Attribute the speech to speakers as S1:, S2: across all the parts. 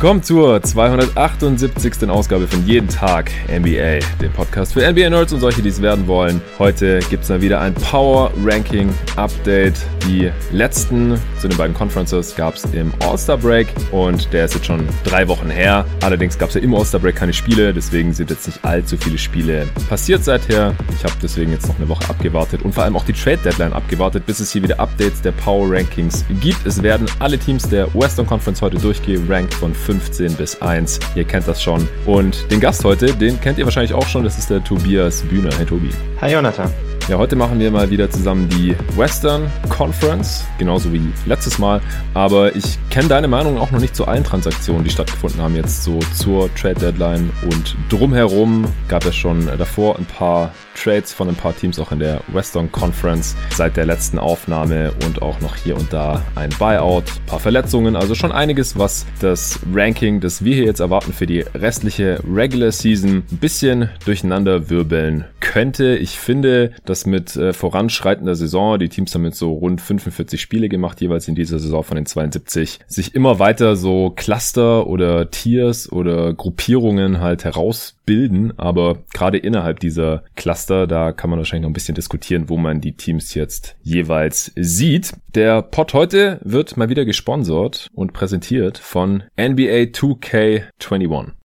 S1: Willkommen zur 278. Ausgabe von Jeden Tag NBA, dem Podcast für NBA-Nerds und solche, die es werden wollen. Heute gibt es mal wieder ein Power Ranking Update. Die letzten zu den beiden Conferences gab es im All-Star Break und der ist jetzt schon drei Wochen her. Allerdings gab es ja im All-Star Break keine Spiele, deswegen sind jetzt nicht allzu viele Spiele passiert seither. Ich habe deswegen jetzt noch eine Woche abgewartet und vor allem auch die Trade Deadline abgewartet, bis es hier wieder Updates der Power Rankings gibt. Es werden alle Teams der Western Conference heute durchgerankt von 15 bis 1. Ihr kennt das schon. Und den Gast heute, den kennt ihr wahrscheinlich auch schon. Das ist der Tobias Bühner. Hey Tobi.
S2: Hi Jonathan.
S1: Ja, heute machen wir mal wieder zusammen die Western Conference, genauso wie letztes Mal. Aber ich kenne deine Meinung auch noch nicht zu allen Transaktionen, die stattgefunden haben, jetzt so zur Trade Deadline und drumherum gab es schon davor ein paar Trades von ein paar Teams auch in der Western Conference seit der letzten Aufnahme und auch noch hier und da ein Buyout, ein paar Verletzungen, also schon einiges, was das Ranking, das wir hier jetzt erwarten für die restliche Regular Season ein bisschen durcheinander wirbeln könnte. Ich finde, dass mit äh, voranschreitender Saison, die Teams haben jetzt so rund 45 Spiele gemacht, jeweils in dieser Saison von den 72, sich immer weiter so Cluster oder Tiers oder Gruppierungen halt herausbilden, aber gerade innerhalb dieser Cluster. Da kann man wahrscheinlich noch ein bisschen diskutieren, wo man die Teams jetzt jeweils sieht. Der Pod heute wird mal wieder gesponsert und präsentiert von NBA 2K21.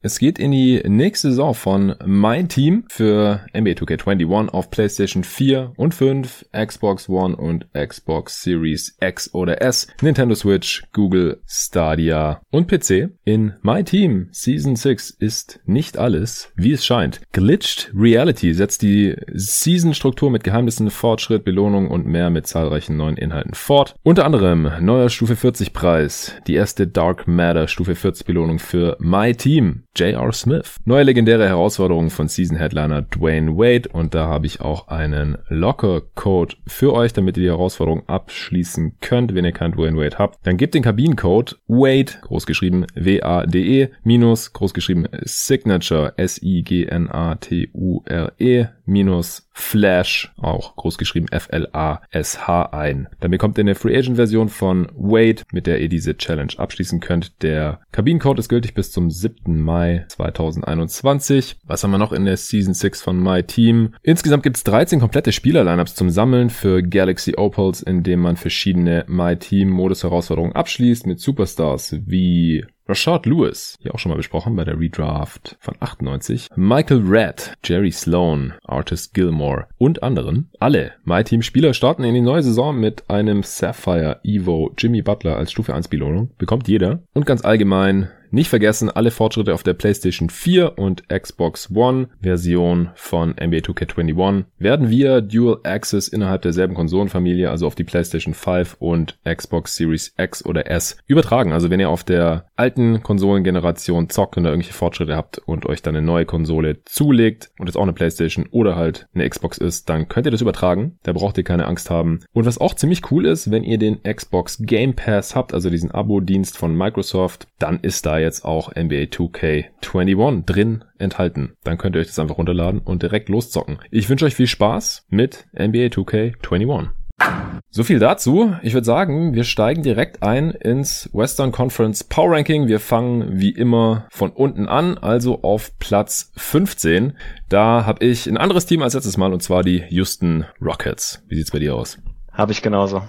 S1: Es geht in die nächste Saison von mein Team für NBA 2K21 auf PlayStation 4 und 5, Xbox One und Xbox Series X oder S, Nintendo Switch, Google Stadia und PC. In My Team Season 6 ist nicht alles, wie es scheint. Glitched Reality setzt die Season-Struktur mit Geheimnissen, Fortschritt, Belohnung und mehr mit zahlreichen neuen Inhalten fort. Unter anderem neuer Stufe 40 Preis, die erste Dark Matter Stufe 40 Belohnung für My Team. J.R. Smith. Neue legendäre Herausforderung von Season Headliner Dwayne Wade und da habe ich auch einen Locker-Code für euch, damit ihr die Herausforderung abschließen könnt, wenn ihr keinen Dwayne Wade habt. Dann gebt den Kabinencode WADE, großgeschrieben W-A-D-E, minus, großgeschrieben Signature, S-I-G-N-A-T-U-R-E, minus Flash, auch großgeschrieben F-L-A-S-H ein. Dann bekommt ihr eine Free Agent Version von Wade, mit der ihr diese Challenge abschließen könnt. Der Kabinencode ist gültig bis zum 7. Mai 2021. Was haben wir noch in der Season 6 von My Team? Insgesamt gibt es 13 komplette Spieler-Lineups zum Sammeln für Galaxy Opals, in dem man verschiedene My Team Modus Herausforderungen abschließt mit Superstars wie Rashard Lewis, hier auch schon mal besprochen bei der Redraft von 98, Michael Red, Jerry Sloan, Artist Gilmore und anderen. Alle My Team Spieler starten in die neue Saison mit einem Sapphire Evo Jimmy Butler als Stufe 1 Belohnung. Bekommt jeder. Und ganz allgemein nicht vergessen, alle Fortschritte auf der PlayStation 4 und Xbox One Version von NBA 2K21 werden via Dual Access innerhalb derselben Konsolenfamilie, also auf die PlayStation 5 und Xbox Series X oder S übertragen. Also wenn ihr auf der alten Konsolengeneration zockt und da irgendwelche Fortschritte habt und euch dann eine neue Konsole zulegt und es auch eine PlayStation oder halt eine Xbox ist, dann könnt ihr das übertragen. Da braucht ihr keine Angst haben. Und was auch ziemlich cool ist, wenn ihr den Xbox Game Pass habt, also diesen Abo-Dienst von Microsoft, dann ist da jetzt auch NBA 2K21 drin enthalten. Dann könnt ihr euch das einfach runterladen und direkt loszocken. Ich wünsche euch viel Spaß mit NBA 2K21. So viel dazu. Ich würde sagen, wir steigen direkt ein ins Western Conference Power Ranking. Wir fangen wie immer von unten an, also auf Platz 15. Da habe ich ein anderes Team als letztes Mal und zwar die Houston Rockets. Wie sieht's bei dir aus?
S2: Habe ich genauso.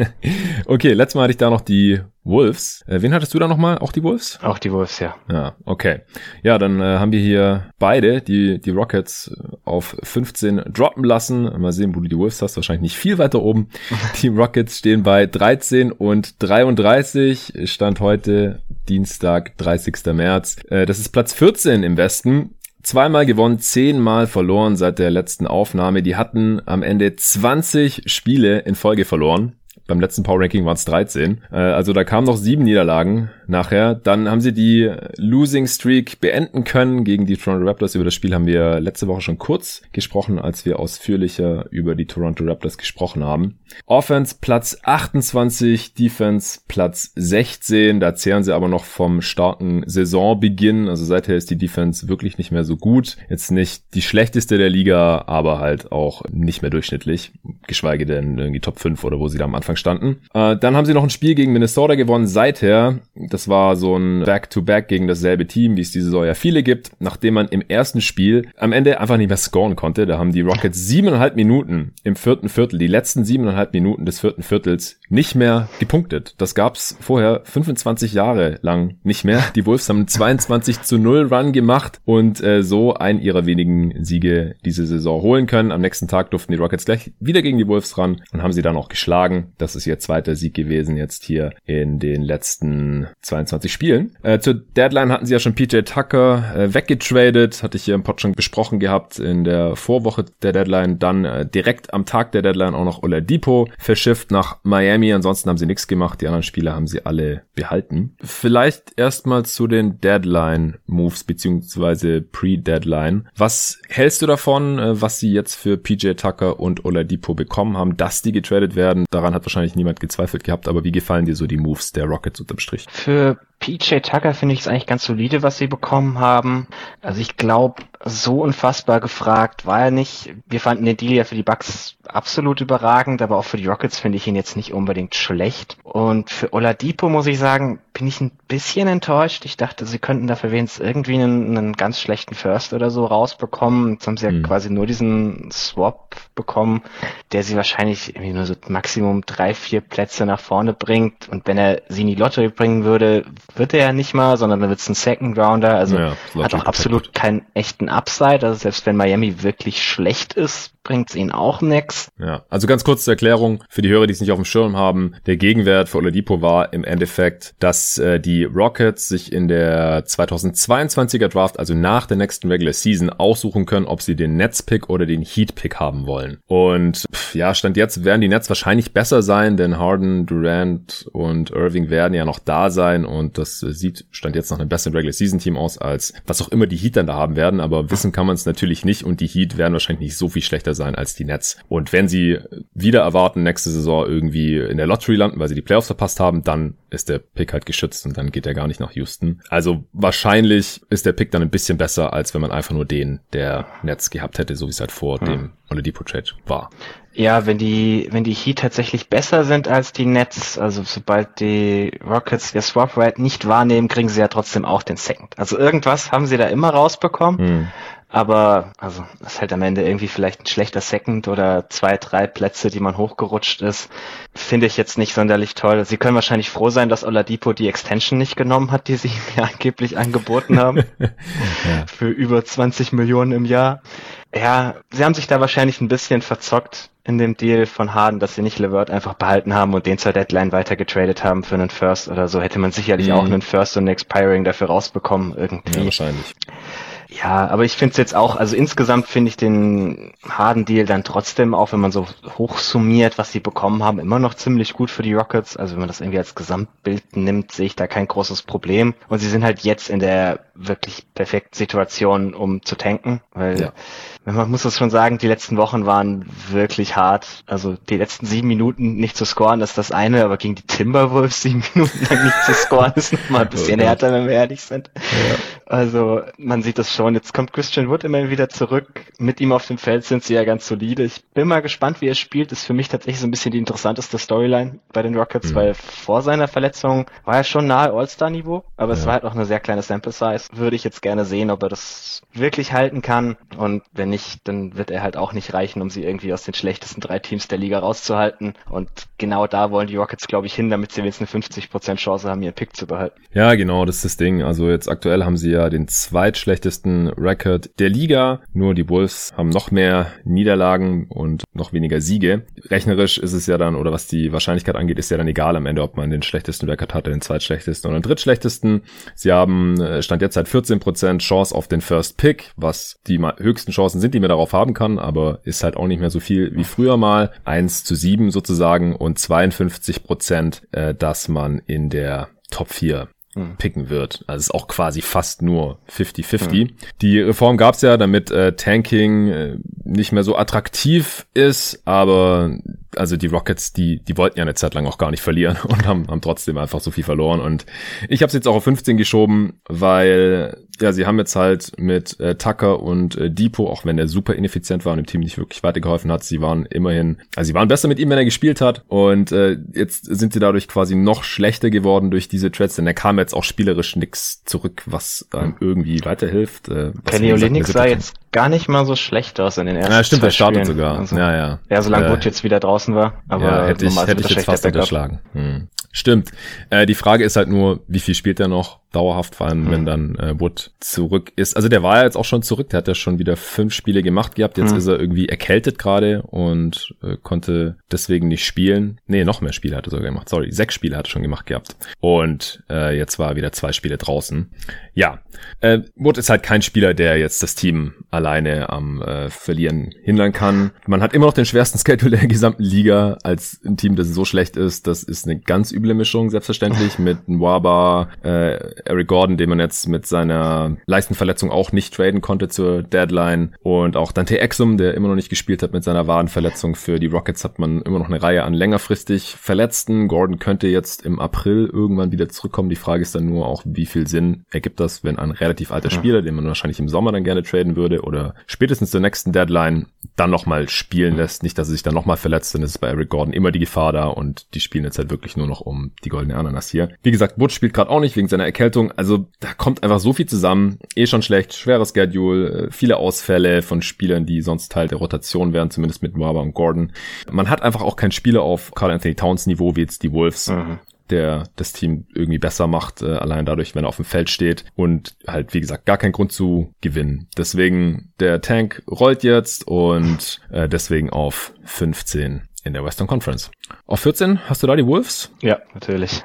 S1: okay, letztes Mal hatte ich da noch die Wolves. Äh, wen hattest du da nochmal? Auch die Wolves?
S2: Auch die Wolves, ja.
S1: Ja, okay. Ja, dann äh, haben wir hier beide die, die Rockets äh, auf 15 droppen lassen. Mal sehen, wo du die Wolves hast. Wahrscheinlich nicht viel weiter oben. die Rockets stehen bei 13 und 33. Stand heute Dienstag, 30. März. Äh, das ist Platz 14 im Westen. Zweimal gewonnen, zehnmal verloren seit der letzten Aufnahme. Die hatten am Ende 20 Spiele in Folge verloren. Beim letzten Power Ranking waren es 13. Äh, also da kamen noch sieben Niederlagen nachher. Dann haben sie die Losing Streak beenden können gegen die Toronto Raptors. Über das Spiel haben wir letzte Woche schon kurz gesprochen, als wir ausführlicher über die Toronto Raptors gesprochen haben. Offense Platz 28, Defense Platz 16. Da zehren sie aber noch vom starken Saisonbeginn. Also seither ist die Defense wirklich nicht mehr so gut. Jetzt nicht die schlechteste der Liga, aber halt auch nicht mehr durchschnittlich. Geschweige denn irgendwie Top 5 oder wo sie da am Anfang standen. Äh, dann haben sie noch ein Spiel gegen Minnesota gewonnen. Seither, Das war so ein Back-to-Back -Back gegen dasselbe Team, wie es diese Saison ja viele gibt, nachdem man im ersten Spiel am Ende einfach nicht mehr scoren konnte. Da haben die Rockets siebeneinhalb Minuten im vierten Viertel, die letzten siebeneinhalb Minuten des vierten Viertels nicht mehr gepunktet. Das gab's vorher 25 Jahre lang nicht mehr. Die Wolves haben 22 zu 0 Run gemacht und äh, so einen ihrer wenigen Siege diese Saison holen können. Am nächsten Tag durften die Rockets gleich wieder gegen die Wolves ran und haben sie dann auch geschlagen. Das ist ihr zweiter Sieg gewesen jetzt hier in den letzten 22 Spielen. Äh, zur Deadline hatten sie ja schon PJ Tucker äh, weggetradet, hatte ich hier im Pod schon besprochen gehabt in der Vorwoche der Deadline. Dann äh, direkt am Tag der Deadline auch noch Oladipo verschifft nach Miami. Ansonsten haben sie nichts gemacht. Die anderen Spieler haben sie alle behalten. Vielleicht erstmal zu den Deadline-Moves beziehungsweise Pre-Deadline. Was hältst du davon, äh, was sie jetzt für PJ Tucker und Oladipo bekommen haben, dass die getradet werden? Daran hat wahrscheinlich niemand gezweifelt gehabt, aber wie gefallen dir so die Moves der Rockets unterm Strich?
S2: Für PJ Tucker finde ich es eigentlich ganz solide, was sie bekommen haben. Also ich glaube, so unfassbar gefragt war er nicht. Wir fanden den Deal ja für die Bucks absolut überragend, aber auch für die Rockets finde ich ihn jetzt nicht unbedingt schlecht. Und für Oladipo muss ich sagen, bin ich ein bisschen enttäuscht. Ich dachte, sie könnten dafür wenigstens irgendwie einen, einen ganz schlechten First oder so rausbekommen. Jetzt haben sie mhm. ja quasi nur diesen Swap bekommen, der sie wahrscheinlich irgendwie nur so Maximum drei, vier Plätze nach vorne bringt. Und wenn er sie in die Lottery bringen würde, wird er ja nicht mal, sondern dann wird es ein Second Rounder. Also ja, hat auch absolut keinen echten Upside. Also selbst wenn Miami wirklich schlecht ist, bringt's ihnen auch nix.
S1: Ja, also ganz kurz zur Erklärung für die Hörer, die es nicht auf dem Schirm haben. Der Gegenwert für Oladipo war im Endeffekt, dass äh, die Rockets sich in der 2022er Draft, also nach der nächsten Regular Season, aussuchen können, ob sie den Nets-Pick oder den Heat-Pick haben wollen. Und pff, ja, Stand jetzt werden die Nets wahrscheinlich besser sein, denn Harden, Durant und Irving werden ja noch da sein und das sieht Stand jetzt nach einem besseren Regular Season Team aus, als was auch immer die Heat dann da haben werden, aber wissen kann man es natürlich nicht und die Heat werden wahrscheinlich nicht so viel schlechter sein als die Nets. Und wenn sie wieder erwarten, nächste Saison irgendwie in der Lottery landen, weil sie die Playoffs verpasst haben, dann ist der Pick halt geschützt und dann geht er gar nicht nach Houston. Also wahrscheinlich ist der Pick dann ein bisschen besser, als wenn man einfach nur den der Nets gehabt hätte, so wie es halt vor hm. dem Oladipo Trade war.
S2: Ja, wenn die, wenn die Heat tatsächlich besser sind als die Nets, also sobald die Rockets ihr Swap Rate nicht wahrnehmen, kriegen sie ja trotzdem auch den Second. Also irgendwas haben sie da immer rausbekommen. Hm. Aber, also, ist halt am Ende irgendwie vielleicht ein schlechter Second oder zwei, drei Plätze, die man hochgerutscht ist. Finde ich jetzt nicht sonderlich toll. Sie können wahrscheinlich froh sein, dass Oladipo die Extension nicht genommen hat, die sie mir angeblich angeboten haben. ja. Für über 20 Millionen im Jahr. Ja, sie haben sich da wahrscheinlich ein bisschen verzockt in dem Deal von Harden, dass sie nicht Levert einfach behalten haben und den zur Deadline weiter getradet haben für einen First oder so. Hätte man sicherlich mhm. auch einen First und einen Expiring dafür rausbekommen irgendwie.
S1: Ja, wahrscheinlich.
S2: Ja, aber ich finde es jetzt auch, also insgesamt finde ich den Harden-Deal dann trotzdem, auch wenn man so hochsummiert, was sie bekommen haben, immer noch ziemlich gut für die Rockets. Also wenn man das irgendwie als Gesamtbild nimmt, sehe ich da kein großes Problem. Und sie sind halt jetzt in der wirklich perfekten Situation, um zu tanken, weil ja man muss es schon sagen, die letzten Wochen waren wirklich hart. Also die letzten sieben Minuten nicht zu scoren, ist das eine, aber gegen die Timberwolves sieben Minuten lang nicht zu scoren, ist nochmal ein bisschen härter, wenn wir ehrlich sind. Ja. Also man sieht das schon. Jetzt kommt Christian Wood immer wieder zurück. Mit ihm auf dem Feld sind sie ja ganz solide. Ich bin mal gespannt, wie er spielt. Ist für mich tatsächlich so ein bisschen die interessanteste Storyline bei den Rockets, mhm. weil vor seiner Verletzung war er schon nahe All-Star-Niveau, aber ja. es war halt auch eine sehr kleine Sample Size. Würde ich jetzt gerne sehen, ob er das wirklich halten kann. Und wenn nicht, dann wird er halt auch nicht reichen, um sie irgendwie aus den schlechtesten drei Teams der Liga rauszuhalten. Und genau da wollen die Rockets, glaube ich, hin, damit sie wenigstens eine 50% Chance haben, ihren Pick zu behalten.
S1: Ja, genau, das ist das Ding. Also jetzt aktuell haben sie ja den zweitschlechtesten Record der Liga. Nur die Wolves haben noch mehr Niederlagen und noch weniger Siege. Rechnerisch ist es ja dann, oder was die Wahrscheinlichkeit angeht, ist ja dann egal am Ende, ob man den schlechtesten Record hat, den zweitschlechtesten oder den drittschlechtesten. Sie haben, äh, stand jetzt seit 14% Chance auf den First Pick, was die höchsten Chancen sind, die man darauf haben kann, aber ist halt auch nicht mehr so viel wie früher mal. 1 zu 7 sozusagen und 52 Prozent, äh, dass man in der Top 4 hm. picken wird. Also ist auch quasi fast nur 50-50. Mhm. Die Reform gab's ja, damit äh, Tanking äh, nicht mehr so attraktiv ist, aber also die Rockets, die, die wollten ja eine Zeit lang auch gar nicht verlieren und haben, haben trotzdem einfach so viel verloren. Und ich habe es jetzt auch auf 15 geschoben, weil ja, sie haben jetzt halt mit äh, Tucker und äh, Depot, auch wenn er super ineffizient war und dem Team nicht wirklich weitergeholfen hat, sie waren immerhin, also sie waren besser mit ihm, wenn er gespielt hat und äh, jetzt sind sie dadurch quasi noch schlechter geworden durch diese Trades, denn er kam jetzt auch spielerisch nix zurück, was einem irgendwie weiterhilft.
S2: Äh, Kenny Olynyk sah jetzt gar nicht mal so schlecht aus in den ersten
S1: Ja, stimmt,
S2: er
S1: startet sogar. Also, ja, ja.
S2: Ja, solange äh, Wood jetzt wieder draußen war, aber
S1: ja, hätte ich, hätte ich jetzt fast unterschlagen. Hm. Stimmt. Äh, die Frage ist halt nur, wie viel spielt er noch dauerhaft, vor allem mhm. wenn dann äh, Wood zurück ist. Also der war ja jetzt auch schon zurück, der hat ja schon wieder fünf Spiele gemacht gehabt. Jetzt mhm. ist er irgendwie erkältet gerade und äh, konnte deswegen nicht spielen. Nee, noch mehr Spiele hat er sogar gemacht. Sorry, sechs Spiele hat er schon gemacht gehabt. Und äh, jetzt war er wieder zwei Spiele draußen. Ja, äh, Wood ist halt kein Spieler, der jetzt das Team alleine am äh, Verlieren hindern kann. Man hat immer noch den schwersten Schedule der gesamten Liga als ein Team, das so schlecht ist. Das ist eine ganz üble Mischung, selbstverständlich, mit Nwaba, äh, Eric Gordon, den man jetzt mit seiner Leistenverletzung auch nicht traden konnte zur Deadline und auch Dante Exum, der immer noch nicht gespielt hat mit seiner Wadenverletzung. Für die Rockets hat man immer noch eine Reihe an längerfristig Verletzten. Gordon könnte jetzt im April irgendwann wieder zurückkommen. Die Frage ist dann nur auch, wie viel Sinn ergibt das, wenn ein relativ alter Spieler, den man wahrscheinlich im Sommer dann gerne traden würde oder spätestens zur nächsten Deadline dann nochmal spielen lässt. Nicht, dass er sich dann nochmal verletzt, dann ist bei Eric Gordon immer die Gefahr da und die spielen jetzt halt wirklich nur noch um die goldene Ananas hier. Wie gesagt, Butch spielt gerade auch nicht wegen seiner Erkältung. Also da kommt einfach so viel zusammen. Eh schon schlecht, schweres Schedule, äh, viele Ausfälle von Spielern, die sonst Teil der Rotation wären, zumindest mit Nwaba und Gordon. Man hat einfach auch keinen Spieler auf Carl Anthony Towns Niveau wie jetzt die Wolves. Mhm der das Team irgendwie besser macht, äh, allein dadurch, wenn er auf dem Feld steht und halt, wie gesagt, gar kein Grund zu gewinnen. Deswegen, der Tank rollt jetzt und äh, deswegen auf 15 in der Western Conference. Auf 14 hast du da die Wolves?
S2: Ja, natürlich.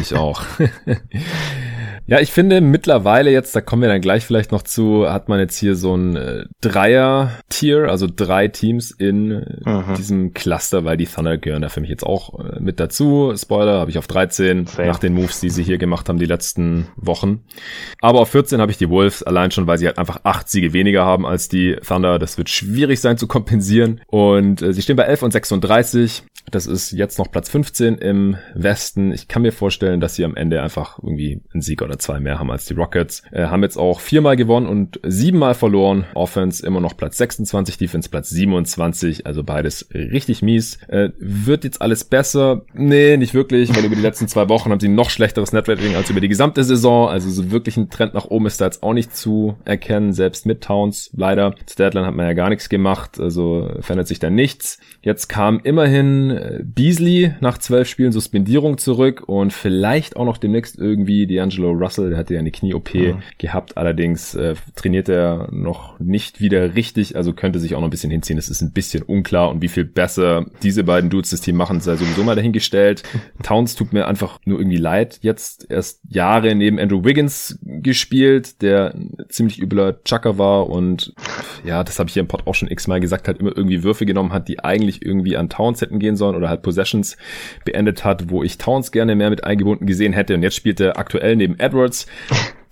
S1: Ich auch. Ja, ich finde mittlerweile jetzt, da kommen wir dann gleich vielleicht noch zu, hat man jetzt hier so ein äh, Dreier-Tier, also drei Teams in mhm. diesem Cluster, weil die Thunder gehören da für mich jetzt auch äh, mit dazu. Spoiler, habe ich auf 13 Fair. nach den Moves, die sie hier gemacht haben die letzten Wochen. Aber auf 14 habe ich die Wolves, allein schon, weil sie halt einfach acht Siege weniger haben als die Thunder. Das wird schwierig sein zu kompensieren. Und äh, sie stehen bei 11 und 36. Das ist jetzt noch Platz 15 im Westen. Ich kann mir vorstellen, dass sie am Ende einfach irgendwie einen Sieg oder zwei mehr haben als die Rockets. Äh, haben jetzt auch viermal gewonnen und siebenmal verloren. Offense immer noch Platz 26, Defense Platz 27. Also beides richtig mies. Äh, wird jetzt alles besser? Nee, nicht wirklich, weil über die letzten zwei Wochen haben sie noch schlechteres Netrating als über die gesamte Saison. Also so wirklich ein Trend nach oben ist da jetzt auch nicht zu erkennen, selbst mit Towns. Leider. Zu Deadline hat man ja gar nichts gemacht, also verändert sich da nichts. Jetzt kam immerhin äh, Beasley nach zwölf Spielen Suspendierung zurück und vielleicht auch noch demnächst irgendwie D'Angelo Russell, der hatte ja eine Knie-OP mhm. gehabt, allerdings äh, trainiert er noch nicht wieder richtig, also könnte sich auch noch ein bisschen hinziehen. Es ist ein bisschen unklar und wie viel besser diese beiden Dudes das Team machen, sei sowieso mal dahingestellt. Towns tut mir einfach nur irgendwie leid. Jetzt erst Jahre neben Andrew Wiggins gespielt, der ziemlich übler Chucker war und ja, das habe ich hier im Pod auch schon x-mal gesagt, hat immer irgendwie Würfe genommen hat, die eigentlich irgendwie an Towns hätten gehen sollen oder halt Possessions beendet hat, wo ich Towns gerne mehr mit eingebunden gesehen hätte. Und jetzt spielt er aktuell neben Edwards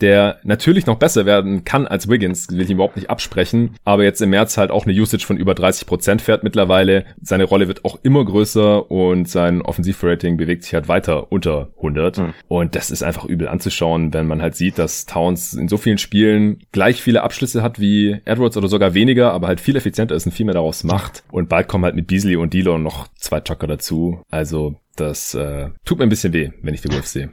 S1: der natürlich noch besser werden kann als Wiggins, will ich ihm überhaupt nicht absprechen, aber jetzt im März halt auch eine Usage von über 30 Prozent fährt mittlerweile. Seine Rolle wird auch immer größer und sein Offensivrating bewegt sich halt weiter unter 100 mhm. und das ist einfach übel anzuschauen, wenn man halt sieht, dass Towns in so vielen Spielen gleich viele Abschlüsse hat wie Edwards oder sogar weniger, aber halt viel effizienter ist und viel mehr daraus macht und bald kommen halt mit Beasley und Dillon noch zwei Chucker dazu. Also das äh, tut mir ein bisschen weh, wenn ich die Wolves sehe.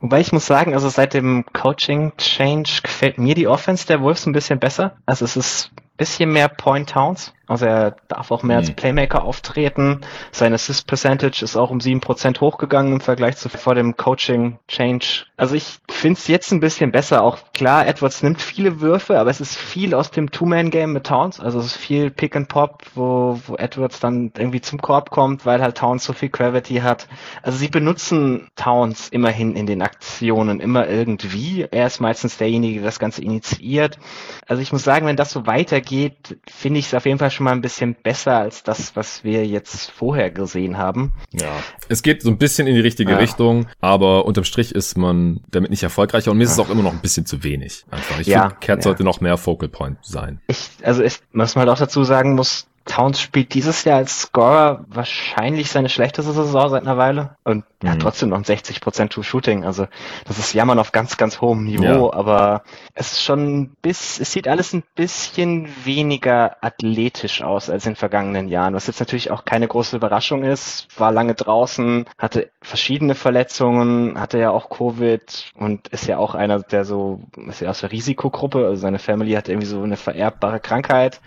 S2: Wobei ich muss sagen, also seit dem Coaching-Change gefällt mir die Offense der Wolves ein bisschen besser. Also es ist bisschen mehr Point Towns. Also er darf auch mehr mhm. als Playmaker auftreten. Sein Assist Percentage ist auch um sieben Prozent hochgegangen im Vergleich zu vor dem Coaching Change. Also ich finde es jetzt ein bisschen besser. Auch klar, Edwards nimmt viele Würfe, aber es ist viel aus dem Two-Man-Game mit Towns. Also es ist viel Pick and Pop, wo, wo Edwards dann irgendwie zum Korb kommt, weil halt Towns so viel Gravity hat. Also sie benutzen Towns immerhin in den Aktionen, immer irgendwie. Er ist meistens derjenige, der das Ganze initiiert. Also ich muss sagen, wenn das so weitergeht, finde ich es auf jeden Fall schon mal ein bisschen besser als das, was wir jetzt vorher gesehen haben.
S1: Ja, es geht so ein bisschen in die richtige ja. Richtung, aber unterm Strich ist man damit nicht erfolgreicher und mir ist es auch immer noch ein bisschen zu wenig. Einfach. Ich ja, finde, Cat ja. sollte noch mehr Focal Point sein.
S2: Ich, also ich, was man halt auch dazu sagen muss, Towns spielt dieses Jahr als Scorer wahrscheinlich seine schlechteste Saison seit einer Weile und er hat mhm. trotzdem noch ein 60% True Shooting. Also das ist Jammern auf ganz, ganz hohem Niveau, ja. aber es ist schon bis, es sieht alles ein bisschen weniger athletisch aus als in vergangenen Jahren, was jetzt natürlich auch keine große Überraschung ist. War lange draußen, hatte verschiedene Verletzungen, hatte ja auch Covid und ist ja auch einer, der so, ist ja aus der Risikogruppe, also seine Family hat irgendwie so eine vererbbare Krankheit.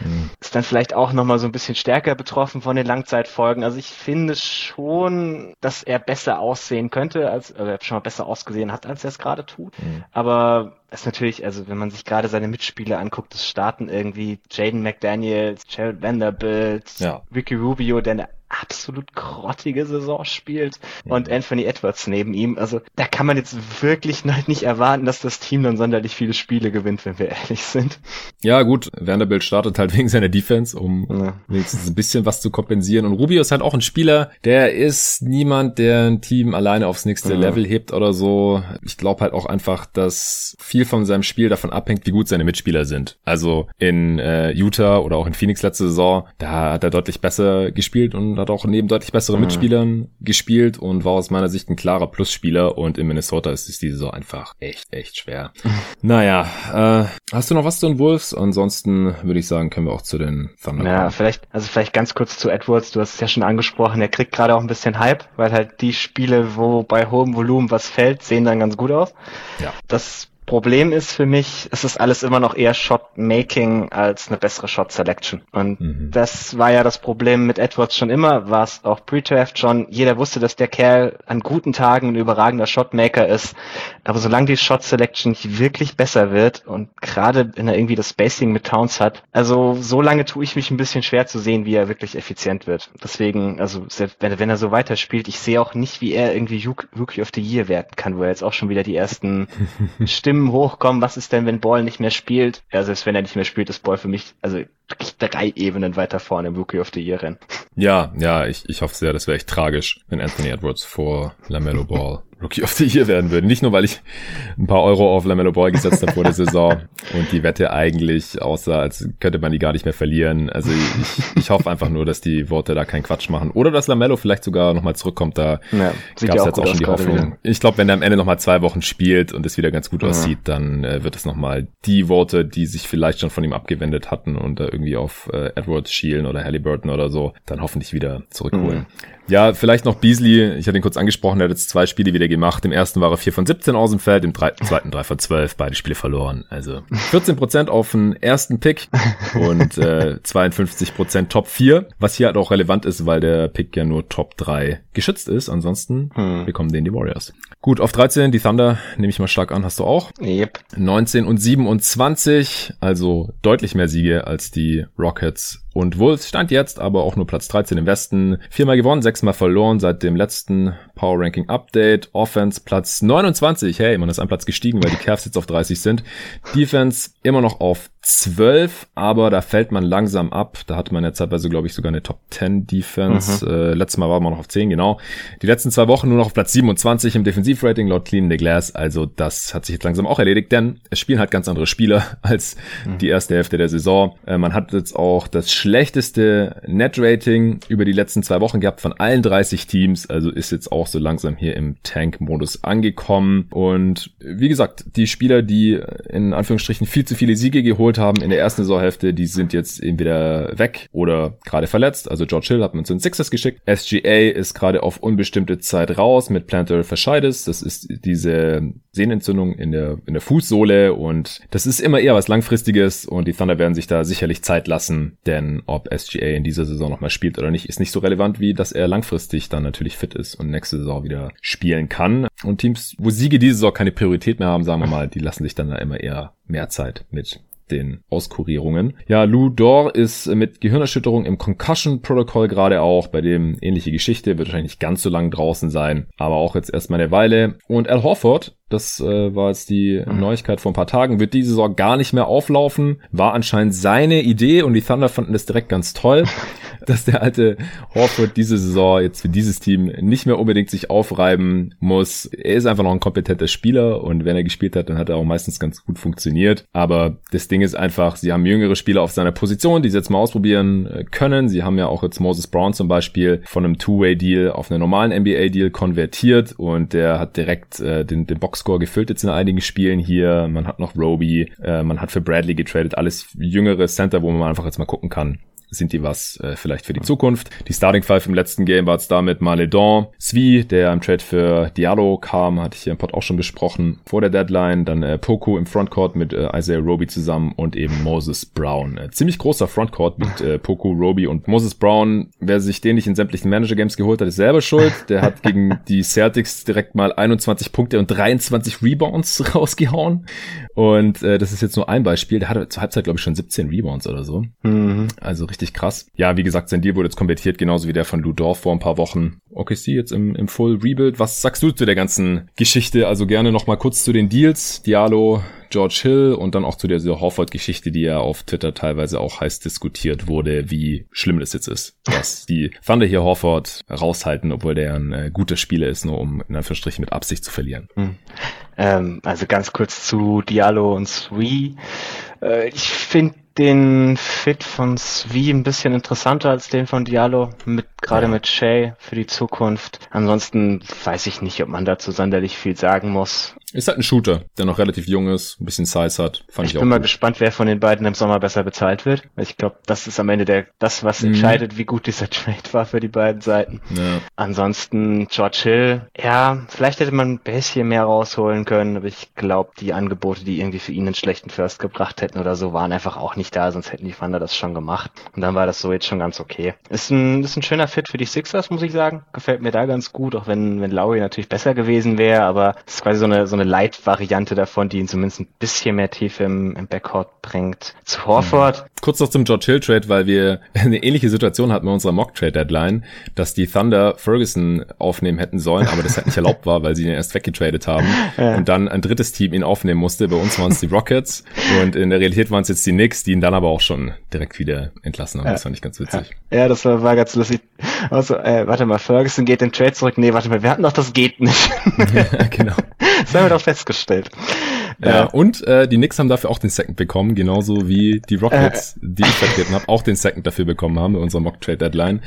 S2: Mhm. Ist dann vielleicht auch nochmal so ein bisschen stärker betroffen von den Langzeitfolgen. Also ich finde schon, dass er besser aussehen könnte, als oder schon mal besser ausgesehen hat, als er es gerade tut. Mhm. Aber es ist natürlich, also wenn man sich gerade seine Mitspieler anguckt, das starten irgendwie Jaden McDaniels, Jared Vanderbilt, ja. Ricky Rubio, der absolut grottige Saison spielt und Anthony Edwards neben ihm. Also da kann man jetzt wirklich nicht erwarten, dass das Team dann sonderlich viele Spiele gewinnt, wenn wir ehrlich sind.
S1: Ja gut, Vanderbilt startet halt wegen seiner Defense, um ja. wenigstens ein bisschen was zu kompensieren. Und Rubio ist halt auch ein Spieler, der ist niemand, der ein Team alleine aufs nächste ja. Level hebt oder so. Ich glaube halt auch einfach, dass viel von seinem Spiel davon abhängt, wie gut seine Mitspieler sind. Also in äh, Utah oder auch in Phoenix letzte Saison, da hat er deutlich besser gespielt und hat auch neben deutlich besseren mhm. Mitspielern gespielt und war aus meiner Sicht ein klarer Plusspieler und in Minnesota ist es diese Saison einfach echt, echt schwer. naja, äh, hast du noch was zu den Wolves? Ansonsten würde ich sagen, können wir auch zu den
S2: Thunder Ja, kommen. vielleicht, also vielleicht ganz kurz zu Edwards, du hast es ja schon angesprochen, er kriegt gerade auch ein bisschen Hype, weil halt die Spiele, wo bei hohem Volumen was fällt, sehen dann ganz gut aus. Ja. Das Problem ist für mich, es ist alles immer noch eher Shot-Making als eine bessere Shot-Selection. Und mhm. das war ja das Problem mit Edwards schon immer, war es auch pre-draft schon. Jeder wusste, dass der Kerl an guten Tagen ein überragender Shot-Maker ist. Aber solange die Shot-Selection nicht wirklich besser wird und gerade wenn er irgendwie das Spacing mit Towns hat, also so lange tue ich mich ein bisschen schwer zu sehen, wie er wirklich effizient wird. Deswegen, also wenn, wenn er so weiterspielt, ich sehe auch nicht, wie er irgendwie Rookie of the Year werden kann, wo er jetzt auch schon wieder die ersten Stimmen Stimmen hochkommen, was ist denn, wenn Ball nicht mehr spielt? Ja, selbst wenn er nicht mehr spielt, ist Ball für mich, also drei Ebenen weiter vorne im Rookie of the Year Rennen.
S1: Ja, ja, ich, ich hoffe sehr, das wäre echt tragisch, wenn Anthony Edwards vor LaMelo Ball Rookie of the Year werden würde. Nicht nur, weil ich ein paar Euro auf LaMelo Ball gesetzt habe vor der Saison und die Wette eigentlich aussah, als könnte man die gar nicht mehr verlieren. Also ich, ich hoffe einfach nur, dass die Worte da keinen Quatsch machen. Oder dass LaMelo vielleicht sogar nochmal zurückkommt. Da ja, gab es jetzt auch schon die Hoffnung. Wieder. Ich glaube, wenn er am Ende nochmal zwei Wochen spielt und es wieder ganz gut ja. aussieht, dann äh, wird es nochmal die Worte, die sich vielleicht schon von ihm abgewendet hatten und da irgendwie auf äh, Edwards schielen oder Halliburton oder so, dann hoffentlich wieder zurückholen. Mhm. Ja, vielleicht noch Beasley. Ich hatte ihn kurz angesprochen, er hat jetzt zwei Spiele wieder gemacht. Im ersten war er 4 von 17 aus dem Feld, im zweiten 3 von 12, beide Spiele verloren. Also 14 Prozent auf den ersten Pick und äh, 52 Prozent Top 4, was hier halt auch relevant ist, weil der Pick ja nur Top 3 geschützt ist. Ansonsten hm. bekommen den die Warriors. Gut, auf 13 die Thunder, nehme ich mal stark an, hast du auch. Yep. 19 und 27, also deutlich mehr Siege als die Rockets und Wolves stand jetzt aber auch nur Platz 13 im Westen. Viermal gewonnen, sechsmal verloren seit dem letzten Power Ranking Update. Offense Platz 29. Hey, man ist ein Platz gestiegen, weil die Cavs jetzt auf 30 sind. Defense immer noch auf 12, aber da fällt man langsam ab. Da hatte man ja zeitweise, glaube ich, sogar eine Top 10 Defense. Mhm. Äh, letztes Mal war man noch auf 10, genau. Die letzten zwei Wochen nur noch auf Platz 27 im Defensivrating laut Clean the Glass. Also das hat sich jetzt langsam auch erledigt, denn es spielen halt ganz andere Spieler als mhm. die erste Hälfte der Saison. Äh, man hat jetzt auch das schlechteste Net-Rating über die letzten zwei Wochen gehabt von allen 30 Teams. Also ist jetzt auch so langsam hier im Tank-Modus angekommen. Und wie gesagt, die Spieler, die in Anführungsstrichen viel zu viele Siege geholt haben in der ersten Saisonhälfte, die sind jetzt entweder weg oder gerade verletzt. Also George Hill hat man zu den Sixers geschickt. SGA ist gerade auf unbestimmte Zeit raus mit Plantar Fasciitis. Das ist diese Sehnenentzündung in der, in der Fußsohle und das ist immer eher was Langfristiges und die Thunder werden sich da sicherlich Zeit lassen, denn ob SGA in dieser Saison nochmal spielt oder nicht, ist nicht so relevant, wie dass er langfristig dann natürlich fit ist und nächste Saison wieder spielen kann. Und Teams, wo Siege diese Saison keine Priorität mehr haben, sagen wir mal, die lassen sich dann da immer eher mehr Zeit mit den Auskurierungen. Ja, Lou Dor ist mit Gehirnerschütterung im Concussion Protocol gerade auch, bei dem ähnliche Geschichte, wird wahrscheinlich nicht ganz so lang draußen sein, aber auch jetzt erstmal eine Weile. Und Al Horford Das äh, war jetzt die mhm. Neuigkeit vor ein paar Tagen. Wird diese Saison gar nicht mehr auflaufen. War anscheinend seine Idee und die Thunder fanden das direkt ganz toll, dass der alte Horford diese Saison jetzt für dieses Team nicht mehr unbedingt sich aufreiben muss. Er ist einfach noch ein kompetenter Spieler und wenn er gespielt hat, dann hat er auch meistens ganz gut funktioniert. Aber das Ding ist einfach, sie haben jüngere Spieler auf seiner Position, die sie jetzt mal ausprobieren äh, können. Sie haben ja auch jetzt Moses Brown zum Beispiel von einem Two-Way-Deal auf einen normalen NBA-Deal konvertiert und der hat direkt äh, den, den Boxscore gefüllt jetzt in einigen Spielen hier. Man hat noch Roby, äh, man hat für Bradley getradet, alles jüngere Center, wo man einfach jetzt mal gucken kann, sind die was äh, vielleicht für die Zukunft. Die Starting Five im letzten Game war jetzt damit Maledon, Svi, der im Trade für Diallo kam, hatte ich hier im Pod auch schon besprochen, vor der Deadline, dann äh, Poku im Frontcourt mit äh, Isaiah Roby zusammen und eben Moses Brown. Äh, ziemlich großer Frontcourt mit äh, Poku, Roby und Moses Brown. Wer sich den nicht in sämtlichen Manager-Games geholt hat, ist selber schuld. Der hat gegen die Celtics direkt mal 21 Punkte und 23 Rebounds rausgehauen. Und äh, das ist jetzt nur ein Beispiel. Der hatte zur Halbzeit, glaube ich, schon 17 Rebounds oder so. Mhm. Also richtig krass. Ja, wie gesagt, sein Deal wurde jetzt konvertiert, genauso wie der von Ludorf vor ein paar Wochen. OKC jetzt im, im Full Rebuild. Was sagst du zu der ganzen Geschichte? Also gerne nochmal kurz zu den Deals. Diallo, George Hill und dann auch zu der Horford-Geschichte, die ja auf Twitter teilweise auch heiß diskutiert wurde, wie schlimm das jetzt ist, dass die Thunder hier Horford raushalten, obwohl der ein äh, guter Spieler ist, nur um in Anführungsstrichen mit Absicht zu verlieren. Hm.
S2: Ähm, also ganz kurz zu Diallo und Sui. Äh, ich finde den Fit von Svi ein bisschen interessanter als den von Diallo, mit, gerade ja. mit Shay für die Zukunft. Ansonsten weiß ich nicht, ob man dazu sonderlich viel sagen muss.
S1: Ist halt ein Shooter, der noch relativ jung ist, ein bisschen Size hat.
S2: Fand ich, ich bin mal gut. gespannt, wer von den beiden im Sommer besser bezahlt wird. Ich glaube, das ist am Ende der, das, was mhm. entscheidet, wie gut dieser Trade war für die beiden Seiten. Ja. Ansonsten George Hill, ja, vielleicht hätte man ein bisschen mehr rausholen können, aber ich glaube, die Angebote, die irgendwie für ihn einen schlechten First gebracht hätten oder so, waren einfach auch nicht da, sonst hätten die Thunder das schon gemacht. Und dann war das so jetzt schon ganz okay. Ist ein, ist ein schöner Fit für die Sixers, muss ich sagen. Gefällt mir da ganz gut, auch wenn, wenn Lowry natürlich besser gewesen wäre, aber es ist quasi so eine, so eine Light-Variante davon, die ihn zumindest ein bisschen mehr Tiefe im, im Backcourt bringt. Zu Horford. Mhm.
S1: Kurz noch zum George Hill Trade, weil wir eine ähnliche Situation hatten bei unserer Mock Trade Deadline, dass die Thunder Ferguson aufnehmen hätten sollen, aber das halt nicht erlaubt war, weil sie ihn erst weggetradet haben ja. und dann ein drittes Team ihn aufnehmen musste. Bei uns waren es die Rockets und in der Realität waren es jetzt die Knicks, die ihn dann aber auch schon direkt wieder entlassen haben. Ja. Das fand ich ganz witzig.
S2: Ja, das war, war ganz lustig. Also, äh, warte mal, Ferguson geht den Trade zurück. Nee, warte mal, wir hatten doch das geht nicht. ja, genau. Das haben wir doch festgestellt.
S1: Ja, äh, und äh, die Knicks haben dafür auch den Second bekommen, genauso wie die Rockets, äh, die ich vertreten habe, auch den Second dafür bekommen haben bei unserer Mock Trade Deadline.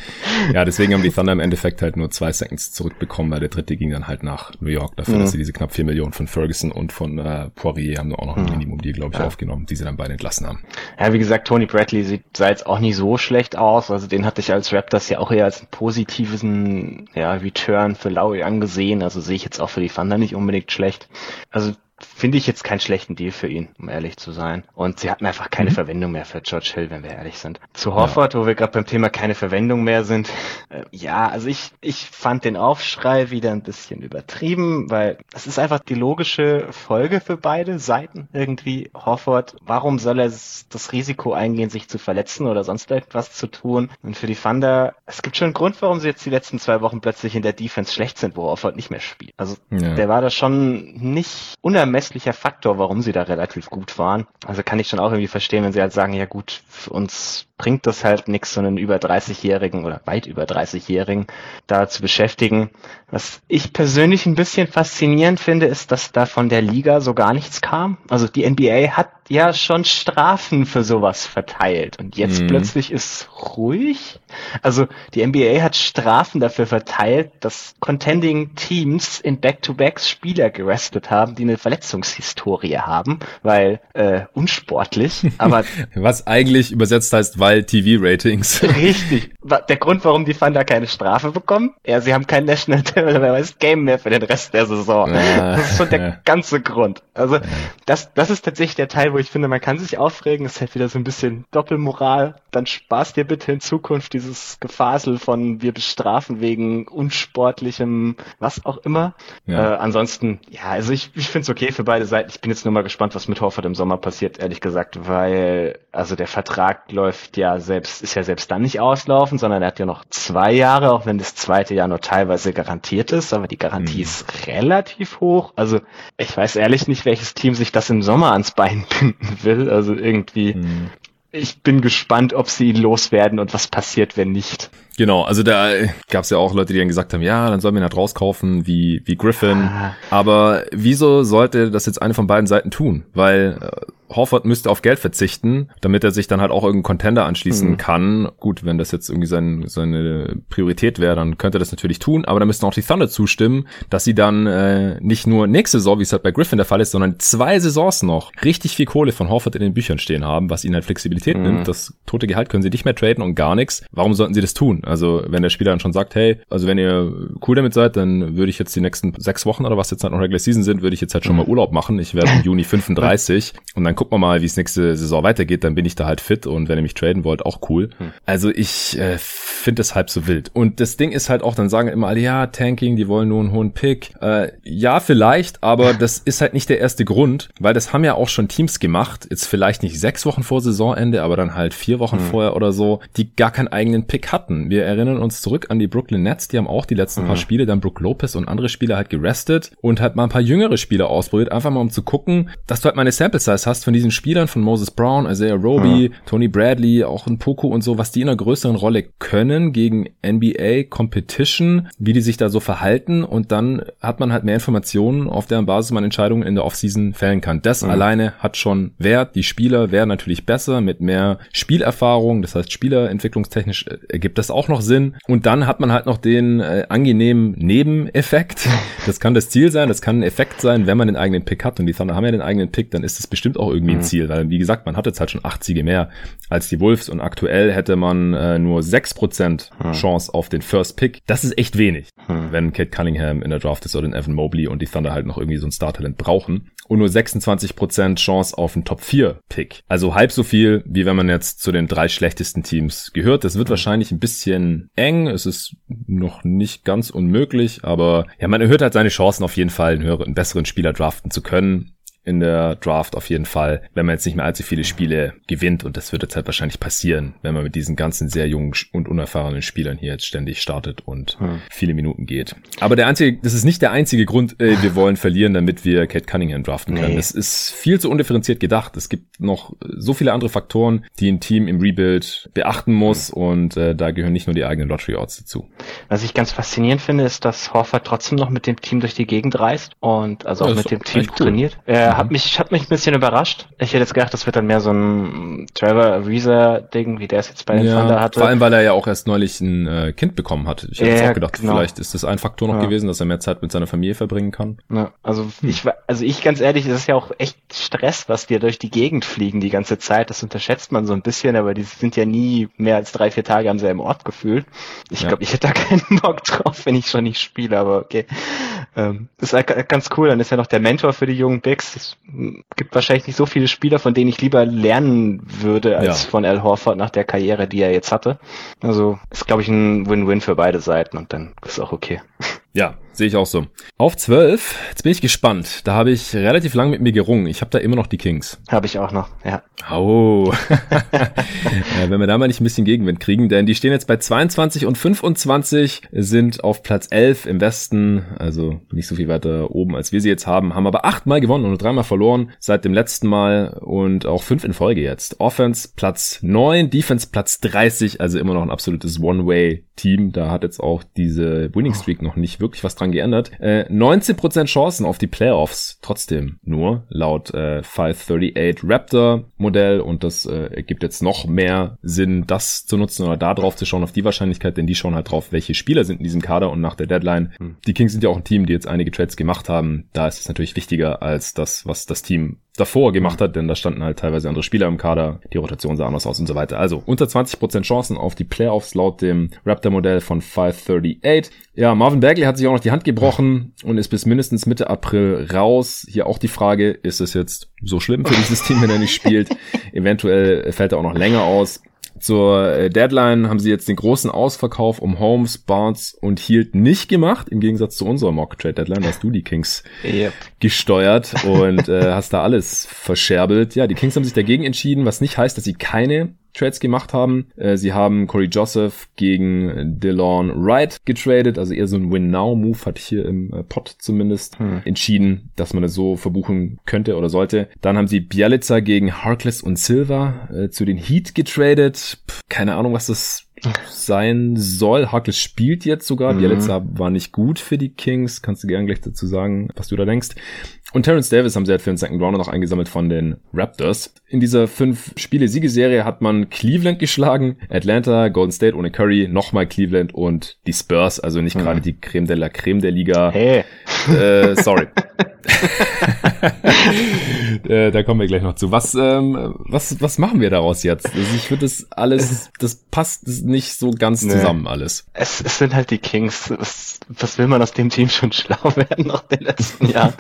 S1: Ja, deswegen haben die Thunder im Endeffekt halt nur zwei Seconds zurückbekommen, weil der dritte ging dann halt nach New York dafür, mhm. dass sie diese knapp vier Millionen von Ferguson und von äh, Poirier haben auch noch ein mhm. Minimum Deal, glaube ich, ja. aufgenommen, die sie dann beide entlassen haben.
S2: Ja, wie gesagt, Tony Bradley sieht sah jetzt auch nicht so schlecht aus. Also den hatte ich als Raptors ja auch eher als einen positiven ja, Return für Lowry angesehen. Also sehe ich jetzt auch für die Thunder nicht unbedingt schlecht. Also finde ich jetzt keinen schlechten Deal für ihn, um ehrlich zu sein. Und sie hatten einfach keine mhm. Verwendung mehr für George Hill, wenn wir ehrlich sind. Zu Hofford, ja. wo wir gerade beim Thema keine Verwendung mehr sind. Äh, ja, also ich, ich fand den Aufschrei wieder ein bisschen übertrieben, weil es ist einfach die logische Folge für beide Seiten irgendwie. Hofford, warum soll er das Risiko eingehen, sich zu verletzen oder sonst etwas zu tun? Und für die Thunder, es gibt schon einen Grund, warum sie jetzt die letzten zwei Wochen plötzlich in der Defense schlecht sind, wo Hofford nicht mehr spielt. Also ja. der war da schon nicht unermesslich unermesslicher Faktor, warum sie da relativ gut waren. Also kann ich schon auch irgendwie verstehen, wenn sie halt sagen, ja gut, für uns bringt das halt nichts, so einen über 30-Jährigen oder weit über 30-Jährigen da zu beschäftigen. Was ich persönlich ein bisschen faszinierend finde, ist, dass da von der Liga so gar nichts kam. Also die NBA hat ja schon Strafen für sowas verteilt und jetzt mhm. plötzlich ist ruhig. Also die NBA hat Strafen dafür verteilt, dass contending Teams in Back-to-Backs Spieler gerestet haben, die eine Verletzungshistorie haben, weil äh, unsportlich. Aber
S1: was eigentlich übersetzt heißt, weil TV-Ratings.
S2: Richtig. Der Grund, warum die Thunder keine Strafe bekommen? Ja, sie haben kein National Game mehr für den Rest der Saison. Ja, das ist schon der ja. ganze Grund. Also ja. das, das ist tatsächlich der Teil, wo ich finde, man kann sich aufregen. Es ist halt wieder so ein bisschen Doppelmoral. Dann sparst dir bitte in Zukunft dieses Gefasel von wir bestrafen wegen unsportlichem was auch immer. Äh, ansonsten, ja, also ich, ich finde es okay für beide Seiten. Ich bin jetzt nur mal gespannt, was mit Horford im Sommer passiert, ehrlich gesagt, weil also der Vertrag läuft ja selbst, ist ja selbst dann nicht auslaufen, sondern er hat ja noch zwei Jahre, auch wenn das zweite Jahr nur teilweise garantiert ist, aber die Garantie mhm. ist relativ hoch. Also ich weiß ehrlich nicht, welches Team sich das im Sommer ans Bein binden will. Also irgendwie, mhm. ich bin gespannt, ob sie ihn loswerden und was passiert, wenn nicht.
S1: Genau, also da gab es ja auch Leute, die dann gesagt haben, ja, dann sollen wir ihn halt rauskaufen, wie, wie Griffin. Ah. Aber wieso sollte das jetzt eine von beiden Seiten tun? Weil äh, Horford müsste auf Geld verzichten, damit er sich dann halt auch irgendeinen Contender anschließen mhm. kann. Gut, wenn das jetzt irgendwie sein, seine Priorität wäre, dann könnte er das natürlich tun, aber da müssten auch die Thunder zustimmen, dass sie dann äh, nicht nur nächste Saison, wie es halt bei Griffin der Fall ist, sondern zwei Saisons noch richtig viel Kohle von Horford in den Büchern stehen haben, was ihnen halt Flexibilität mhm. nimmt. Das tote Gehalt können sie nicht mehr traden und gar nichts. Warum sollten sie das tun? Also wenn der Spieler dann schon sagt, hey, also wenn ihr cool damit seid, dann würde ich jetzt die nächsten sechs Wochen oder was jetzt halt noch Regular Season sind, würde ich jetzt halt schon mal mhm. Urlaub machen. Ich werde im Juni 35 und dann gucken wir mal, wie es nächste Saison weitergeht, dann bin ich da halt fit und wenn ihr mich traden wollt, auch cool. Hm. Also ich äh, finde das halb so wild. Und das Ding ist halt auch, dann sagen immer alle, ja, Tanking, die wollen nur einen hohen Pick. Äh, ja, vielleicht, aber das ist halt nicht der erste Grund, weil das haben ja auch schon Teams gemacht, jetzt vielleicht nicht sechs Wochen vor Saisonende, aber dann halt vier Wochen hm. vorher oder so, die gar keinen eigenen Pick hatten. Wir erinnern uns zurück an die Brooklyn Nets, die haben auch die letzten hm. paar Spiele dann Brook Lopez und andere Spieler halt gerestet und halt mal ein paar jüngere Spieler ausprobiert, einfach mal um zu gucken, dass du halt mal eine Sample Size hast von diesen Spielern, von Moses Brown, Isaiah Roby, ja. Tony Bradley, auch ein Poco und so, was die in einer größeren Rolle können gegen NBA Competition, wie die sich da so verhalten und dann hat man halt mehr Informationen, auf deren Basis man Entscheidungen in der Offseason fällen kann. Das mhm. alleine hat schon Wert. Die Spieler werden natürlich besser mit mehr Spielerfahrung, das heißt spielerentwicklungstechnisch äh, ergibt das auch noch Sinn und dann hat man halt noch den äh, angenehmen Nebeneffekt. Das kann das Ziel sein, das kann ein Effekt sein, wenn man den eigenen Pick hat und die Thunder haben ja den eigenen Pick, dann ist das bestimmt auch irgendwie ein mhm. Ziel, weil wie gesagt, man hat jetzt halt schon acht Siege mehr als die Wolves und aktuell hätte man äh, nur sechs Prozent hm. Chance auf den First Pick. Das ist echt wenig, hm. wenn Kate Cunningham in der Draft ist oder den Evan Mobley und die Thunder halt noch irgendwie so ein Star-Talent brauchen. Und nur 26 Prozent Chance auf einen Top 4 Pick. Also halb so viel, wie wenn man jetzt zu den drei schlechtesten Teams gehört. Das wird hm. wahrscheinlich ein bisschen eng. Es ist noch nicht ganz unmöglich, aber ja, man erhöht halt seine Chancen auf jeden Fall, einen höheren, einen besseren Spieler draften zu können in der Draft auf jeden Fall, wenn man jetzt nicht mehr allzu viele Spiele gewinnt und das wird jetzt halt wahrscheinlich passieren, wenn man mit diesen ganzen sehr jungen und unerfahrenen Spielern hier jetzt ständig startet und hm. viele Minuten geht. Aber der einzige, das ist nicht der einzige Grund, äh, wir wollen verlieren, damit wir Kate Cunningham draften können. Nee. Das ist viel zu undifferenziert gedacht. Es gibt noch so viele andere Faktoren, die ein Team im Rebuild beachten muss hm. und äh, da gehören nicht nur die eigenen Lottery Odds dazu.
S2: Was ich ganz faszinierend finde, ist, dass Horford trotzdem noch mit dem Team durch die Gegend reist und also auch mit dem Team cool. trainiert. Er hat mich, hat mich ein bisschen überrascht. Ich hätte jetzt gedacht, das wird dann mehr so ein Trevor Ariza-Ding, wie der es jetzt bei den ja, Thunder hatte.
S1: Vor allem, weil er ja auch erst neulich ein äh, Kind bekommen hat. Ich hätte ja, auch gedacht, genau. vielleicht ist das ein Faktor noch ja. gewesen, dass er mehr Zeit mit seiner Familie verbringen kann.
S2: Ja, also hm. ich also ich ganz ehrlich, das ist ja auch echt Stress, was die durch die Gegend fliegen die ganze Zeit. Das unterschätzt man so ein bisschen, aber die sind ja nie mehr als drei, vier Tage am selben Ort gefühlt. Ich glaube, ich hätte da keinen Bock drauf, wenn ich schon nicht spiele, aber okay. Ähm, ist ganz cool. Dann ist er noch der Mentor für die jungen Bigs. Es gibt wahrscheinlich nicht so viele Spieler, von denen ich lieber lernen würde, als ja. von Al Horford nach der Karriere, die er jetzt hatte. Also ist, glaube ich, ein Win-Win für beide Seiten und dann ist auch okay.
S1: Ja, sehe ich auch so. Auf 12, jetzt bin ich gespannt. Da habe ich relativ lang mit mir gerungen. Ich habe da immer noch die Kings.
S2: Habe ich auch noch, ja.
S1: Oh. ja, wenn wir da mal nicht ein bisschen Gegenwind kriegen, denn die stehen jetzt bei 22 und 25, sind auf Platz 11 im Westen, also nicht so viel weiter oben, als wir sie jetzt haben, haben aber achtmal gewonnen und dreimal verloren seit dem letzten Mal und auch fünf in Folge jetzt. Offense Platz 9, Defense Platz 30, also immer noch ein absolutes One-Way-Team. Da hat jetzt auch diese Winning Streak noch nicht wirklich was dran geändert. Äh, 19% Chancen auf die Playoffs, trotzdem nur laut äh, 538 Raptor Modell und das äh, ergibt jetzt noch mehr Sinn, das zu nutzen oder da drauf zu schauen auf die Wahrscheinlichkeit, denn die schauen halt drauf, welche Spieler sind in diesem Kader und nach der Deadline. Hm. Die Kings sind ja auch ein Team, die jetzt einige Trades gemacht haben. Da ist es natürlich wichtiger als das, was das Team davor gemacht hat, denn da standen halt teilweise andere Spieler im Kader, die Rotation sah anders aus und so weiter. Also unter 20% Chancen auf die Playoffs laut dem Raptor-Modell von 538. Ja, Marvin Bagley hat sich auch noch die Hand gebrochen und ist bis mindestens Mitte April raus. Hier auch die Frage, ist es jetzt so schlimm für dieses Team, wenn er nicht spielt? Eventuell fällt er auch noch länger aus. Zur äh, Deadline haben sie jetzt den großen Ausverkauf um Holmes, Barnes und Hield nicht gemacht, im Gegensatz zu unserer Mock Trade Deadline, hast du die Kings yep. gesteuert und äh, hast da alles verscherbelt. Ja, die Kings haben sich dagegen entschieden, was nicht heißt, dass sie keine Trades gemacht haben. Äh, sie haben Corey Joseph gegen DeLon Wright getradet, also eher so ein Win-Now-Move, ich hier im äh, Pod zumindest hm. entschieden, dass man das so verbuchen könnte oder sollte. Dann haben sie Bialica gegen Harkless und Silva äh, zu den Heat getradet. Pff, keine Ahnung, was das sein soll. Harkless spielt jetzt sogar. Mhm. Bielitsa war nicht gut für die Kings. Kannst du gerne gleich dazu sagen, was du da denkst. Und Terrence Davis haben sie halt für den Second Rounder noch eingesammelt von den Raptors. In dieser fünf Spiele Siegeserie hat man Cleveland geschlagen, Atlanta, Golden State ohne Curry, nochmal Cleveland und die Spurs, also nicht mhm. gerade die Creme de la Creme der Liga.
S2: Hey.
S1: Äh, sorry. äh, da kommen wir gleich noch zu. Was, ähm, was, was machen wir daraus jetzt? Also ich finde das alles, das passt nicht so ganz nee. zusammen alles.
S2: Es, es sind halt die Kings. Was, was will man aus dem Team schon schlau werden nach den letzten Jahren?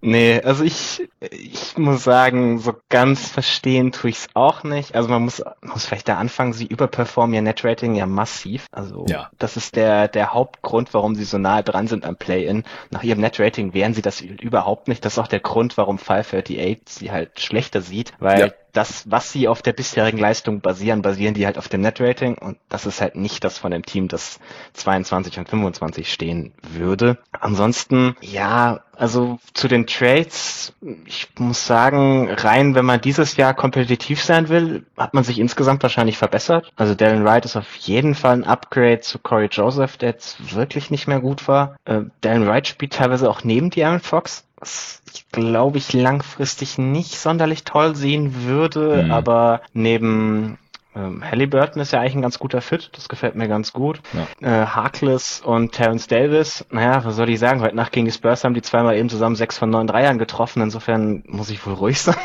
S2: Nee, also ich, ich muss sagen, so ganz verstehen tue ich es auch nicht. Also man muss, muss vielleicht da anfangen, sie überperformen ihr Netrating ja massiv. Also ja. das ist der, der Hauptgrund, warum sie so nahe dran sind am Play-In. Nach ihrem Netrating wären sie das überhaupt nicht. Das ist auch der Grund, warum 538 sie halt schlechter sieht, weil ja das, was sie auf der bisherigen Leistung basieren, basieren die halt auf dem Netrating und das ist halt nicht das von dem Team, das 22 und 25 stehen würde. Ansonsten, ja, also zu den Trades, ich muss sagen, rein, wenn man dieses Jahr kompetitiv sein will, hat man sich insgesamt wahrscheinlich verbessert. Also Darren Wright ist auf jeden Fall ein Upgrade zu Corey Joseph, der jetzt wirklich nicht mehr gut war. Äh, Darren Wright spielt teilweise auch neben De'Aaron Fox ich glaube ich langfristig nicht sonderlich toll sehen würde, mhm. aber neben ähm, Halliburton ist ja eigentlich ein ganz guter Fit, das gefällt mir ganz gut. Ja. Äh, Harkless und Terence Davis, naja, was soll ich sagen, heute Nacht gegen die Spurs haben die zweimal eben zusammen sechs von neun Dreiern getroffen, insofern muss ich wohl ruhig sein.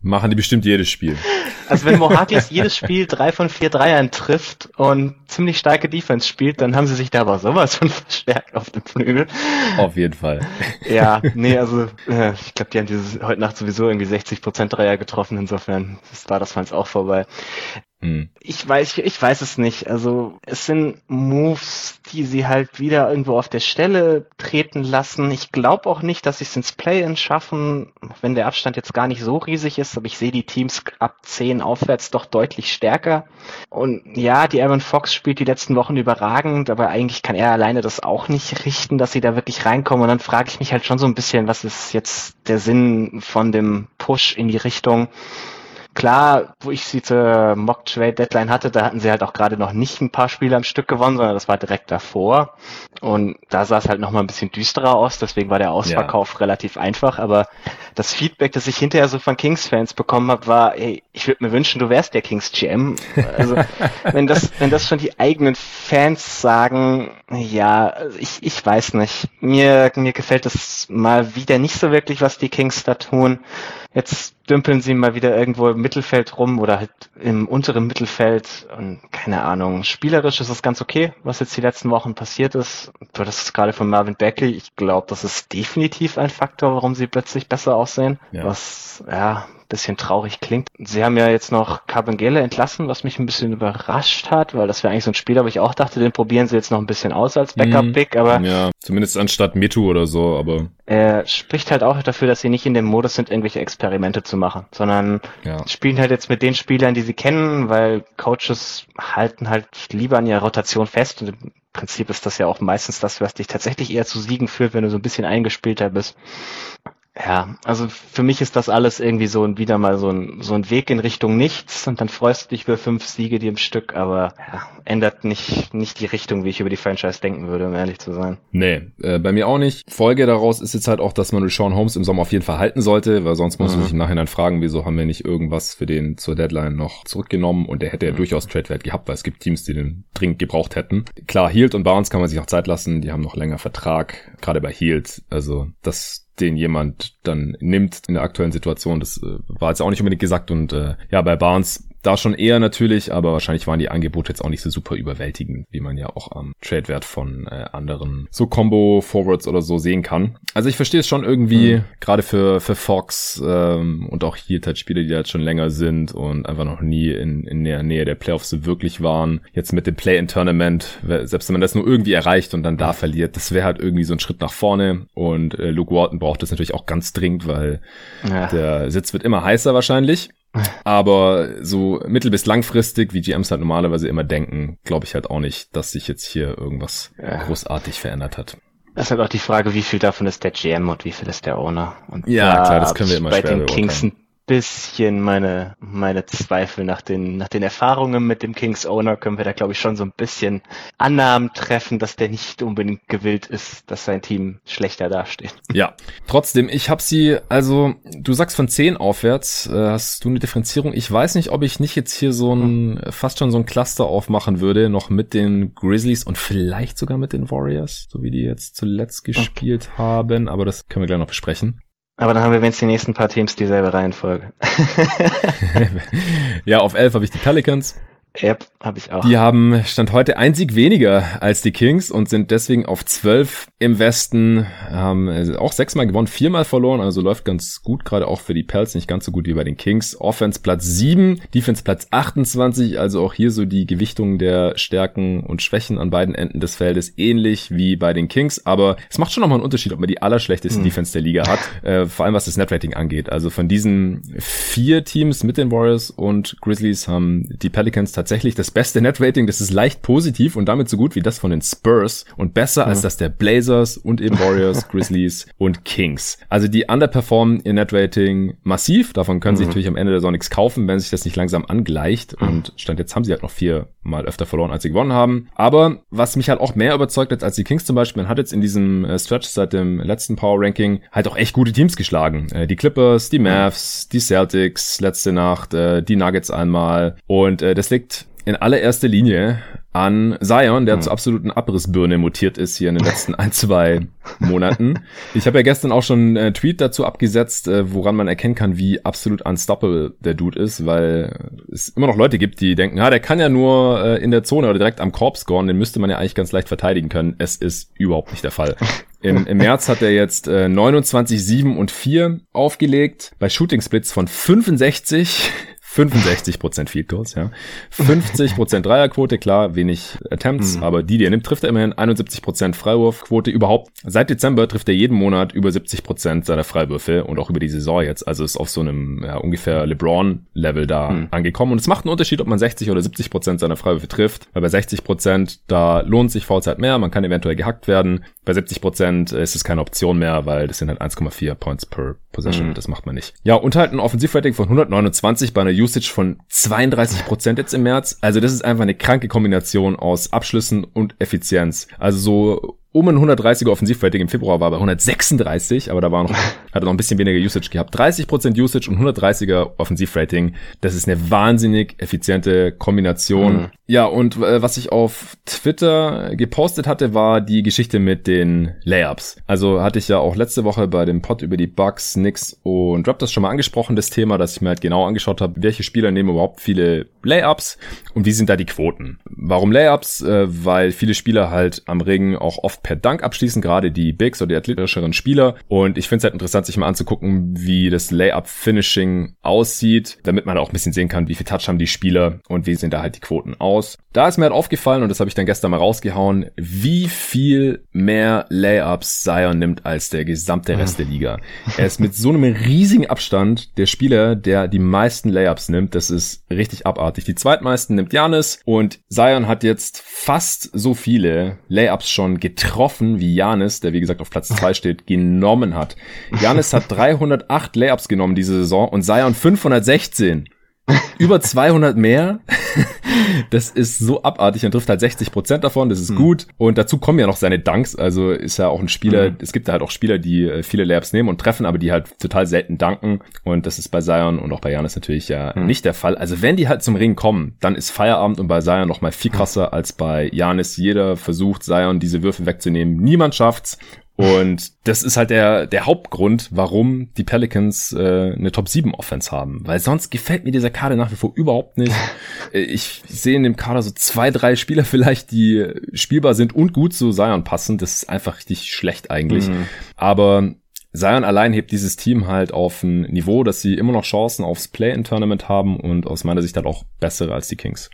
S1: Machen die bestimmt jedes Spiel.
S2: Also wenn Mo Harkless jedes Spiel drei von vier Dreiern trifft und ziemlich starke Defense spielt, dann haben sie sich da aber sowas von verstärkt auf dem Flügel.
S1: Auf jeden Fall.
S2: Ja, nee, also äh, ich glaube, die haben dieses heute Nacht sowieso irgendwie 60 Prozent Dreier getroffen, insofern war das jetzt auch vorbei. Hm. Ich weiß, ich weiß es nicht. Also es sind Moves, die sie halt wieder irgendwo auf der Stelle treten lassen. Ich glaube auch nicht, dass sie es ins Play-in schaffen, wenn der Abstand jetzt gar nicht so riesig ist. Aber ich sehe die Teams ab 10 aufwärts doch deutlich stärker. Und ja, die Aaron Fox spielt die letzten Wochen überragend, aber eigentlich kann er alleine das auch nicht richten, dass sie da wirklich reinkommen. Und dann frage ich mich halt schon so ein bisschen, was ist jetzt der Sinn von dem Push in die Richtung? Klar, wo ich sie zur Mock Trade Deadline hatte, da hatten sie halt auch gerade noch nicht ein paar Spiele am Stück gewonnen, sondern das war direkt davor. Und da sah es halt noch mal ein bisschen düsterer aus, deswegen war der Ausverkauf ja. relativ einfach. Aber das Feedback, das ich hinterher so von Kings-Fans bekommen habe, war, ey, ich würde mir wünschen, du wärst der Kings GM. Also wenn das, wenn das schon die eigenen Fans sagen, ja, ich, ich weiß nicht. Mir, mir gefällt das mal wieder nicht so wirklich, was die Kings da tun. Jetzt dümpeln sie mal wieder irgendwo im Mittelfeld rum oder halt im unteren Mittelfeld und keine Ahnung. Spielerisch ist es ganz okay, was jetzt die letzten Wochen passiert ist. Du hattest gerade von Marvin Beckley. Ich glaube, das ist definitiv ein Faktor, warum sie plötzlich besser aussehen. Ja. Was, ja, bisschen traurig klingt. Sie haben ja jetzt noch Carbengele entlassen, was mich ein bisschen überrascht hat, weil das wäre eigentlich so ein Spieler, wo ich auch dachte, den probieren sie jetzt noch ein bisschen aus als Backup-Pick, mhm. aber...
S1: Ja, zumindest anstatt Mitu oder so, aber...
S2: Er spricht halt auch dafür, dass sie nicht in dem Modus sind, irgendwelche Experimente zu machen, sondern ja. spielen halt jetzt mit den Spielern, die sie kennen, weil Coaches halten halt lieber an ihrer Rotation fest und im Prinzip ist das ja auch meistens das, was dich tatsächlich eher zu Siegen führt, wenn du so ein bisschen eingespielter bist. Ja, also für mich ist das alles irgendwie so ein, wieder mal so ein, so ein Weg in Richtung nichts und dann freust du dich für fünf Siege die im Stück, aber ja, ändert nicht, nicht die Richtung, wie ich über die Franchise denken würde, um ehrlich zu sein.
S1: Nee, äh, bei mir auch nicht. Folge daraus ist jetzt halt auch, dass man Rashawn Holmes im Sommer auf jeden Fall halten sollte, weil sonst muss mhm. man sich im Nachhinein fragen, wieso haben wir nicht irgendwas für den zur Deadline noch zurückgenommen und der hätte ja mhm. durchaus Trade-Wert gehabt, weil es gibt Teams, die den dringend gebraucht hätten. Klar, Hield und Barnes kann man sich auch Zeit lassen, die haben noch länger Vertrag, gerade bei Hield, also das den jemand dann nimmt in der aktuellen Situation. Das äh, war jetzt auch nicht unbedingt gesagt und äh, ja, bei Barnes da schon eher natürlich, aber wahrscheinlich waren die Angebote jetzt auch nicht so super überwältigend, wie man ja auch am Trade-Wert von äh, anderen so Combo-Forwards oder so sehen kann. Also ich verstehe es schon irgendwie, mhm. gerade für, für Fox ähm, und auch hier halt Spieler, die jetzt schon länger sind und einfach noch nie in, in der Nähe der Playoffs wirklich waren. Jetzt mit dem Play-in-Tournament, selbst wenn man das nur irgendwie erreicht und dann da verliert, das wäre halt irgendwie so ein Schritt nach vorne. Und äh, Luke Walton braucht das natürlich auch ganz dringend, weil ja. der Sitz wird immer heißer wahrscheinlich. Aber so mittel- bis langfristig, wie GMs halt normalerweise immer denken, glaube ich halt auch nicht, dass sich jetzt hier irgendwas ja. großartig verändert hat.
S2: Das ist halt auch die Frage, wie viel davon ist der GM und wie viel ist der Owner. Und
S1: ja, klar, das können wir immer
S2: bei den Kings ein bisschen meine, meine Zweifel nach den, nach den Erfahrungen mit dem Kings Owner können wir da, glaube ich, schon so ein bisschen Annahmen treffen, dass der nicht unbedingt gewillt ist, dass sein Team schlechter dasteht.
S1: Ja, trotzdem, ich habe sie, also du sagst von 10 aufwärts, äh, hast du eine Differenzierung. Ich weiß nicht, ob ich nicht jetzt hier so ein, hm. fast schon so ein Cluster aufmachen würde, noch mit den Grizzlies und vielleicht sogar mit den Warriors, so wie die jetzt zuletzt gespielt okay. haben, aber das können wir gleich noch besprechen.
S2: Aber dann haben wir jetzt die nächsten paar Teams dieselbe Reihenfolge.
S1: ja, auf 11 habe ich die Pelicans.
S2: Yep, habe ich auch.
S1: Die haben Stand heute ein Sieg weniger als die Kings und sind deswegen auf zwölf im Westen. Haben also auch sechsmal gewonnen, viermal verloren, also läuft ganz gut, gerade auch für die Pelz, nicht ganz so gut wie bei den Kings. Offense Platz sieben, Defense Platz 28, also auch hier so die Gewichtung der Stärken und Schwächen an beiden Enden des Feldes ähnlich wie bei den Kings, aber es macht schon nochmal einen Unterschied, ob man die allerschlechteste hm. Defense der Liga hat, äh, vor allem was das Netrating angeht. Also von diesen vier Teams mit den Warriors und Grizzlies haben die Pelicans tatsächlich tatsächlich das beste Netrating. Das ist leicht positiv und damit so gut wie das von den Spurs und besser ja. als das der Blazers und eben Warriors, Grizzlies und Kings. Also die underperformen ihr Netrating massiv. Davon können mhm. sie natürlich am Ende der Saison nichts kaufen, wenn sich das nicht langsam angleicht. Mhm. Und Stand jetzt haben sie halt noch vier mal öfter verloren, als sie gewonnen haben. Aber was mich halt auch mehr überzeugt hat als die Kings zum Beispiel, man hat jetzt in diesem äh, Stretch seit dem letzten Power Ranking halt auch echt gute Teams geschlagen. Äh, die Clippers, die Mavs, die Celtics letzte Nacht, äh, die Nuggets einmal. Und das liegt in allererster Linie an Zion, der mhm. zur absoluten Abrissbirne mutiert ist hier in den letzten ein, zwei Monaten. Ich habe ja gestern auch schon einen Tweet dazu abgesetzt, äh, woran man erkennen kann, wie absolut unstoppable der Dude ist, weil es immer noch Leute gibt, die denken, ja, der kann ja nur äh, in der Zone oder direkt am Korb scoren, den müsste man ja eigentlich ganz leicht verteidigen können. Es ist überhaupt nicht der Fall. Im, Im März hat er jetzt äh, 29, 7 und 4 aufgelegt, bei Shooting Splits von 65 65% Field Goals, ja. 50% Dreierquote, klar, wenig Attempts, mhm. aber die, die er nimmt, trifft er immerhin 71% Freiwurfquote überhaupt. Seit Dezember trifft er jeden Monat über 70% seiner Freiwürfe und auch über die Saison jetzt. Also ist auf so einem ja, ungefähr LeBron-Level da mhm. angekommen. Und es macht einen Unterschied, ob man 60 oder 70% seiner Freiwürfe trifft, weil bei 60% da lohnt sich Fouls mehr, man kann eventuell gehackt werden. Bei 70% ist es keine Option mehr, weil das sind halt 1,4 Points per Possession, mhm. das macht man nicht. Ja, und halt ein Offensivrating von 129 bei einer Usage von 32% jetzt im März. Also das ist einfach eine kranke Kombination aus Abschlüssen und Effizienz. Also so um ein 130er Offensivrating im Februar war bei 136, aber da war noch, hat er noch ein bisschen weniger Usage gehabt. 30% Usage und 130er Offensivrating. Das ist eine wahnsinnig effiziente Kombination. Mhm. Ja, und äh, was ich auf Twitter gepostet hatte, war die Geschichte mit den Layups. Also hatte ich ja auch letzte Woche bei dem Pod über die Bugs, Knicks und Raptors schon mal angesprochen, das Thema, dass ich mir halt genau angeschaut habe, welche Spieler nehmen überhaupt viele Layups und wie sind da die Quoten. Warum Layups? Äh, weil viele Spieler halt am Ring auch oft per Dank abschließen, gerade die Bigs oder die athletischeren Spieler. Und ich finde es halt interessant, sich mal anzugucken, wie das Layup-Finishing aussieht, damit man auch ein bisschen sehen kann, wie viel Touch haben die Spieler und wie sehen da halt die Quoten aus. Da ist mir halt aufgefallen, und das habe ich dann gestern mal rausgehauen, wie viel mehr Layups Zion nimmt als der gesamte Rest der Liga. Er ist mit so einem riesigen Abstand der Spieler, der die meisten Layups nimmt. Das ist richtig abartig. Die zweitmeisten nimmt Janis und Zion hat jetzt fast so viele Layups schon getroffen getroffen, wie Janis, der wie gesagt auf Platz 2 steht, genommen hat. Janis hat 308 Layups genommen diese Saison und Zion 516. Über 200 mehr. Das ist so abartig. Er trifft halt 60 Prozent davon. Das ist mhm. gut. Und dazu kommen ja noch seine Dunks. Also ist ja auch ein Spieler. Mhm. Es gibt ja halt auch Spieler, die äh, viele Layups nehmen und treffen, aber die halt total selten danken. Und das ist bei Zion und auch bei Janis natürlich ja mhm. nicht der Fall. Also wenn die halt zum Ring kommen, dann ist Feierabend und bei Zion noch mal viel krasser als bei Janis. Jeder versucht, Zion diese Würfe wegzunehmen. Niemand schafft's. Und das ist halt der, der Hauptgrund, warum die Pelicans äh, eine Top 7 Offense haben. Weil sonst gefällt mir dieser Kader nach wie vor überhaupt nicht. Äh, ich sehe in dem Kader so zwei, drei Spieler vielleicht, die spielbar sind und gut zu Zion passen. Das ist einfach richtig schlecht eigentlich. Mhm. Aber Zion allein hebt dieses Team halt auf ein Niveau, dass sie immer noch Chancen aufs Play-in-Tournament haben und aus meiner Sicht halt auch bessere als die Kings.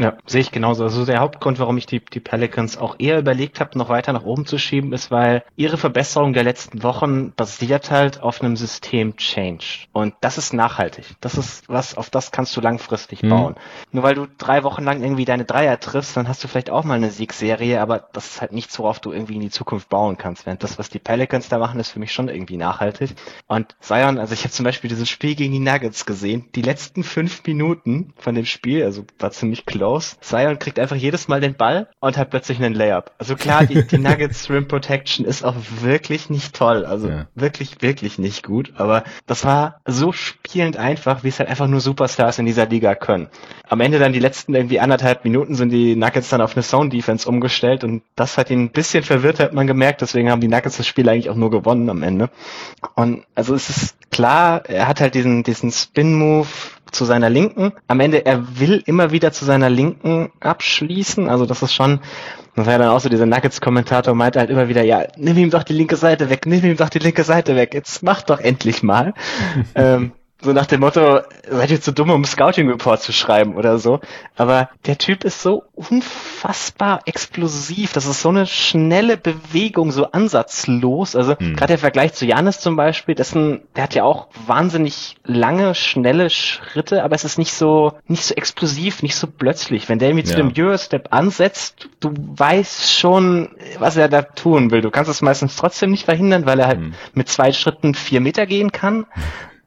S2: Ja, sehe ich genauso. Also der Hauptgrund, warum ich die, die Pelicans auch eher überlegt habe, noch weiter nach oben zu schieben, ist, weil ihre Verbesserung der letzten Wochen basiert halt auf einem System Change. Und das ist nachhaltig. Das ist was, auf das kannst du langfristig mhm. bauen. Nur weil du drei Wochen lang irgendwie deine Dreier triffst, dann hast du vielleicht auch mal eine Siegserie, aber das ist halt nichts, worauf du irgendwie in die Zukunft bauen kannst. Während das, was die Pelicans da machen, ist für mich schon irgendwie nachhaltig. Und Zion, also ich habe zum Beispiel dieses Spiel gegen die Nuggets gesehen. Die letzten fünf Minuten von dem Spiel, also war ziemlich close. Zion kriegt einfach jedes Mal den Ball und hat plötzlich einen Layup. Also klar, die, die Nuggets Rim Protection ist auch wirklich nicht toll. Also ja. wirklich, wirklich nicht gut. Aber das war so spielend einfach, wie es halt einfach nur Superstars in dieser Liga können. Am Ende dann die letzten irgendwie anderthalb Minuten sind die Nuggets dann auf eine Zone Defense umgestellt und das hat ihn ein bisschen verwirrt, hat man gemerkt. Deswegen haben die Nuggets das Spiel eigentlich auch nur gewonnen am Ende. Und also es ist klar, er hat halt diesen, diesen Spin-Move zu seiner Linken. Am Ende, er will immer wieder zu seiner Linken abschließen. Also das ist schon, das war ja dann auch so dieser Nuggets-Kommentator meinte halt immer wieder, ja, nimm ihm doch die linke Seite weg, nimm ihm doch die linke Seite weg, jetzt mach doch endlich mal. ähm, so nach dem Motto, seid ihr zu dumm, um Scouting Report zu schreiben oder so. Aber der Typ ist so unfassbar explosiv. Das ist so eine schnelle Bewegung, so ansatzlos. Also hm. gerade der Vergleich zu Janis zum Beispiel, das ein, der hat ja auch wahnsinnig lange, schnelle Schritte, aber es ist nicht so, nicht so explosiv, nicht so plötzlich. Wenn der irgendwie ja. zu dem Eurostep ansetzt, du weißt schon, was er da tun will. Du kannst es meistens trotzdem nicht verhindern, weil er halt hm. mit zwei Schritten vier Meter gehen kann.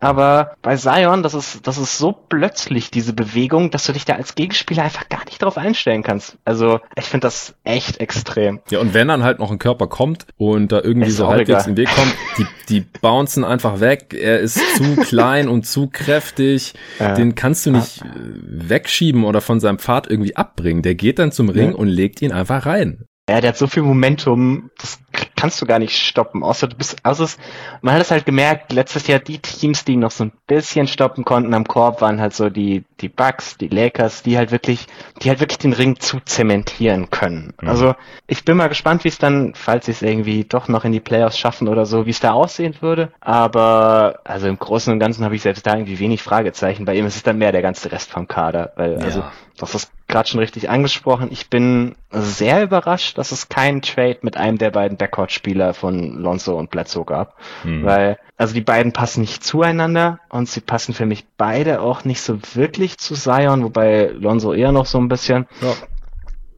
S2: Aber bei Zion, das ist, das ist so plötzlich, diese Bewegung, dass du dich da als Gegenspieler einfach gar nicht drauf einstellen kannst. Also, ich finde das echt extrem.
S1: Ja, und wenn dann halt noch ein Körper kommt und da irgendwie so halbwegs in den Weg kommt, die, die bouncen einfach weg. Er ist zu klein und zu kräftig. Äh, den kannst du nicht äh, wegschieben oder von seinem Pfad irgendwie abbringen. Der geht dann zum Ring ja. und legt ihn einfach rein.
S2: Ja, der hat so viel Momentum, das kannst du gar nicht stoppen. Außer du bist, außer es, man hat es halt gemerkt, letztes Jahr die Teams, die noch so ein bisschen stoppen konnten am Korb, waren halt so die, die Bucks, die Lakers, die halt wirklich, die halt wirklich den Ring zu zementieren können. Mhm. Also, ich bin mal gespannt, wie es dann, falls sie es irgendwie doch noch in die Playoffs schaffen oder so, wie es da aussehen würde. Aber, also im Großen und Ganzen habe ich selbst da irgendwie wenig Fragezeichen. Bei ihm ist es dann mehr der ganze Rest vom Kader, weil, ja. also, das ist gerade schon richtig angesprochen. Ich bin sehr überrascht, dass es keinen Trade mit einem der beiden Backcourt-Spieler von Lonzo und Bledsoe gab. Hm. Weil, also die beiden passen nicht zueinander und sie passen für mich beide auch nicht so wirklich zu Zion, wobei Lonzo eher noch so ein bisschen. Ja.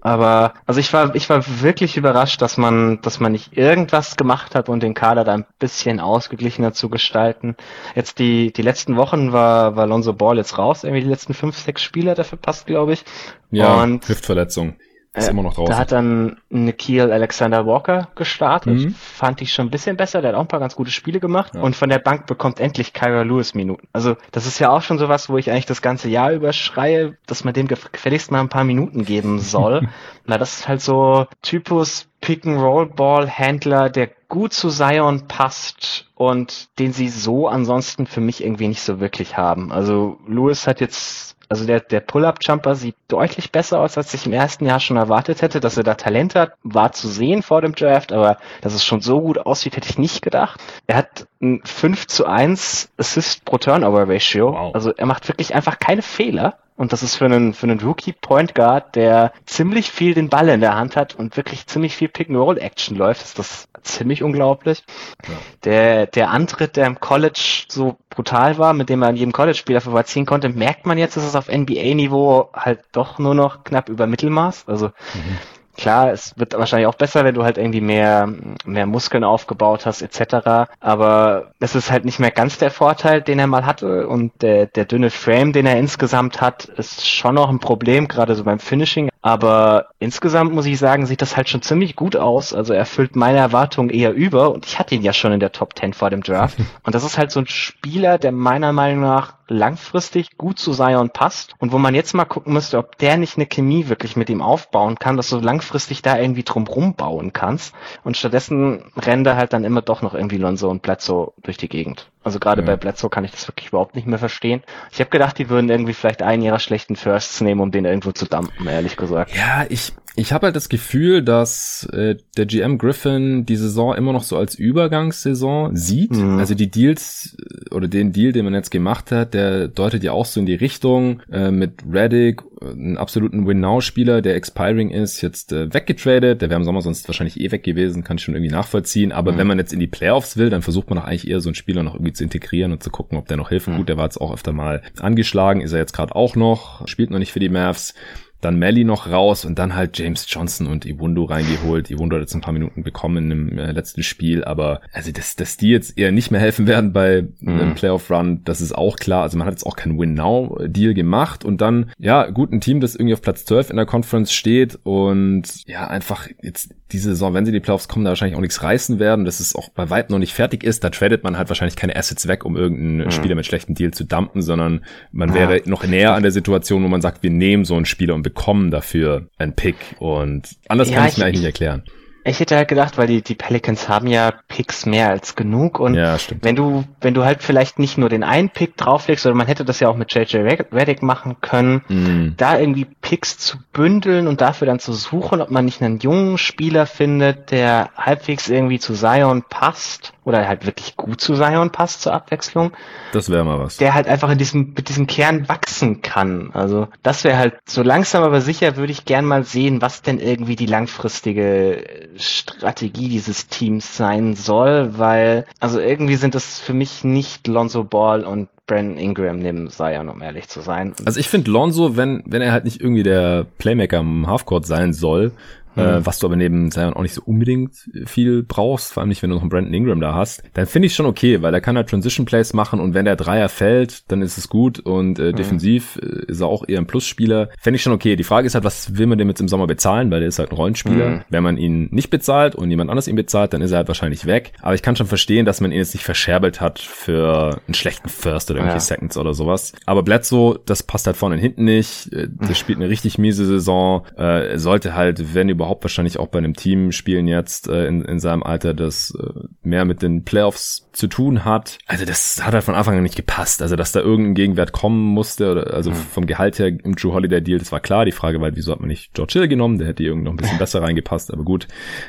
S2: Aber also ich war ich war wirklich überrascht, dass man dass man nicht irgendwas gemacht hat, um den Kader da ein bisschen ausgeglichener zu gestalten. Jetzt die die letzten Wochen war war Lonzo Ball jetzt raus, irgendwie die letzten fünf sechs Spieler dafür passt, glaube ich.
S1: Ja, Und Hüftverletzung. Ist äh, immer noch draußen.
S2: Da hat dann Nikhil Alexander Walker gestartet. Mhm. Fand ich schon ein bisschen besser. Der hat auch ein paar ganz gute Spiele gemacht. Ja. Und von der Bank bekommt endlich Kyra Lewis Minuten. Also das ist ja auch schon sowas, wo ich eigentlich das ganze Jahr überschreie, dass man dem gefälligst mal ein paar Minuten geben soll. Na, das ist halt so Typus Pick-and-Roll-Ball-Händler, der gut zu Zion passt und den sie so ansonsten für mich irgendwie nicht so wirklich haben. Also Lewis hat jetzt also der, der Pull-Up-Jumper sieht deutlich besser aus, als ich im ersten Jahr schon erwartet hätte. Dass er da Talent hat, war zu sehen vor dem Draft, aber dass es schon so gut aussieht, hätte ich nicht gedacht. Er hat ein 5 zu 1 Assist pro Turnover Ratio. Wow. Also er macht wirklich einfach keine Fehler. Und das ist für einen, für einen Rookie Point Guard, der ziemlich viel den Ball in der Hand hat und wirklich ziemlich viel Pick-and-Roll-Action läuft, ist das ziemlich unglaublich. Ja. Der, der Antritt, der im College so brutal war, mit dem man jedem College-Spieler vorüberziehen konnte, merkt man jetzt, dass es auf NBA-Niveau halt doch nur noch knapp über Mittelmaß. Also mhm. Klar, es wird wahrscheinlich auch besser, wenn du halt irgendwie mehr, mehr Muskeln aufgebaut hast, etc. Aber es ist halt nicht mehr ganz der Vorteil, den er mal hatte. Und der, der dünne Frame, den er insgesamt hat, ist schon noch ein Problem, gerade so beim Finishing. Aber insgesamt muss ich sagen, sieht das halt schon ziemlich gut aus. Also er erfüllt meine Erwartungen eher über. Und ich hatte ihn ja schon in der Top 10 vor dem Draft. Und das ist halt so ein Spieler, der meiner Meinung nach langfristig gut zu Zion passt und wo man jetzt mal gucken müsste, ob der nicht eine Chemie wirklich mit ihm aufbauen kann, dass du langfristig da irgendwie drumrum bauen kannst und stattdessen rennen da halt dann immer doch noch irgendwie Lonzo und Bledsoe durch die Gegend. Also gerade ja. bei Bledsoe kann ich das wirklich überhaupt nicht mehr verstehen. Ich habe gedacht, die würden irgendwie vielleicht einen ihrer schlechten Firsts nehmen, um den irgendwo zu dumpen, ehrlich gesagt.
S1: Ja, ich Ich habe halt das Gefühl, dass äh, der GM Griffin die Saison immer noch so als Übergangssaison sieht. Mhm. Also die Deals äh, oder den Deal, den man jetzt gemacht hat, der deutet ja auch so in die Richtung äh, mit Reddick, äh, einen absoluten Win-Now-Spieler, der expiring ist, jetzt äh, weggetradet. Der wäre im Sommer sonst wahrscheinlich eh weg gewesen, kann ich schon irgendwie nachvollziehen. Aber mhm. wenn man jetzt in die Playoffs will, dann versucht man doch eigentlich eher so einen Spieler noch irgendwie zu integrieren und zu gucken, ob der noch hilft. Mhm. Gut, der war jetzt auch öfter mal angeschlagen, ist er jetzt gerade auch noch, spielt noch nicht für die Mavs dann Melly noch raus und dann halt James Johnson und Iwundo reingeholt. Iwundo hat jetzt ein paar Minuten bekommen im äh, letzten Spiel, aber also dass, dass die jetzt eher nicht mehr helfen werden bei mhm. einem Playoff Run, das ist auch klar. Also man hat jetzt auch keinen Win Now Deal gemacht und dann ja, gut ein Team, das irgendwie auf Platz 12 in der Conference steht und ja, einfach jetzt diese Saison, wenn sie in die Playoffs kommen, da wahrscheinlich auch nichts reißen werden, dass es auch bei weitem noch nicht fertig ist, da tradet man halt wahrscheinlich keine Assets weg, um irgendeinen mhm. Spieler mit schlechten Deal zu dumpen, sondern man ja. wäre noch näher an der Situation, wo man sagt, wir nehmen so einen Spieler und bekommen dafür einen Pick und anders ja, kann ich mir eigentlich nicht erklären.
S2: Ich hätte halt gedacht, weil die, die Pelicans haben ja Picks mehr als genug und ja, wenn du, wenn du halt vielleicht nicht nur den einen Pick drauflegst, oder man hätte das ja auch mit JJ Reddick machen können, mm. da irgendwie Picks zu bündeln und dafür dann zu suchen, ob man nicht einen jungen Spieler findet, der halbwegs irgendwie zu Zion passt oder halt wirklich gut zu Zion passt zur Abwechslung.
S1: Das wäre mal was.
S2: Der halt einfach in diesem, mit diesem Kern wachsen kann. Also das wäre halt so langsam aber sicher würde ich gern mal sehen, was denn irgendwie die langfristige Strategie dieses Teams sein soll, weil also irgendwie sind das für mich nicht Lonzo Ball und Brandon Ingram neben Zion, um ehrlich zu sein.
S1: Also ich finde Lonzo, wenn, wenn er halt nicht irgendwie der Playmaker im Halfcourt sein soll, äh, mhm. was du aber neben Zion auch nicht so unbedingt viel brauchst, vor allem nicht, wenn du noch einen Brandon Ingram da hast, dann finde ich schon okay, weil er kann halt Transition Plays machen und wenn der Dreier fällt, dann ist es gut und äh, mhm. defensiv äh, ist er auch eher ein Plusspieler. Fände ich schon okay. Die Frage ist halt, was will man dem jetzt im Sommer bezahlen, weil der ist halt ein Rollenspieler. Mhm. Wenn man ihn nicht bezahlt und jemand anders ihn bezahlt, dann ist er halt wahrscheinlich weg. Aber ich kann schon verstehen, dass man ihn jetzt nicht verscherbelt hat für einen schlechten First oder irgendwelche ja. Seconds oder sowas. Aber Bledsoe, das passt halt vorne und hinten nicht. Äh, der spielt eine richtig miese Saison. Äh, sollte halt, wenn überhaupt überhaupt wahrscheinlich auch bei einem Team spielen jetzt äh, in, in seinem Alter, das äh, mehr mit den Playoffs zu tun hat. Also das hat halt von Anfang an nicht gepasst. Also dass da irgendein Gegenwert kommen musste, oder also mhm. vom Gehalt her im Drew Holiday Deal, das war klar. Die Frage war, wieso hat man nicht George Hill genommen? Der hätte irgendwie noch ein bisschen besser reingepasst, aber gut,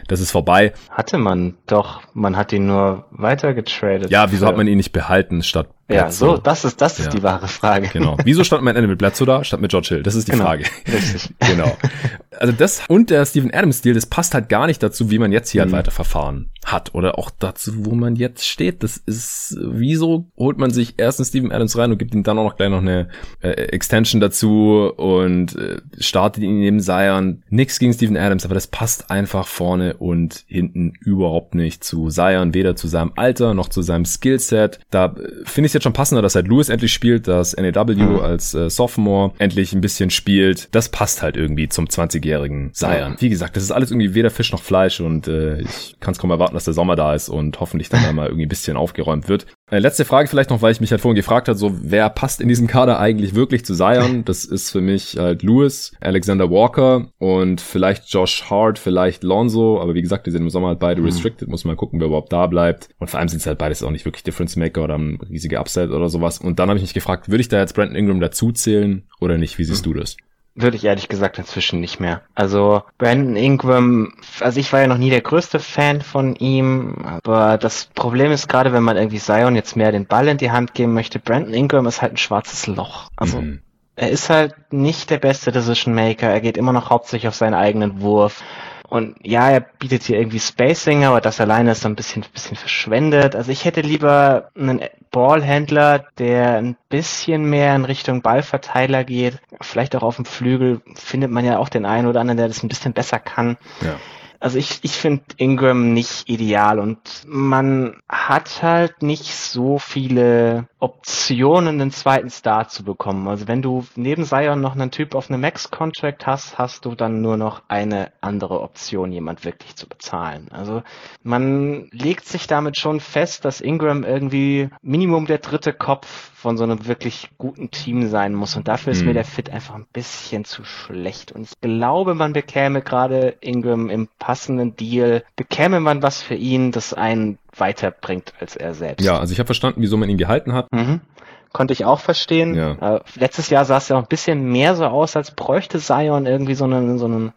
S1: das ist vorbei.
S2: Hatte man doch, man hat ihn nur weiter getradet.
S1: Ja, wieso hat man ihn nicht behalten statt
S2: ja, so, das ist, das ist ja. die wahre Frage.
S1: Genau. Wieso stand mein Ende mit Bledsoe da, statt mit George Hill? Das ist die genau. Frage. Richtig. genau. Also das und der Steven Adams Deal, das passt halt gar nicht dazu, wie man jetzt hier halt mhm. halt weiterverfahren hat oder auch dazu, wo man jetzt steht. Das ist, wieso holt man sich erstens Steven Adams rein und gibt ihm dann auch noch gleich noch eine äh, Extension dazu und äh, startet ihn neben Zion. Nix gegen Steven Adams, aber das passt einfach vorne und hinten überhaupt nicht zu Zion, weder zu seinem Alter noch zu seinem Skillset. Da äh, finde ich jetzt schon passender, dass halt Lewis endlich spielt, dass NAW mhm. als äh, Sophomore endlich ein bisschen spielt. Das passt halt irgendwie zum 20-jährigen Zion. Wie gesagt, das ist alles irgendwie weder Fisch noch Fleisch und äh, ich kann es kaum erwarten, dass der Sommer da ist und hoffentlich dann einmal irgendwie ein bisschen aufgeräumt wird. Äh, letzte Frage vielleicht noch, weil ich mich halt vorhin gefragt habe, so wer passt in diesen Kader eigentlich wirklich zu Zion? Das ist für mich halt Lewis, Alexander Walker und vielleicht Josh Hart, vielleicht Lonzo, aber wie gesagt, die sind im Sommer halt beide mhm. restricted, muss man gucken, wer überhaupt da bleibt. Und vor allem sind es halt beides auch nicht wirklich Difference Maker oder ein riesiger Upset oder sowas. Und dann habe ich mich gefragt, würde ich da jetzt Brandon Ingram dazuzählen oder nicht? Wie siehst mhm. du das?
S2: Würde ich ehrlich gesagt inzwischen nicht mehr. Also Brandon Ingram, also ich war ja noch nie der größte Fan von ihm, aber das Problem ist gerade, wenn man irgendwie Zion jetzt mehr den Ball in die Hand geben möchte, Brandon Ingram ist halt ein schwarzes Loch. Also mhm. er ist halt nicht der beste Decision Maker, er geht immer noch hauptsächlich auf seinen eigenen Wurf. Und ja, er bietet hier irgendwie Spacing, aber das alleine ist so ein bisschen, bisschen verschwendet. Also ich hätte lieber einen Ballhändler, der ein bisschen mehr in Richtung Ballverteiler geht. Vielleicht auch auf dem Flügel findet man ja auch den einen oder anderen, der das ein bisschen besser kann. Ja. Also ich, ich finde Ingram nicht ideal und man hat halt nicht so viele Optionen, den zweiten Star zu bekommen. Also wenn du neben Zion noch einen Typ auf einem Max-Contract hast, hast du dann nur noch eine andere Option, jemand wirklich zu bezahlen. Also man legt sich damit schon fest, dass Ingram irgendwie Minimum der dritte Kopf von so einem wirklich guten Team sein muss. Und dafür ist hm. mir der Fit einfach ein bisschen zu schlecht. Und ich glaube, man bekäme gerade Ingram im passenden Deal, bekäme man was für ihn, das einen weiterbringt als er selbst.
S1: Ja, also ich habe verstanden, wieso man ihn gehalten hat.
S2: Mhm. Konnte ich auch verstehen. Ja. Äh, letztes Jahr sah es ja auch ein bisschen mehr so aus, als bräuchte Zion irgendwie so einen, so einen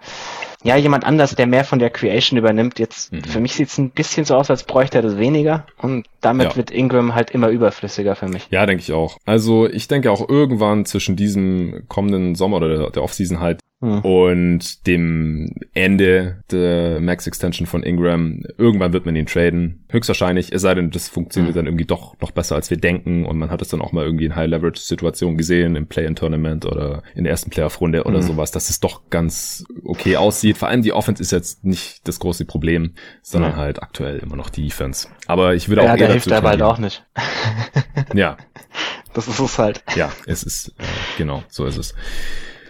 S2: ja, jemand anders, der mehr von der Creation übernimmt. Jetzt, mhm. für mich sieht es ein bisschen so aus, als bräuchte er das weniger. Und damit ja. wird Ingram halt immer überflüssiger für mich.
S1: Ja, denke ich auch. Also ich denke auch irgendwann zwischen diesem kommenden Sommer oder der, der Offseason halt hm. Und dem Ende der Max Extension von Ingram, irgendwann wird man ihn traden. Höchstwahrscheinlich, es sei denn, das funktioniert hm. dann irgendwie doch noch besser, als wir denken. Und man hat es dann auch mal irgendwie in High-Leverage-Situationen gesehen, im Play-in-Tournament oder in der ersten Playoff-Runde oder hm. sowas, dass es doch ganz okay aussieht. Vor allem die Offense ist jetzt nicht das große Problem, sondern hm. halt aktuell immer noch die Defense. Aber ich würde auch
S2: ja, der hilft aber halt auch nicht.
S1: ja.
S2: Das ist es halt.
S1: Ja, es ist, äh, genau, so ist es.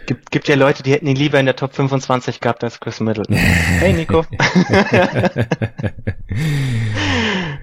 S2: Gibt, gibt ja Leute, die hätten ihn lieber in der Top 25 gehabt als Chris Middleton. Hey Nico.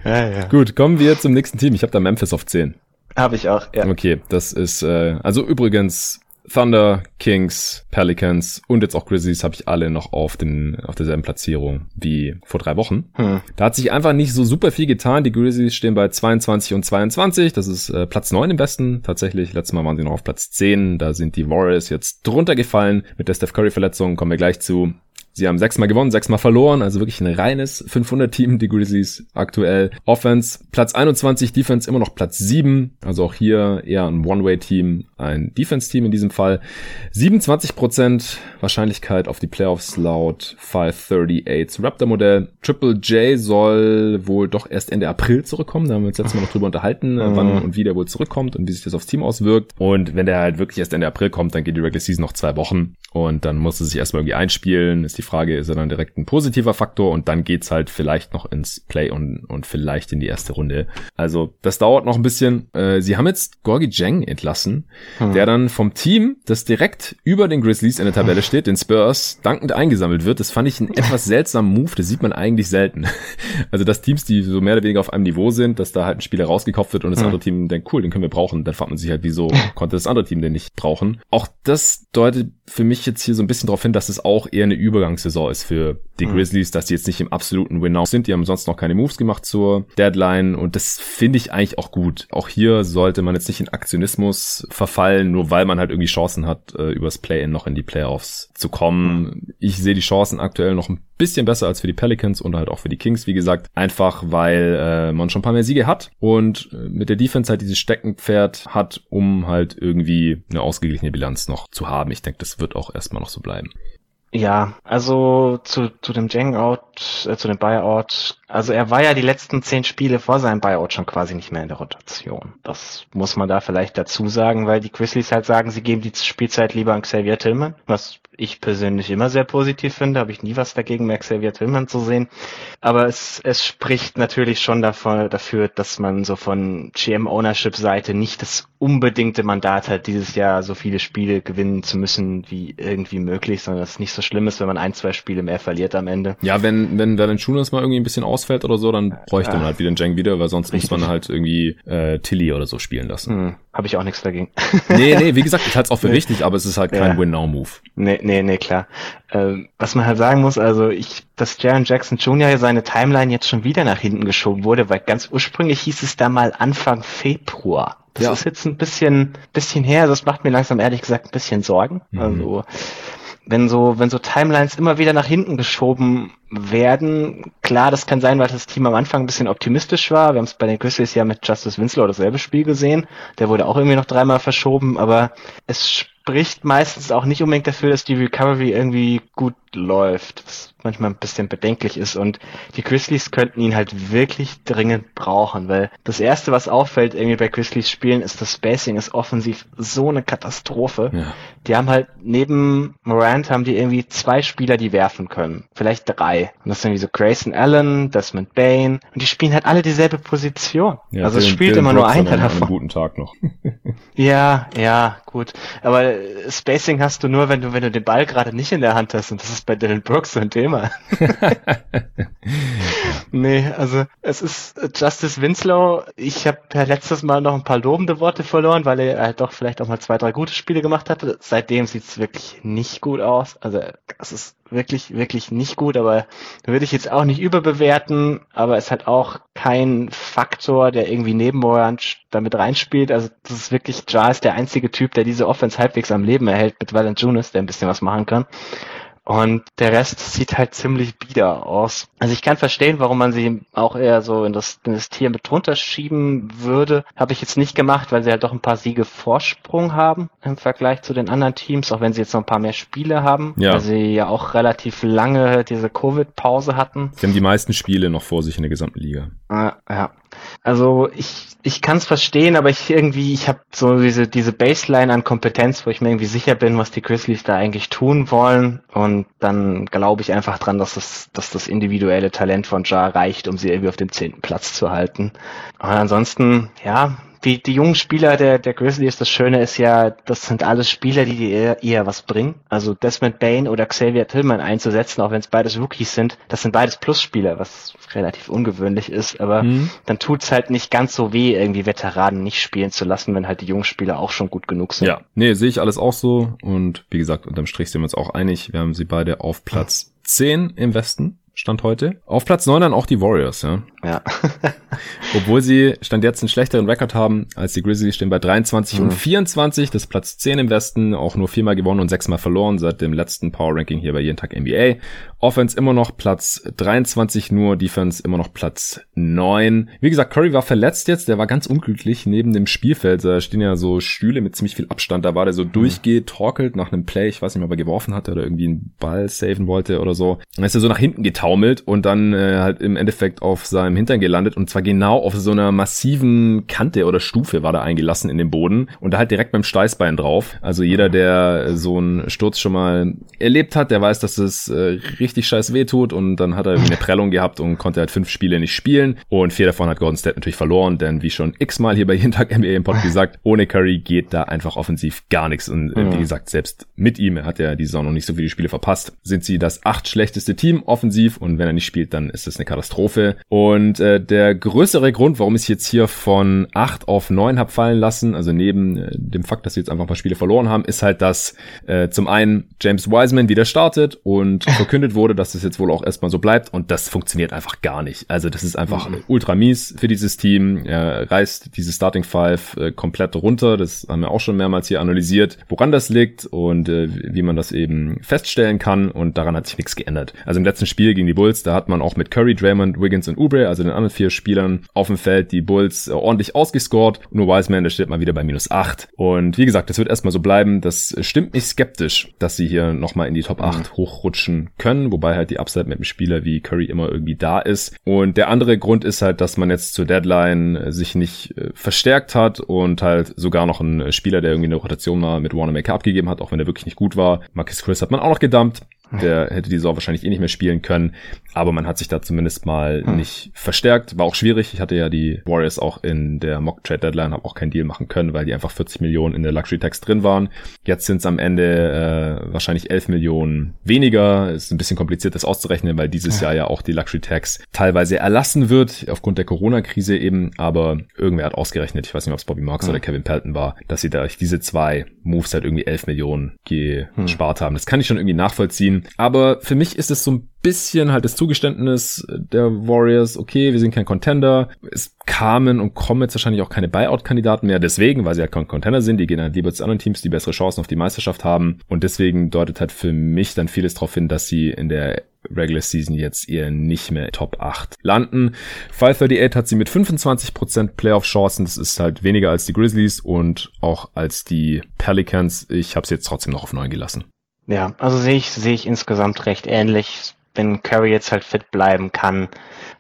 S1: ja, ja. Gut, kommen wir zum nächsten Team. Ich habe da Memphis auf 10.
S2: Habe ich auch,
S1: ja. Okay, das ist, äh, also übrigens, Thunder, Kings, Pelicans und jetzt auch Grizzlies habe ich alle noch auf den auf derselben Platzierung wie vor drei Wochen. Hm. Da hat sich einfach nicht so super viel getan. Die Grizzlies stehen bei 22 und 22. Das ist äh, Platz 9 im Westen tatsächlich. Letztes Mal waren sie noch auf Platz 10. Da sind die Warriors jetzt drunter gefallen. Mit der Steph Curry Verletzung kommen wir gleich zu. Sie haben sechsmal gewonnen, sechsmal verloren, also wirklich ein reines 500-Team, die Grizzlies aktuell. Offense Platz 21, Defense immer noch Platz 7, also auch hier eher ein One-Way-Team, ein Defense-Team in diesem Fall. 27% Wahrscheinlichkeit auf die Playoffs laut 538 Raptor-Modell. Triple J soll wohl doch erst Ende April zurückkommen, da haben wir uns letztes Mal noch drüber unterhalten, mhm. wann und wie der wohl zurückkommt und wie sich das aufs Team auswirkt. Und wenn der halt wirklich erst Ende April kommt, dann geht die Regular Season noch zwei Wochen und dann muss er sich erstmal irgendwie einspielen, ist die Frage, ist er dann direkt ein positiver Faktor und dann geht's halt vielleicht noch ins Play und, und vielleicht in die erste Runde. Also das dauert noch ein bisschen. Äh, sie haben jetzt Gorgi Jeng entlassen, hm. der dann vom Team, das direkt über den Grizzlies in der Tabelle steht, den Spurs, dankend eingesammelt wird. Das fand ich einen etwas seltsamen Move, das sieht man eigentlich selten. Also dass Teams, die so mehr oder weniger auf einem Niveau sind, dass da halt ein Spieler rausgekauft wird und das hm. andere Team denkt, cool, den können wir brauchen. Dann fragt man sich halt, wieso konnte das andere Team den nicht brauchen. Auch das deutet für mich jetzt hier so ein bisschen darauf hin, dass es auch eher eine Übergangssaison ist für die mhm. Grizzlies, dass die jetzt nicht im absoluten Win-Now sind. Die haben sonst noch keine Moves gemacht zur Deadline und das finde ich eigentlich auch gut. Auch hier sollte man jetzt nicht in Aktionismus verfallen, nur weil man halt irgendwie Chancen hat, äh, übers Play-In noch in die Playoffs zu kommen. Ich sehe die Chancen aktuell noch ein bisschen besser als für die Pelicans und halt auch für die Kings, wie gesagt. Einfach weil äh, man schon ein paar mehr Siege hat und äh, mit der Defense halt dieses Steckenpferd hat, um halt irgendwie eine ausgeglichene Bilanz noch zu haben. Ich denke, das wird auch erstmal noch so bleiben.
S2: Ja, also zu, zu dem Jangout, äh, zu dem Buyout. Also er war ja die letzten zehn Spiele vor seinem Buyout schon quasi nicht mehr in der Rotation. Das muss man da vielleicht dazu sagen, weil die Grizzlies halt sagen, sie geben die Spielzeit lieber an Xavier Tillman, was ich persönlich immer sehr positiv finde, habe ich nie was dagegen, mehr Xavier Tillman zu sehen. Aber es, es spricht natürlich schon davon, dafür, dass man so von GM-Ownership-Seite nicht das unbedingte Mandat hat, dieses Jahr so viele Spiele gewinnen zu müssen wie irgendwie möglich, sondern es nicht so schlimm ist, wenn man ein, zwei Spiele mehr verliert am Ende.
S1: Ja, wenn, wenn Valanciunas mal irgendwie ein bisschen ausfällt oder so, dann bräuchte man halt wieder den Jang wieder, weil sonst Richtig. muss man halt irgendwie äh, Tilly oder so spielen lassen. Hm,
S2: Habe ich auch nichts dagegen.
S1: nee, nee, wie gesagt, ich halte es auch für nee. richtig, aber es ist halt kein ja. Win-Now-Move.
S2: Nee, nee, nee, klar. Ähm, was man halt sagen muss, also ich, dass Jaron Jackson Jr. seine Timeline jetzt schon wieder nach hinten geschoben wurde, weil ganz ursprünglich hieß es da mal Anfang Februar. Das ja. ist jetzt ein bisschen, bisschen her, das macht mir langsam ehrlich gesagt ein bisschen Sorgen. Mhm. Also, wenn so, wenn so Timelines immer wieder nach hinten geschoben werden, klar, das kann sein, weil das Team am Anfang ein bisschen optimistisch war. Wir haben es bei den Grizzlies ja mit Justice Winslow dasselbe Spiel gesehen. Der wurde auch irgendwie noch dreimal verschoben, aber es spricht meistens auch nicht unbedingt dafür, dass die Recovery irgendwie gut läuft, was manchmal ein bisschen bedenklich ist. Und die Grizzlies könnten ihn halt wirklich dringend brauchen, weil das Erste, was auffällt irgendwie bei Grizzlies Spielen, ist das Spacing ist offensiv so eine Katastrophe. Ja. Die haben halt neben Morant haben die irgendwie zwei Spieler, die werfen können. Vielleicht drei. Und das sind wie so Grayson Allen, Desmond Bain. Und die spielen halt alle dieselbe Position. Ja, also es spielt immer nur einer davon.
S1: Einen guten Tag noch.
S2: ja, ja, gut. Aber Spacing hast du nur, wenn du, wenn du den Ball gerade nicht in der Hand hast. Und das ist bei Dylan Brooks so ein Thema. nee, also es ist Justice Winslow. Ich habe ja letztes Mal noch ein paar lobende Worte verloren, weil er halt doch vielleicht auch mal zwei, drei gute Spiele gemacht hatte. Seitdem sieht's wirklich nicht gut aus. Also es ist wirklich, wirklich nicht gut, aber würde ich jetzt auch nicht überbewerten, aber es hat auch kein Faktor, der irgendwie neben Morant damit reinspielt. Also das ist wirklich, ist der einzige Typ, der diese Offense halbwegs am Leben erhält mit Valanciunas, der ein bisschen was machen kann. Und der Rest sieht halt ziemlich bieder aus. Also ich kann verstehen, warum man sie auch eher so in das, in das Tier mit drunter schieben würde. Habe ich jetzt nicht gemacht, weil sie halt doch ein paar Siege Vorsprung haben im Vergleich zu den anderen Teams, auch wenn sie jetzt noch ein paar mehr Spiele haben, ja. weil sie ja auch relativ lange diese Covid-Pause hatten.
S1: Sie haben die meisten Spiele noch vor sich in der gesamten Liga.
S2: Ah, ja. Also ich, ich kann es verstehen, aber ich irgendwie, ich habe so diese, diese Baseline an Kompetenz, wo ich mir irgendwie sicher bin, was die Grizzlies da eigentlich tun wollen. Und dann glaube ich einfach dran, dass das, dass das individuelle Talent von Jar reicht, um sie irgendwie auf dem zehnten Platz zu halten. Und ansonsten, ja, die, die jungen Spieler der, der Grizzlies, das Schöne ist ja, das sind alles Spieler, die dir eher, eher was bringen. Also Desmond Bain oder Xavier Tillman einzusetzen, auch wenn es beides Rookies sind, das sind beides Plusspieler, was relativ ungewöhnlich ist, aber mhm. dann tut's halt nicht ganz so weh, irgendwie Veteranen nicht spielen zu lassen, wenn halt die jungen Spieler auch schon gut genug sind.
S1: Ja, nee, sehe ich alles auch so und wie gesagt, unterm Strich sind wir uns auch einig, wir haben sie beide auf Platz mhm. 10 im Westen. Stand heute. Auf Platz 9 dann auch die Warriors, ja.
S2: Ja.
S1: Obwohl sie Stand jetzt einen schlechteren Rekord haben als die Grizzlies, stehen bei 23 mhm. und 24. Das ist Platz 10 im Westen, auch nur viermal gewonnen und sechsmal verloren seit dem letzten Power Ranking hier bei Jeden Tag NBA. Offense immer noch Platz 23 nur, Defense immer noch Platz 9. Wie gesagt, Curry war verletzt jetzt, der war ganz unglücklich neben dem Spielfeld. Da stehen ja so Stühle mit ziemlich viel Abstand. Da war der so mhm. durchgetorkelt nach einem Play. Ich weiß nicht mehr, ob er geworfen hatte oder irgendwie einen Ball saven wollte oder so. Dann ist er so nach hinten getaumelt und dann äh, halt im Endeffekt auf seinem Hintern gelandet und zwar genau auf so einer massiven Kante oder Stufe war da eingelassen in den Boden und da halt direkt beim Steißbein drauf. Also jeder, der so einen Sturz schon mal erlebt hat, der weiß, dass es äh, richtig scheiß weh tut und dann hat er eine Prellung gehabt und konnte halt fünf Spiele nicht spielen. Und vier davon hat Gordon State natürlich verloren, denn wie schon x-mal hier bei jeden Tag NBA im Pod gesagt, ohne Curry geht da einfach offensiv gar nichts. Und äh, wie gesagt, selbst mit ihm, er hat ja die Saison noch nicht so viele Spiele verpasst, sind sie das acht schlechteste Team offensiv. Und wenn er nicht spielt, dann ist das eine Katastrophe. Und äh, der größere Grund, warum ich jetzt hier von 8 auf 9 habe fallen lassen, also neben äh, dem Fakt, dass sie jetzt einfach ein paar Spiele verloren haben, ist halt, dass äh, zum einen James Wiseman wieder startet und verkündet wurde, dass das jetzt wohl auch erstmal so bleibt und das funktioniert einfach gar nicht. Also das ist einfach mhm. ultra mies für dieses Team. Er reißt diese Starting Five äh, komplett runter. Das haben wir auch schon mehrmals hier analysiert, woran das liegt und äh, wie man das eben feststellen kann und daran hat sich nichts geändert. Also im letzten Spiel gegen die Bulls, da hat man auch mit Curry, Draymond, Wiggins und Ubre, also den anderen vier Spielern auf dem Feld die Bulls äh, ordentlich ausgescored. Nur Wiseman, der steht mal wieder bei minus 8. Und wie gesagt, das wird erstmal so bleiben. Das stimmt mich skeptisch, dass sie hier nochmal in die Top 8 mhm. hochrutschen können, wobei halt die Upside mit einem Spieler wie Curry immer irgendwie da ist. Und der andere Grund ist halt, dass man jetzt zur Deadline äh, sich nicht äh, verstärkt hat und halt sogar noch einen Spieler, der irgendwie eine Rotation mal mit Wanamaker abgegeben hat, auch wenn er wirklich nicht gut war. Marcus Chris hat man auch noch gedumpt. Der hätte die Saison wahrscheinlich eh nicht mehr spielen können. Aber man hat sich da zumindest mal hm. nicht verstärkt. War auch schwierig. Ich hatte ja die Warriors auch in der Mock Trade Deadline, habe auch keinen Deal machen können, weil die einfach 40 Millionen in der Luxury Tax drin waren. Jetzt sind es am Ende äh, wahrscheinlich 11 Millionen weniger. Ist ein bisschen kompliziert, das auszurechnen, weil dieses ja. Jahr ja auch die Luxury Tax teilweise erlassen wird, aufgrund der Corona-Krise eben. Aber irgendwer hat ausgerechnet, ich weiß nicht, ob es Bobby Marks hm. oder Kevin Pelton war, dass sie durch diese zwei Moves halt irgendwie 11 Millionen gespart hm. haben. Das kann ich schon irgendwie nachvollziehen. Aber für mich ist es so ein bisschen halt das Zugeständnis der Warriors, okay, wir sind kein Contender. Es kamen und kommen jetzt wahrscheinlich auch keine Buyout-Kandidaten mehr, deswegen, weil sie halt kein Contender sind, die gehen dann lieber zu anderen Teams, die bessere Chancen auf die Meisterschaft haben. Und deswegen deutet halt für mich dann vieles darauf hin, dass sie in der Regular Season jetzt eher nicht mehr Top 8 landen. 538 hat sie mit 25% Playoff-Chancen. Das ist halt weniger als die Grizzlies und auch als die Pelicans. Ich habe sie jetzt trotzdem noch auf 9 gelassen.
S2: Ja, also sehe ich, sehe ich insgesamt recht ähnlich. Wenn Curry jetzt halt fit bleiben kann,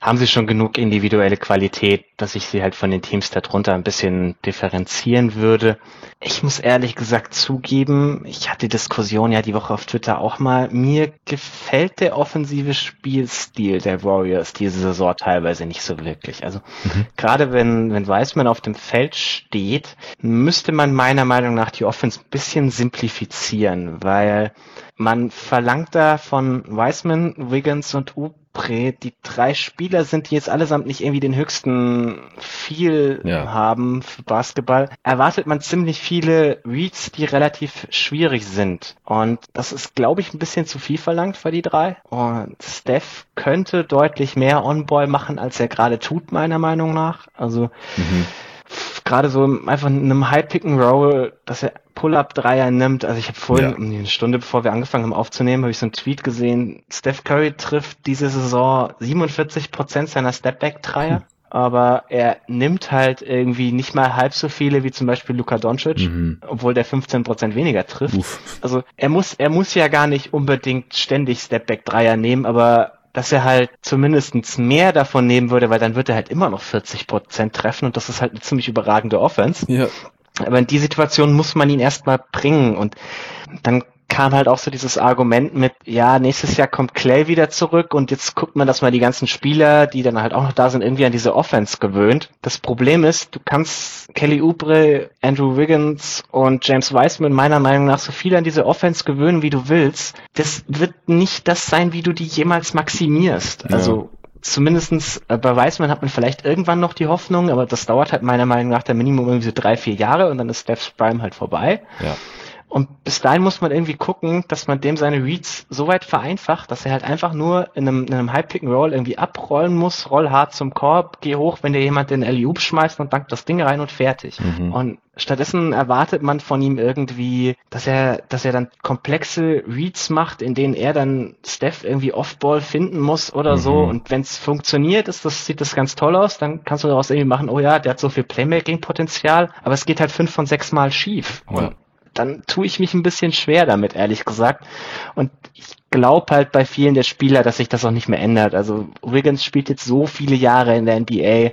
S2: haben sie schon genug individuelle Qualität, dass ich sie halt von den Teams darunter ein bisschen differenzieren würde. Ich muss ehrlich gesagt zugeben, ich hatte die Diskussion ja die Woche auf Twitter auch mal. Mir gefällt der offensive Spielstil der Warriors diese Saison teilweise nicht so wirklich. Also mhm. gerade wenn, wenn Wiseman auf dem Feld steht, müsste man meiner Meinung nach die Offense ein bisschen simplifizieren, weil man verlangt da von Wiseman, Wiggins und Up die drei Spieler sind, die jetzt allesamt nicht irgendwie den höchsten viel ja. haben für Basketball, erwartet man ziemlich viele Reads, die relativ schwierig sind. Und das ist, glaube ich, ein bisschen zu viel verlangt für die drei. Und Steph könnte deutlich mehr On-Ball machen, als er gerade tut, meiner Meinung nach. Also, mhm gerade so einfach in einem High Pick and Roll, dass er Pull-Up-Dreier nimmt. Also ich habe vorhin, ja. eine Stunde bevor wir angefangen haben aufzunehmen, habe ich so einen Tweet gesehen. Steph Curry trifft diese Saison 47 Prozent seiner Stepback-Dreier. Hm. Aber er nimmt halt irgendwie nicht mal halb so viele wie zum Beispiel Luka Doncic, mhm. obwohl der 15 Prozent weniger trifft. Uff. Also er muss, er muss ja gar nicht unbedingt ständig Stepback-Dreier nehmen, aber dass er halt zumindestens mehr davon nehmen würde, weil dann wird er halt immer noch 40 Prozent treffen und das ist halt eine ziemlich überragende Offense. Ja. Aber in die Situation muss man ihn erstmal bringen und dann kam halt auch so dieses Argument mit, ja, nächstes Jahr kommt Clay wieder zurück und jetzt guckt man, dass man die ganzen Spieler, die dann halt auch noch da sind, irgendwie an diese Offense gewöhnt. Das Problem ist, du kannst Kelly Oubre, Andrew Wiggins und James Wiseman meiner Meinung nach so viel an diese Offense gewöhnen, wie du willst. Das wird nicht das sein, wie du die jemals maximierst. Also zumindestens äh, bei Wiseman hat man vielleicht irgendwann noch die Hoffnung, aber das dauert halt meiner Meinung nach der Minimum irgendwie so drei, vier Jahre und dann ist Steph's Prime halt vorbei. Ja. Und bis dahin muss man irgendwie gucken, dass man dem seine Reads so weit vereinfacht, dass er halt einfach nur in einem, in einem High-Pick-and-Roll irgendwie abrollen muss, roll hart zum Korb, geh hoch, wenn dir jemand den Alley-Oop schmeißt und dankt das Ding rein und fertig. Mhm. Und stattdessen erwartet man von ihm irgendwie, dass er, dass er dann komplexe Reads macht, in denen er dann Steph irgendwie Off-Ball finden muss oder mhm. so. Und wenn es funktioniert, ist das, sieht das ganz toll aus, dann kannst du daraus irgendwie machen, oh ja, der hat so viel Playmaking-Potenzial, aber es geht halt fünf von sechs Mal schief. Ja. Dann tue ich mich ein bisschen schwer damit, ehrlich gesagt. Und ich glaube halt bei vielen der Spieler, dass sich das auch nicht mehr ändert. Also Wiggins spielt jetzt so viele Jahre in der NBA. Ja.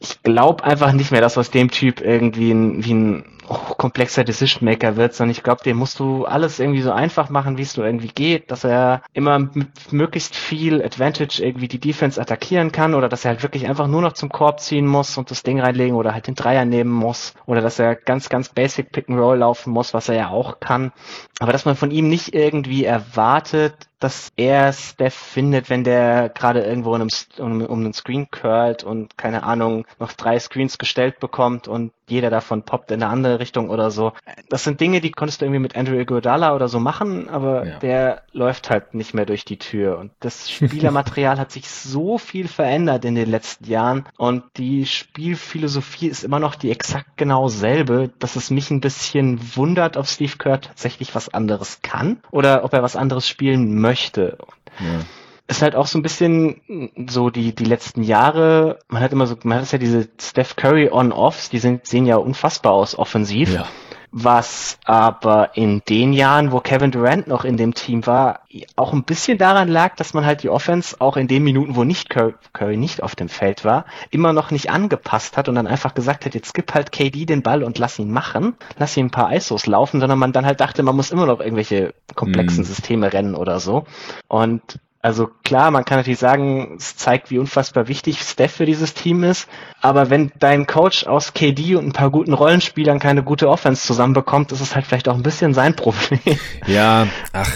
S2: Ich glaube einfach nicht mehr, dass aus dem Typ irgendwie ein, wie ein komplexer Decision Maker wird, sondern ich glaube, dem musst du alles irgendwie so einfach machen, wie es nur irgendwie geht, dass er immer mit möglichst viel Advantage irgendwie die Defense attackieren kann oder dass er halt wirklich einfach nur noch zum Korb ziehen muss und das Ding reinlegen oder halt den Dreier nehmen muss oder dass er ganz, ganz basic Pick and Roll laufen muss, was er ja auch kann. Aber dass man von ihm nicht irgendwie erwartet, dass er Steph findet, wenn der gerade irgendwo um, um, um einen Screen curlt und keine Ahnung, noch drei Screens gestellt bekommt und jeder davon poppt in eine andere Richtung oder so. Das sind Dinge, die konntest du irgendwie mit Andrew Iguodala oder so machen, aber ja. der läuft halt nicht mehr durch die Tür. Und das Spielermaterial hat sich so viel verändert in den letzten Jahren und die Spielphilosophie ist immer noch die exakt genau selbe, dass es mich ein bisschen wundert, ob Steve Kerr tatsächlich was anderes kann oder ob er was anderes spielen möchte. Ja ist halt auch so ein bisschen so die, die letzten Jahre, man hat immer so, man hat ja diese Steph Curry On-Offs, die sind, sehen ja unfassbar aus offensiv. Ja. Was aber in den Jahren, wo Kevin Durant noch in dem Team war, auch ein bisschen daran lag, dass man halt die Offense auch in den Minuten, wo nicht Curry, Curry nicht auf dem Feld war, immer noch nicht angepasst hat und dann einfach gesagt hat, jetzt gib halt KD den Ball und lass ihn machen, lass ihn ein paar ISOs laufen, sondern man dann halt dachte, man muss immer noch irgendwelche komplexen mm. Systeme rennen oder so. Und also klar, man kann natürlich sagen, es zeigt, wie unfassbar wichtig Steph für dieses Team ist. Aber wenn dein Coach aus KD und ein paar guten Rollenspielern keine gute Offense zusammenbekommt, ist es halt vielleicht auch ein bisschen sein Problem.
S1: Ja, ach,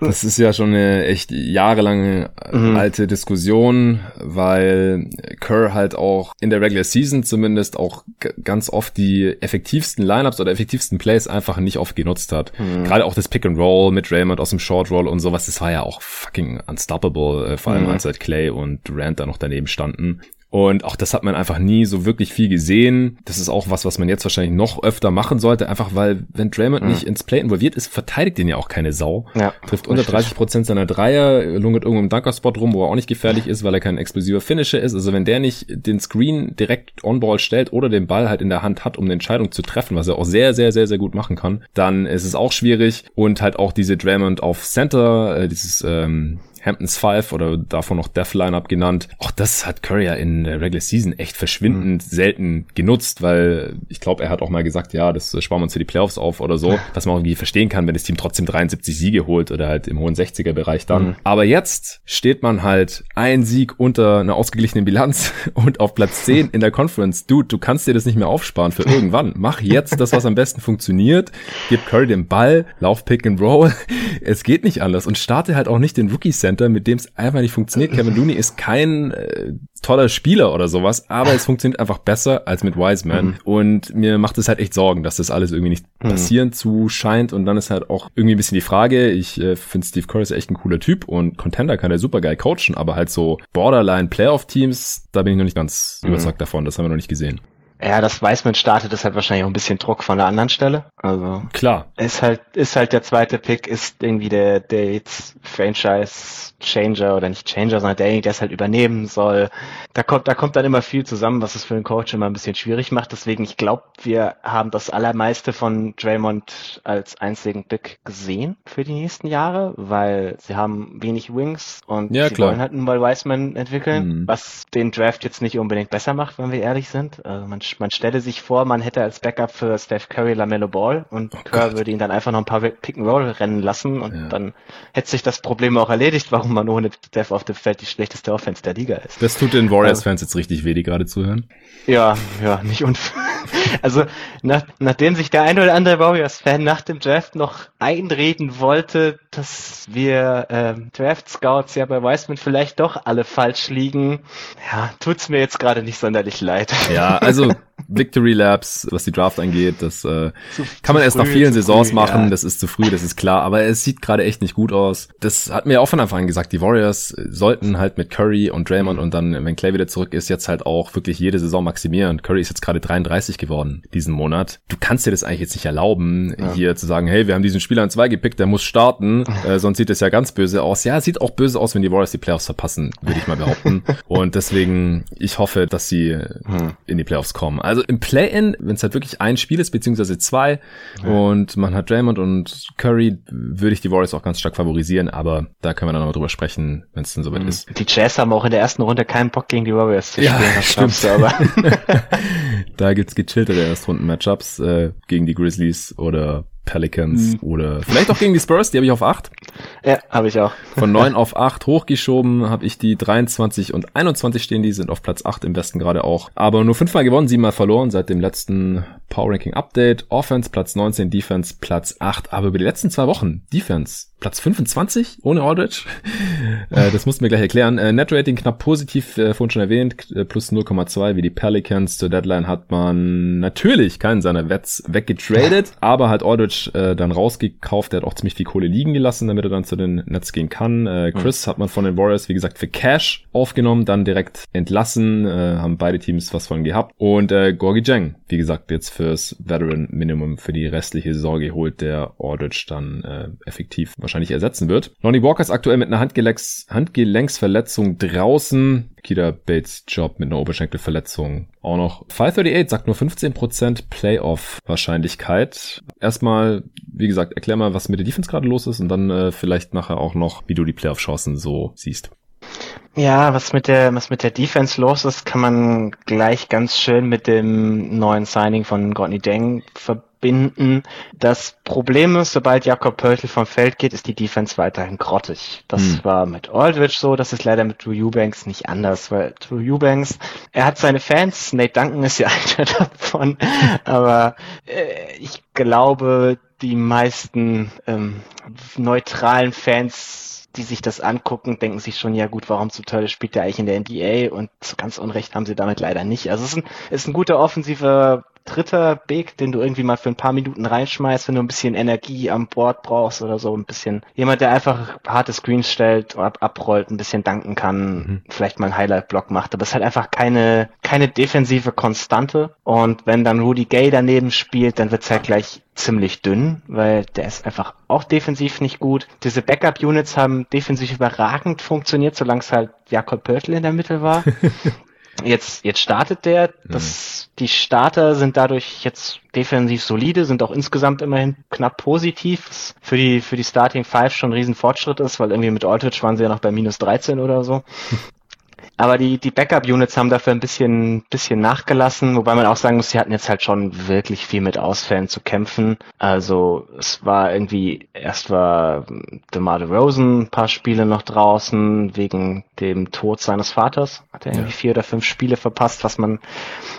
S1: das ist ja schon eine echt jahrelange mhm. alte Diskussion, weil Kerr halt auch in der Regular Season zumindest auch ganz oft die effektivsten Lineups oder effektivsten Plays einfach nicht oft genutzt hat. Mhm. Gerade auch das Pick and Roll mit Raymond aus dem Short Roll und sowas, das war ja auch fucking unstoppable, äh, vor allem mhm. als halt Clay und Durant da noch daneben standen. Und auch das hat man einfach nie so wirklich viel gesehen. Das ist auch was, was man jetzt wahrscheinlich noch öfter machen sollte, einfach weil, wenn Draymond mhm. nicht ins Play involviert ist, verteidigt den ja auch keine Sau. Ja, Trifft unter 30 Prozent seiner Dreier, lungert irgendwo im Dunkerspot rum, wo er auch nicht gefährlich ist, weil er kein explosiver Finisher ist. Also wenn der nicht den Screen direkt on-ball stellt oder den Ball halt in der Hand hat, um eine Entscheidung zu treffen, was er auch sehr, sehr, sehr, sehr gut machen kann, dann ist es auch schwierig. Und halt auch diese Draymond auf Center, äh, dieses ähm, Hamptons Five oder davon noch Death Lineup genannt. Auch das hat Curry ja in der Regular Season echt verschwindend mhm. selten genutzt, weil ich glaube, er hat auch mal gesagt, ja, das sparen wir uns für die Playoffs auf oder so, was man irgendwie verstehen kann, wenn das Team trotzdem 73 Siege holt oder halt im hohen 60er Bereich dann. Mhm. Aber jetzt steht man halt ein Sieg unter einer ausgeglichenen Bilanz und auf Platz 10 in der Conference. Dude, du kannst dir das nicht mehr aufsparen für irgendwann. Mach jetzt das, was am besten funktioniert. Gib Curry den Ball, lauf Pick and Roll. Es geht nicht anders und starte halt auch nicht den Rookie Center Center, mit dem es einfach nicht funktioniert. Kevin Looney ist kein äh, toller Spieler oder sowas, aber es funktioniert einfach besser als mit Wiseman. Mhm. Und mir macht es halt echt Sorgen, dass das alles irgendwie nicht mhm. passieren zu scheint. Und dann ist halt auch irgendwie ein bisschen die Frage, ich äh, finde Steve Kerr ist echt ein cooler Typ und Contender kann er super geil coachen, aber halt so Borderline Playoff Teams, da bin ich noch nicht ganz mhm. überzeugt davon. Das haben wir noch nicht gesehen.
S2: Ja, das Weißmann startet, ist halt wahrscheinlich auch ein bisschen Druck von der anderen Stelle. Also
S1: klar.
S2: Ist halt, ist halt der zweite Pick, ist irgendwie der, der jetzt Franchise Changer oder nicht Changer, sondern derjenige, der es halt übernehmen soll. Da kommt, da kommt dann immer viel zusammen, was es für einen Coach immer ein bisschen schwierig macht. Deswegen, ich glaube, wir haben das allermeiste von Draymond als einzigen Pick gesehen für die nächsten Jahre, weil sie haben wenig Wings und
S1: ja,
S2: sie
S1: klar.
S2: wollen halt einen Wiseman entwickeln,
S1: Mhm.
S2: was den Draft jetzt nicht unbedingt besser macht, wenn wir ehrlich sind. Also man, man stelle sich vor, man hätte als Backup für Steph Curry LaMelo Ball und Kerr
S1: Gott.
S2: würde ihn dann einfach noch ein paar Pick and Roll rennen lassen und
S1: Ja.
S2: dann hätte sich das Problem auch erledigt, warum man ohne Steph auf dem Feld die schlechteste Offense der Liga ist.
S1: Das tut den Warriors-Fans jetzt richtig weh, die gerade zuhören.
S2: Ja, ja, nicht unf Also, nach, nachdem sich der ein oder andere Warriors-Fan nach dem Draft noch einreden wollte, dass wir ähm, Draft-Scouts ja bei Wiseman vielleicht doch alle falsch liegen, ja, tut's mir jetzt gerade nicht sonderlich leid.
S1: Ja, also Victory Labs, was die Draft angeht, das äh,
S2: Zu-
S1: kann man erst nach
S2: früh,
S1: vielen
S2: zu
S1: Saisons
S2: früh,
S1: machen.
S2: ja.
S1: Das ist zu früh, das ist klar. Aber es sieht gerade echt nicht gut aus. Das hat mir auch von Anfang an gesagt. Die Warriors sollten halt mit Curry und Draymond und dann, wenn Clay wieder zurück ist, jetzt halt auch wirklich jede Saison maximieren. Curry ist jetzt gerade 33 geworden diesen Monat. Du kannst dir das eigentlich jetzt nicht erlauben, hier zu sagen, hey, wir haben diesen Spieler an zwei gepickt, der muss starten, äh, sonst sieht es ja ganz böse aus. Ja, sieht auch böse aus, wenn die Warriors die Playoffs verpassen, würde ich mal behaupten. und deswegen, ich hoffe, dass sie
S2: Hm.
S1: in die Playoffs kommen. Also im Play-In, wenn es halt wirklich ein Spiel ist, beziehungsweise zwei, und man hat Draymond und Curry, würde ich die Warriors auch ganz stark favorisieren, aber da können wir dann nochmal drüber sprechen, wenn es dann soweit ist.
S2: Die Jazz haben auch in der ersten Runde keinen Bock gegen die Warriors zu
S1: Ja,
S2: spielen. das
S1: stimmt.
S2: aber.
S1: da gibt's gechilltere Erstrunden-Matchups äh, gegen die Grizzlies oder Pelicans oder vielleicht auch gegen die Spurs, die habe ich auf 8.
S2: ja, habe ich auch.
S1: Von 9 auf 8 hochgeschoben habe ich die 23 und 21 stehen, die sind auf Platz 8 im Westen gerade auch. Aber nur fünfmal gewonnen, siebenmal verloren seit dem letzten Power Ranking Update. Offense Platz 19, Defense Platz 8, aber über die letzten zwei Wochen Defense Platz 25 ohne Aldridge. äh, das mussten wir gleich erklären. Äh, Net Rating knapp positiv, äh, vorhin schon erwähnt, äh, plus 0,2 wie die Pelicans. Zur Deadline hat man natürlich keinen seiner Wets weggetradet, aber hat Aldridge äh, dann rausgekauft. Der hat auch ziemlich viel Kohle liegen gelassen, damit er dann zu den Nets gehen kann. Äh, Chris hat man von den Warriors, wie gesagt, für Cash aufgenommen, dann direkt entlassen, äh, haben beide Teams was von gehabt. Und äh, Gorgie Jang, wie gesagt, jetzt fürs Veteran Minimum für die restliche Saison geholt, der Aldridge dann äh, effektiv wahrscheinlich ersetzen wird. Lonnie Walker ist aktuell mit einer Handgelenks Handgelenksverletzung draußen. Kida Bates Job mit einer Oberschenkelverletzung auch noch. 538 sagt nur 15% Playoff-Wahrscheinlichkeit. Erstmal, wie gesagt, erklär mal, was mit der Defense gerade los ist und dann äh, vielleicht nachher auch noch, wie du die Playoff-Chancen so siehst.
S2: Ja, was mit der, was mit der Defense los ist, kann man gleich ganz schön mit dem neuen Signing von Rodney Deng verbinden. Das Problem ist, sobald Jakob Pöltl vom Feld geht, ist die Defense weiterhin grottig. Das
S1: Hm.
S2: war mit Aldridge so, das ist leider mit Drew Eubanks nicht anders, weil Drew Eubanks, er hat seine Fans, Nate Duncan ist ja einer davon, aber äh, ich glaube, die meisten ähm, neutralen Fans die sich das angucken, denken sich schon, ja gut, warum zur Hölle spielt der eigentlich in der NBA? Und so ganz Unrecht haben sie damit leider nicht. Also es ist ein, es ist ein guter offensiver dritter Big, den du irgendwie mal für ein paar Minuten reinschmeißt, wenn du ein bisschen Energie am Board brauchst oder so, ein bisschen jemand, der einfach harte Screens stellt, ab, abrollt, ein bisschen danken kann, vielleicht mal einen Highlight-Block macht, aber es ist halt einfach keine, keine defensive Konstante und wenn dann Rudy Gay daneben spielt, dann wird's halt gleich ziemlich dünn, weil der ist einfach auch defensiv nicht gut. Diese Backup-Units haben defensiv überragend funktioniert, solange es halt Jakob Pörtl in der Mitte war. Jetzt, jetzt startet der. Das, Die Starter sind dadurch jetzt defensiv solide, sind auch insgesamt immerhin knapp positiv. Was für die, für die Starting Five schon ein Riesenfortschritt ist, weil irgendwie mit Aldridge waren sie ja noch bei minus 13 oder so. Aber die, die Backup-Units haben dafür ein bisschen, bisschen nachgelassen, wobei man auch sagen muss, sie hatten jetzt halt schon wirklich viel mit Ausfällen zu kämpfen. Also es war irgendwie, erst war DeMar DeRozan ein paar Spiele noch draußen wegen dem Tod seines Vaters. Hat er irgendwie
S1: Ja.
S2: vier oder fünf Spiele verpasst, was man,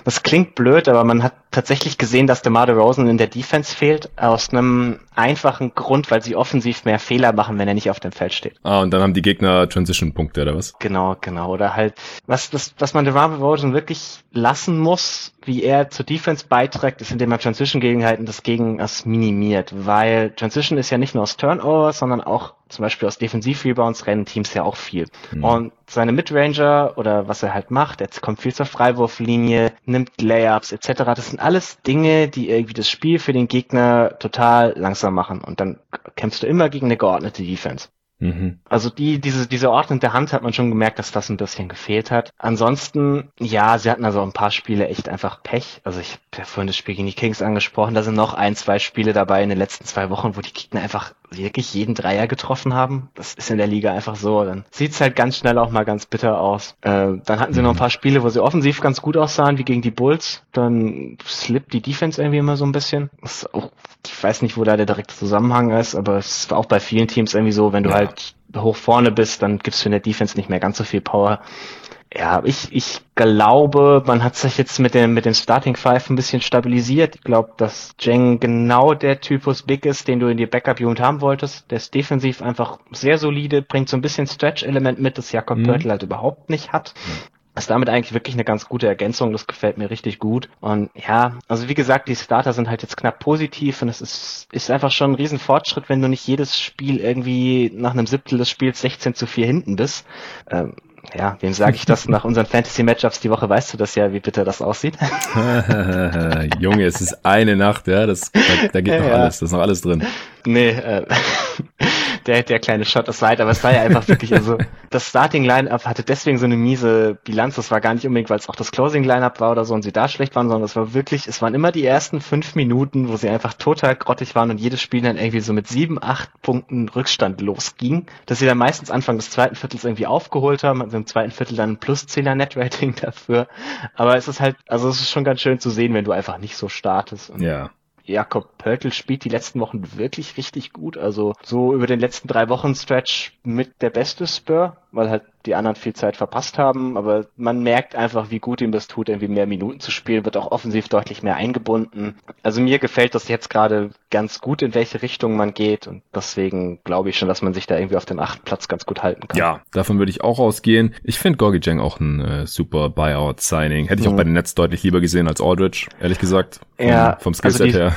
S2: das klingt blöd, aber man hat tatsächlich gesehen, dass DeMar DeRozan in der Defense fehlt, aus einem einfachen Grund, weil sie offensiv mehr Fehler machen, wenn er nicht auf dem Feld steht.
S1: Ah, und dann haben die Gegner Transition-Punkte oder was?
S2: Genau, genau. Oder halt, was, das, was man DeMar DeRozan wirklich lassen muss, wie er zur Defense beiträgt, ist, indem er Transition-Gelegenheiten das gegen das minimiert. Weil Transition ist ja nicht nur aus Turnover, sondern auch zum Beispiel aus Defensiv-Rebounds rennen Teams ja auch viel. Mhm. Und seine Midranger oder was er halt macht, er kommt viel zur Freiwurflinie, nimmt Layups etc. Das sind alles Dinge, die irgendwie das Spiel für den Gegner total langsam machen. Und dann kämpfst du immer gegen eine geordnete Defense. Mhm. Also die, diese, diese ordnende Hand hat man schon gemerkt, dass das ein bisschen gefehlt hat. Ansonsten, ja, sie hatten also ein paar Spiele echt einfach Pech. Also ich habe ja vorhin das Spiel gegen die Kings angesprochen, da sind noch ein, zwei Spiele dabei in den letzten zwei Wochen, wo die Gegner einfach wirklich jeden Dreier getroffen haben. Das ist in der Liga einfach so. Dann sieht's halt ganz schnell auch mal ganz bitter aus. Äh, dann hatten sie noch ein mhm. paar Spiele, wo sie offensiv ganz gut aussahen, wie gegen die Bulls. Dann slippt die Defense irgendwie immer so ein bisschen. Auch, ich weiß nicht, wo da der direkte Zusammenhang ist, aber es war auch bei vielen Teams irgendwie so, wenn du ja. halt hoch vorne bist, dann gibst du in der Defense nicht mehr ganz so viel Power. Ja, ich, ich glaube, man hat sich jetzt mit dem, mit dem Starting Five ein bisschen stabilisiert. Ich glaube, dass Jeng genau der Typus Big ist, den du in die Backup-Unit haben wolltest. Der ist defensiv einfach sehr solide, bringt so ein bisschen Stretch-Element mit, das Jakob mhm. Pörtl halt überhaupt nicht hat. Ist damit eigentlich wirklich eine ganz gute Ergänzung. Das gefällt mir richtig gut. Und ja, also wie gesagt, die Starter sind halt jetzt knapp positiv und es ist, ist einfach schon ein Riesenfortschritt, wenn du nicht jedes Spiel irgendwie nach einem Siebtel des Spiels 16 zu 4 hinten bist. Ähm, ja, wem sage ich das nach unseren Fantasy-Matchups die Woche? Weißt du das ja, wie bitter das aussieht?
S1: Junge, es ist eine Nacht, ja, das, da, da geht noch ja. alles, da ist noch alles drin.
S2: Nee, äh, der, der kleine Shot aside, aber es war ja einfach wirklich, also das Starting Lineup hatte deswegen so eine miese Bilanz. Das war gar nicht unbedingt, weil es auch das Closing Lineup war oder so und sie da schlecht waren, sondern es war wirklich, es waren immer die ersten fünf Minuten, wo sie einfach total grottig waren und jedes Spiel dann irgendwie so mit sieben, acht Punkten Rückstand losging, dass sie dann meistens Anfang des zweiten Viertels irgendwie aufgeholt haben, also im zweiten Viertel dann ein plus 10er Net Rating dafür. Aber es ist halt, also es ist schon ganz schön zu sehen, wenn du einfach nicht so startest.
S1: Ja.
S2: Jakob Pörtl spielt die letzten Wochen wirklich richtig gut. Also so über den letzten drei Wochen Stretch mit der beste Spur, weil halt die anderen viel Zeit verpasst haben. Aber man merkt einfach, wie gut ihm das tut, irgendwie mehr Minuten zu spielen, wird auch offensiv deutlich mehr eingebunden. Also mir gefällt das jetzt gerade ganz gut, in welche Richtung man geht. Und deswegen glaube ich schon, dass man sich da irgendwie auf dem achten Platz ganz gut halten kann.
S1: Ja, davon würde ich auch ausgehen. Ich finde Gorgi Jang auch ein äh, super Buyout-Signing. Hätte ich mhm. auch bei den Nets deutlich lieber gesehen als Aldridge, ehrlich gesagt.
S2: Vom, ja, vom Skillset also die, her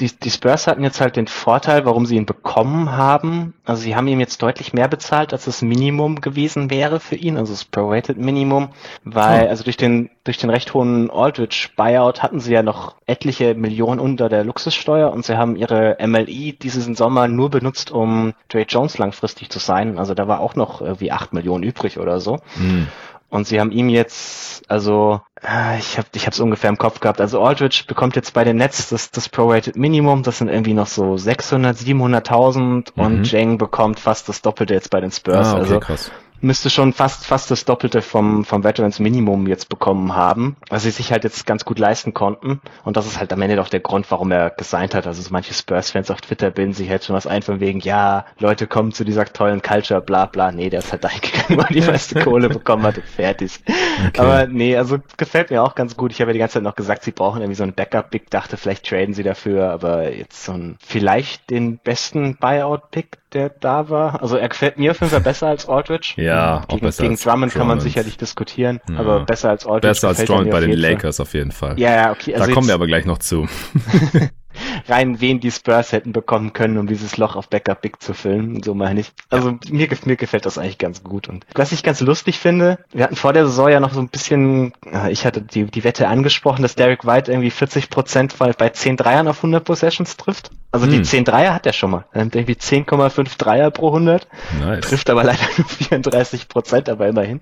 S2: die, die Spurs hatten jetzt halt den Vorteil, warum sie ihn bekommen haben. Also sie haben ihm jetzt deutlich mehr bezahlt, als das Minimum gewesen wäre für ihn, also das Prorated Minimum, weil, oh. also durch den, durch den recht hohen Aldridge Buyout hatten sie ja noch etliche Millionen unter der Luxussteuer und sie haben ihre MLE diesen Sommer nur benutzt, um Dre Jones langfristig zu sein. Also da war auch noch irgendwie acht Millionen übrig oder so. Mm. Und sie haben ihm jetzt, also äh, ich habe ich es ungefähr im Kopf gehabt. Also Aldridge bekommt jetzt bei den Nets das, das Prorated Minimum, das sind irgendwie noch so 600, 700.000 mhm. und Jang bekommt fast das Doppelte jetzt bei den Spurs. Ah, okay, also krass müsste schon fast fast das Doppelte vom vom Veterans Minimum jetzt bekommen haben, was sie sich halt jetzt ganz gut leisten konnten und das ist halt am Ende doch der Grund, warum er gesigned hat. Also so manche Spurs-Fans auf Twitter binden sich halt schon was ein von wegen, ja, Leute kommen zu dieser tollen Culture, bla bla. Nee, der ist halt eingegangen, weil die meiste Kohle bekommen hat und fertig. Okay. Aber nee, also gefällt mir auch ganz gut. Ich habe ja die ganze Zeit noch gesagt, sie brauchen irgendwie so einen Backup-Pick, dachte vielleicht traden sie dafür, aber jetzt so ein vielleicht den besten Buyout-Pick der da war. Also er gefällt mir auf jeden Fall besser als Aldridge.
S1: Ja,
S2: gegen, auch besser gegen Drummond kann man sicherlich diskutieren, ja. aber besser als Aldridge.
S1: Besser als Drummond bei den Lakers auf jeden Fall.
S2: Ja, ja, okay.
S1: Also da kommen wir aber gleich noch zu.
S2: rein, wen die Spurs hätten bekommen können, um dieses Loch auf Backup Big zu füllen. So meine ich. Also ja. mir, mir gefällt das eigentlich ganz gut. Und was ich ganz lustig finde, wir hatten vor der Saison ja noch so ein bisschen, ich hatte die, die Wette angesprochen, dass Derek White irgendwie 40 Prozent bei 10 Dreiern auf 100 Possessions trifft. Also hm. die 10 Dreier hat er schon mal. Er nimmt irgendwie 10,5 Dreier pro 100. Nice. Trifft aber leider nur 34 Prozent, aber immerhin.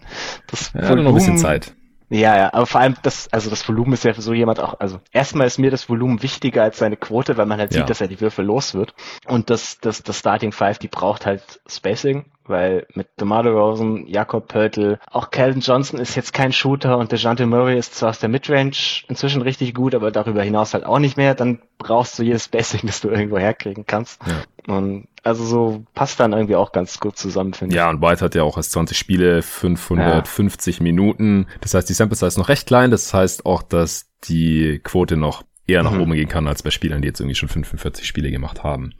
S1: Das ja, noch ein bisschen Zeit.
S2: Ja, ja, aber vor allem das, also das Volumen ist ja für so jemand auch, also erstmal ist mir das Volumen wichtiger als seine Quote, weil man halt ja. sieht, dass er die Würfel los wird. Und das, das, das Starting Five, die braucht halt Spacing, weil mit DeMar Rosen, Jakob Pörtl, auch Calvin Johnson ist jetzt kein Shooter und DeJounte Murray ist zwar aus der Midrange inzwischen richtig gut, aber darüber hinaus halt auch nicht mehr. Dann brauchst du jedes Spacing, das du irgendwo herkriegen kannst. Ja. Und also so passt dann irgendwie auch ganz gut zusammen,
S1: finde ich. Ja, und White hat ja auch erst 20 Spiele, 550 ja. Minuten. Das heißt, die Sample Size ist noch recht klein. Das heißt auch, dass die Quote noch eher nach mhm. oben gehen kann, als bei Spielern, die jetzt irgendwie schon 45 Spiele gemacht haben.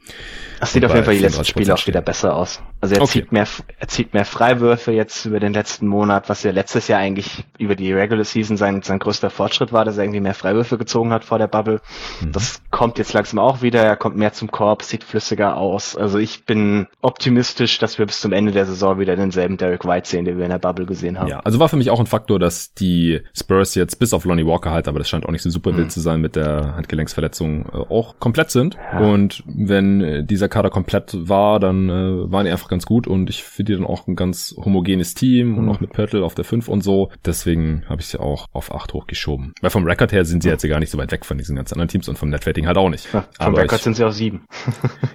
S2: Das sieht auf jeden Fall die letzten Spiele auch wieder besser aus. Also er
S1: Okay.
S2: zieht mehr, er zieht mehr Freiwürfe jetzt über den letzten Monat, was ja letztes Jahr eigentlich über die Regular Season sein, sein größter Fortschritt war, dass er irgendwie mehr Freiwürfe gezogen hat vor der Bubble.
S1: Mhm.
S2: Das kommt jetzt langsam auch wieder. Er kommt mehr zum Korb, sieht flüssiger aus. Also ich bin optimistisch, dass wir bis zum Ende der Saison wieder denselben Derek White sehen, den wir in der Bubble gesehen haben.
S1: Ja, also war für mich auch ein Faktor, dass die Spurs jetzt bis auf Lonnie Walker halt, aber das scheint auch nicht so super wild
S2: Mhm.
S1: zu sein mit der Handgelenksverletzung, äh, auch komplett sind.
S2: Ja.
S1: Und wenn äh, dieser Kader komplett war, dann äh, waren die einfach ganz gut und ich finde die dann auch ein ganz homogenes Team und
S2: Mhm.
S1: auch mit Pörtl auf der 5 und so. Deswegen habe ich sie auch auf 8 hochgeschoben. Weil vom Rekord her sind sie jetzt ja gar nicht so weit weg von diesen ganzen anderen Teams und vom Netrating halt auch nicht.
S2: Ja, vom Rekord
S1: ich-
S2: sind sie auf sieben.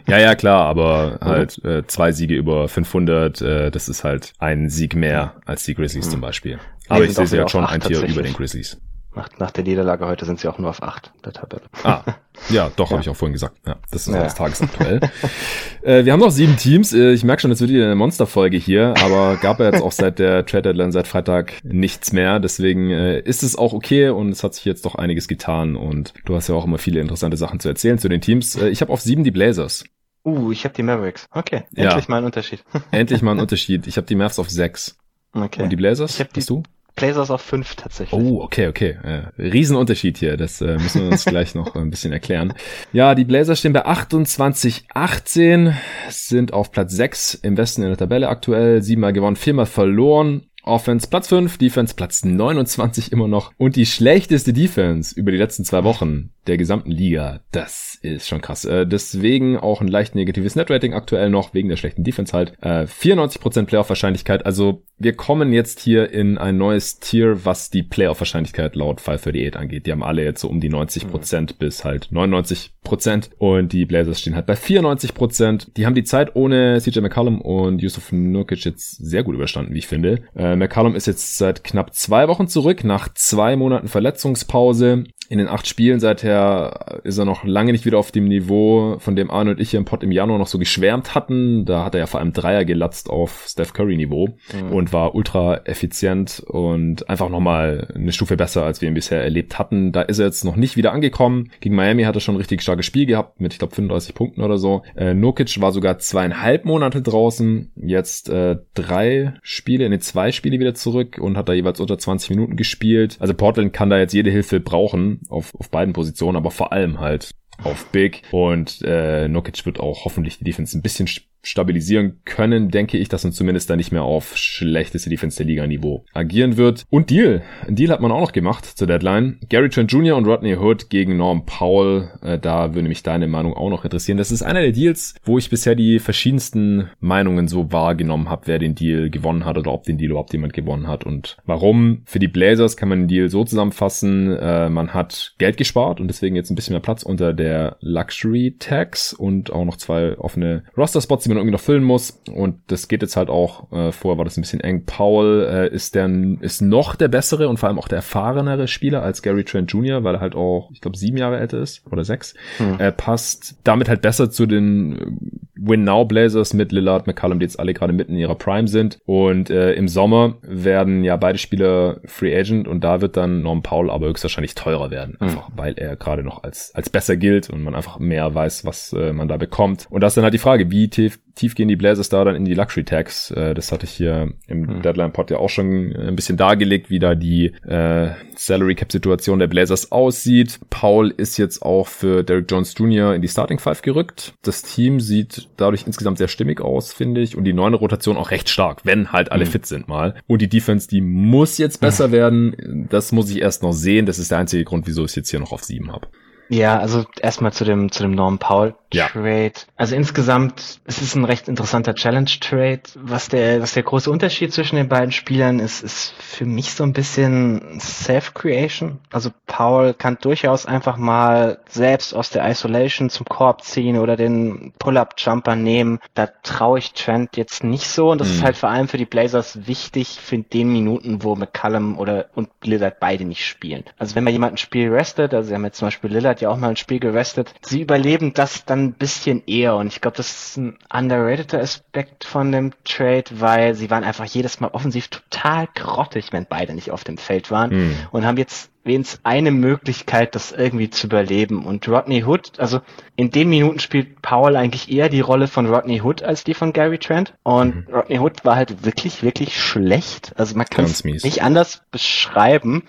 S1: Ja, ja, klar, aber halt äh, zwei Siege über 500, äh, das ist halt ein Sieg mehr als die Grizzlies
S2: Mhm.
S1: zum Beispiel. Aber ich
S2: sind
S1: sehe sie jetzt schon ein Tier über den Grizzlies.
S2: Nach, nach der Niederlage heute sind sie auch nur auf acht der Tabelle.
S1: Ah, ja, doch,
S2: Ja.
S1: habe ich auch vorhin gesagt. Ja, das ist
S2: Ja.
S1: alles tagesaktuell. äh, wir haben noch sieben Teams. Äh, ich merke schon, es wird wieder eine Monsterfolge hier, aber gab ja jetzt auch seit der Trade Deadline seit Freitag nichts mehr. Deswegen äh, ist es auch okay und es hat sich jetzt doch einiges getan und du hast ja auch immer viele interessante Sachen zu erzählen zu den Teams. Äh, ich habe auf sieben die Blazers.
S2: Uh, ich habe die Mavericks. Okay,
S1: Ja.
S2: endlich mal ein Unterschied.
S1: Endlich mal ein Unterschied. Ich habe die Mavs auf sechs.
S2: Okay.
S1: Und die Blazers?
S2: Ich hab die-
S1: Hast du?
S2: Blazers auf fünf tatsächlich.
S1: Oh, okay, okay. Äh, Riesenunterschied hier. Das äh, müssen wir uns gleich noch ein bisschen erklären. Ja, die Blazers stehen bei 28, 18, sind auf Platz 6 im Westen in der Tabelle aktuell. Siebenmal gewonnen, viermal verloren. Offense Platz 5, Defense Platz 29 immer noch. Und die schlechteste Defense über die letzten zwei Wochen der gesamten Liga. Das ist schon krass. Äh, deswegen auch ein leicht negatives Netrating aktuell noch, wegen der schlechten Defense halt. Äh, 94% Playoff-Wahrscheinlichkeit. Also wir kommen jetzt hier in ein neues Tier, was die Playoff-Wahrscheinlichkeit laut 538 angeht. Die haben alle jetzt so um die 90% bis halt 99%. Und die Blazers stehen halt bei 94%. Die haben die Zeit ohne CJ McCollum und Yusuf Nurkic jetzt sehr gut überstanden, wie ich finde. Äh, McCollum ist jetzt seit knapp zwei Wochen zurück, nach zwei Monaten Verletzungspause. In den acht Spielen seither ist er noch lange nicht wieder auf dem Niveau, von dem Arne und ich hier im Pod im Januar noch so geschwärmt hatten. Da hat er ja vor allem Dreier gelatzt auf Steph Curry Niveau
S2: Mhm.
S1: und war ultra effizient und einfach nochmal eine Stufe besser, als wir ihn bisher erlebt hatten. Da ist er jetzt noch nicht wieder angekommen. Gegen Miami hat er schon ein richtig starkes Spiel gehabt mit, ich glaube, 35 Punkten oder so. Äh, Nurkic war sogar zweieinhalb Monate draußen, jetzt äh, drei Spiele, in den zwei Spiele wieder zurück und hat da jeweils unter 20 Minuten gespielt. Also Portland kann da jetzt jede Hilfe brauchen auf, auf beiden Positionen, aber vor allem halt auf Big. Und äh, Nokic wird auch hoffentlich die Defense ein bisschen stabilisieren können, denke ich, dass man zumindest da nicht mehr auf schlechteste Defense der Liga Niveau agieren wird. Und Deal, ein Deal hat man auch noch gemacht zur Deadline. Gary Trent Jr. und Rodney Hood gegen Norm Powell, äh, da würde mich deine Meinung auch noch interessieren. Das ist einer der Deals, wo ich bisher die verschiedensten Meinungen so wahrgenommen habe, wer den Deal gewonnen hat oder ob den Deal überhaupt jemand gewonnen hat und warum. Für die Blazers kann man den Deal so zusammenfassen, äh, man hat Geld gespart und deswegen jetzt ein bisschen mehr Platz unter der Luxury Tax und auch noch zwei offene Roster-Spots, die man irgendwie noch füllen muss. Und das geht jetzt halt auch, äh, vorher war das ein bisschen eng. Powell äh, ist der ist noch der bessere und vor allem auch der erfahrenere Spieler als Gary Trent Jr., weil er halt auch, ich glaube, sieben Jahre älter ist oder sechs.
S2: Hm.
S1: Er passt damit halt besser zu den Win Now Blazers mit Lillard, McCallum, die jetzt alle gerade mitten in ihrer Prime sind. Und äh, im Sommer werden ja beide Spieler Free Agent und da wird dann Norm Powell aber höchstwahrscheinlich teurer werden.
S2: Hm.
S1: Einfach weil er gerade noch als, als besser gilt und man einfach mehr weiß, was äh, man da bekommt. Und das ist dann halt die Frage, wie tief, tief gehen die Blazers da dann in die Luxury Tax? Äh, das hatte ich hier im
S2: Hm.
S1: Deadline Pod ja auch schon ein bisschen dargelegt, wie da die äh, Salary Cap Situation der Blazers aussieht. Paul ist jetzt auch für Derrick Jones Jr. in die Starting Five gerückt. Das Team sieht dadurch insgesamt sehr stimmig aus, finde ich. Und die neue Rotation auch recht stark, wenn halt alle
S2: Mhm.
S1: fit sind mal. Und die Defense, die muss jetzt besser werden. Das muss ich erst noch sehen. Das ist der einzige Grund, wieso ich es jetzt hier noch auf sieben habe.
S2: Ja, also erstmal zu dem, zu dem Norm Paul
S1: Ja.
S2: Trade. Also insgesamt, es ist ein recht interessanter Challenge Trade. Was der, was der große Unterschied zwischen den beiden Spielern ist, ist für mich so ein bisschen Self-Creation. Also Paul kann durchaus einfach mal selbst aus der Isolation zum Korb ziehen oder den Pull-Up-Jumper nehmen. Da traue ich Trent jetzt nicht so und das
S1: Mhm.
S2: ist halt vor allem für die Blazers wichtig für den Minuten, wo McCallum oder und Lillard beide nicht spielen. Also wenn man jemanden Spiel restet, also sie haben jetzt zum Beispiel Lillard ja auch mal ein Spiel gerestet, sie überleben das dann ein bisschen eher und ich glaube, das ist ein underrateder Aspekt von dem Trade, weil sie waren einfach jedes Mal offensiv total grottig, wenn beide nicht auf dem Feld waren
S1: Hm.
S2: und haben jetzt wenigstens eine Möglichkeit, das irgendwie zu überleben. Und Rodney Hood, also in den Minuten spielt Powell eigentlich eher die Rolle von Rodney Hood als die von Gary Trent. Und mhm. Rodney Hood war halt wirklich, wirklich schlecht. Also man kann es nicht anders beschreiben.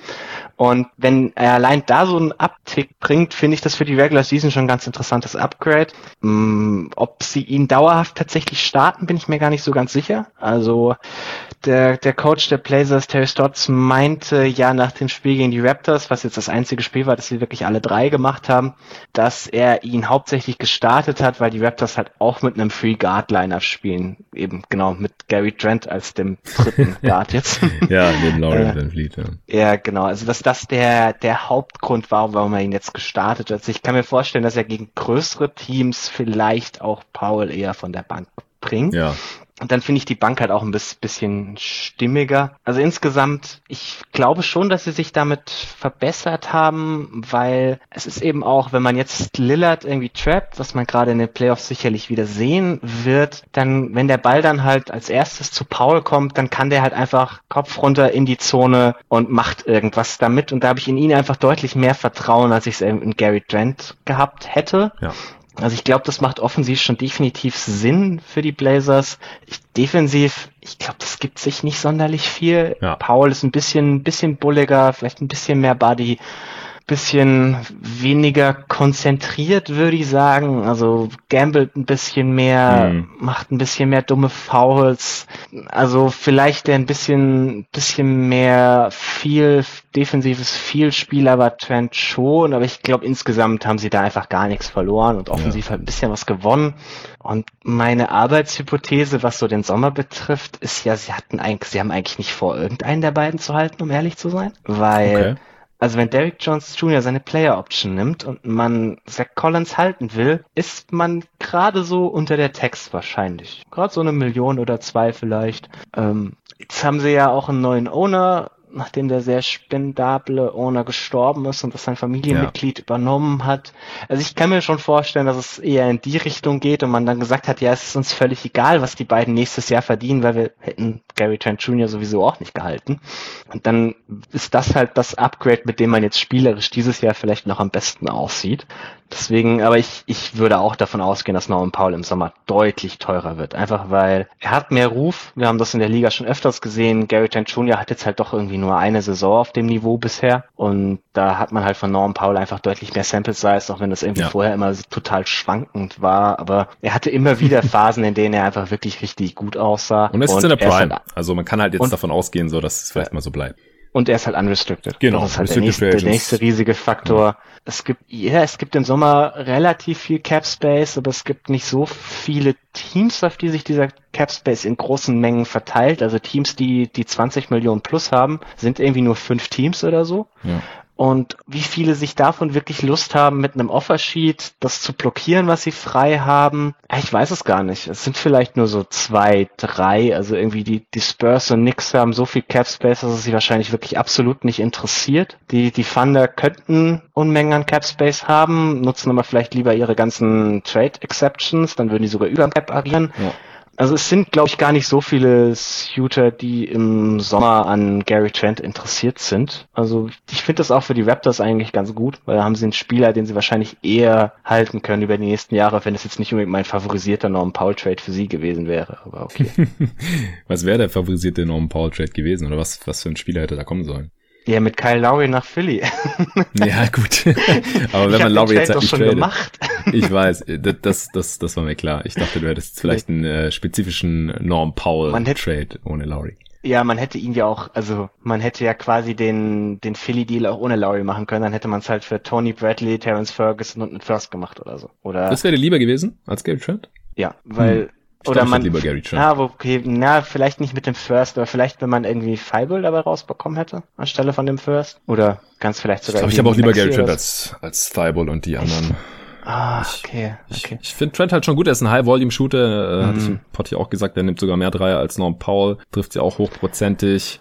S2: Und wenn er allein da so einen Uptick bringt, finde ich das für die Regular Season schon ein ganz interessantes Upgrade. Hm, ob sie ihn dauerhaft tatsächlich starten, bin ich mir gar nicht so ganz sicher. Also der, der Coach der Blazers, Terry Stotts, meinte ja nach dem Spiel gegen die Raptors, was jetzt das einzige Spiel war, das sie wirklich alle drei gemacht haben, dass er ihn hauptsächlich gestartet hat, weil die Raptors halt auch mit einem Free Guard Lineup spielen. Eben genau mit Gary Trent als dem dritten Guard jetzt.
S1: ja, neben Laurie äh, Van Fleet. Ja.
S2: ja, genau. Also das das der, der Hauptgrund war, warum er ihn jetzt gestartet hat. Also ich kann mir vorstellen, dass er gegen größere Teams vielleicht auch Paul eher von der Bank bringt.
S1: Ja.
S2: Und dann finde ich die Bank halt auch ein bisschen stimmiger. Also insgesamt, ich glaube schon, dass sie sich damit verbessert haben, weil es ist eben auch, wenn man jetzt Lillard irgendwie trappt, was man gerade in den Playoffs sicherlich wieder sehen wird, dann, wenn der Ball dann halt als erstes zu Paul kommt, dann kann der halt einfach Kopf runter in die Zone und macht irgendwas damit. Und da habe ich in ihn einfach deutlich mehr Vertrauen, als ich es in Gary Trent gehabt hätte.
S1: Ja.
S2: Also ich glaube, das macht offensiv schon definitiv Sinn für die Blazers. Ich, defensiv, ich glaube, das gibt sich nicht sonderlich viel. Ja. Paul ist ein bisschen, bisschen bulliger, vielleicht ein bisschen mehr Body bisschen weniger konzentriert, würde ich sagen. Also gambelt ein bisschen mehr, mhm. macht ein bisschen mehr dumme Fouls. Also vielleicht der ein bisschen, bisschen mehr viel defensives Vielspieler war Trent schon, aber ich glaube insgesamt haben sie da einfach gar nichts verloren und offensiv ja. halt ein bisschen was gewonnen. Und meine Arbeitshypothese, was so den Sommer betrifft, ist ja, sie hatten eigentlich, sie haben eigentlich nicht vor, irgendeinen der beiden zu halten, um ehrlich zu sein, weil okay also wenn Derrick Jones Jr. seine Player Option nimmt und man Zach Collins halten will, ist man gerade so unter der Text wahrscheinlich. Gerade so eine Million oder zwei vielleicht. Ähm, jetzt haben sie ja auch einen neuen Owner nachdem der sehr spendable Owner gestorben ist und das sein Familienmitglied ja. übernommen hat. Also ich kann mir schon vorstellen, dass es eher in die Richtung geht und man dann gesagt hat, ja, es ist uns völlig egal, was die beiden nächstes Jahr verdienen, weil wir hätten Gary Trent Jr. sowieso auch nicht gehalten. Und dann ist das halt das Upgrade, mit dem man jetzt spielerisch dieses Jahr vielleicht noch am besten aussieht. Deswegen, aber ich, ich würde auch davon ausgehen, dass Norman Paul im Sommer deutlich teurer wird. Einfach weil er hat mehr Ruf. Wir haben das in der Liga schon öfters gesehen. Gary Trent Jr. hat jetzt halt doch irgendwie nur eine Saison auf dem Niveau bisher. Und da hat man halt von Norman Paul einfach deutlich mehr Sample Size, auch wenn das irgendwie ja. vorher immer total schwankend war. Aber er hatte immer wieder Phasen, in denen er einfach wirklich richtig gut aussah.
S1: Und es ist in der Prime. Halt, also man kann halt jetzt davon ausgehen, so dass es vielleicht mal so bleibt.
S2: Und er ist halt unrestricted.
S1: Genau.
S2: Das ist halt der nächste, der nächste, riesige Faktor. Ja. Es gibt, ja, es gibt im Sommer relativ viel Cap Space, aber es gibt nicht so viele Teams, auf die sich dieser Cap Space in großen Mengen verteilt. Also Teams, die, die 20 Millionen plus haben, sind irgendwie nur fünf Teams oder so.
S1: Ja
S2: und wie viele sich davon wirklich Lust haben, mit einem Offersheet das zu blockieren, was sie frei haben. Ich weiß es gar nicht. Es sind vielleicht nur so zwei, drei. Also irgendwie die, die Spurs und Knicks haben so viel Cap Space, dass es sie wahrscheinlich wirklich absolut nicht interessiert. Die, die Thunder könnten Unmengen an Cap Space haben, nutzen aber vielleicht lieber ihre ganzen Trade Exceptions, dann würden die sogar über Cap agieren. Ja. Also es sind, glaube ich, gar nicht so viele Shooter, die im Sommer an Gary Trent interessiert sind. Also ich finde das auch für die Raptors eigentlich ganz gut, weil da haben sie einen Spieler, den sie wahrscheinlich eher halten können über die nächsten Jahre, wenn es jetzt nicht unbedingt mein favorisierter Norm Paul Trade für sie gewesen wäre. Aber okay.
S1: was wäre der favorisierte Norm Paul Trade gewesen oder was, was für ein Spieler hätte da kommen sollen?
S2: Ja, mit Kyle Lowry nach Philly.
S1: ja, gut. Aber wenn man Lowry jetzt halt schon gemacht. ich weiß, das, das, das war mir klar. Ich dachte, du hättest vielleicht einen äh, spezifischen Norm Powell Trade ohne Lowry.
S2: Ja, man hätte ihn ja auch, also man hätte ja quasi den, den Philly-Deal auch ohne Lowry machen können, dann hätte man es halt für Tony Bradley, Terence Ferguson und einen First gemacht oder so. Oder
S1: das wäre lieber gewesen als Gary Trent?
S2: Ja, weil hm.
S1: Ich Oder man, lieber Gary Trent.
S2: Ja, okay, na, vielleicht nicht mit dem First, aber vielleicht, wenn man irgendwie Fireball dabei rausbekommen hätte, anstelle von dem First. Oder ganz vielleicht sogar.
S1: Ich glaube, ich habe auch lieber Gary Trent als, als Fireball und die anderen.
S2: Ah, okay,
S1: okay. Ich, ich finde Trent halt schon gut, er ist ein High-Volume-Shooter, äh, mhm. hatte ich hier auch gesagt, er nimmt sogar mehr Dreier als Norm Powell, trifft sie auch hochprozentig.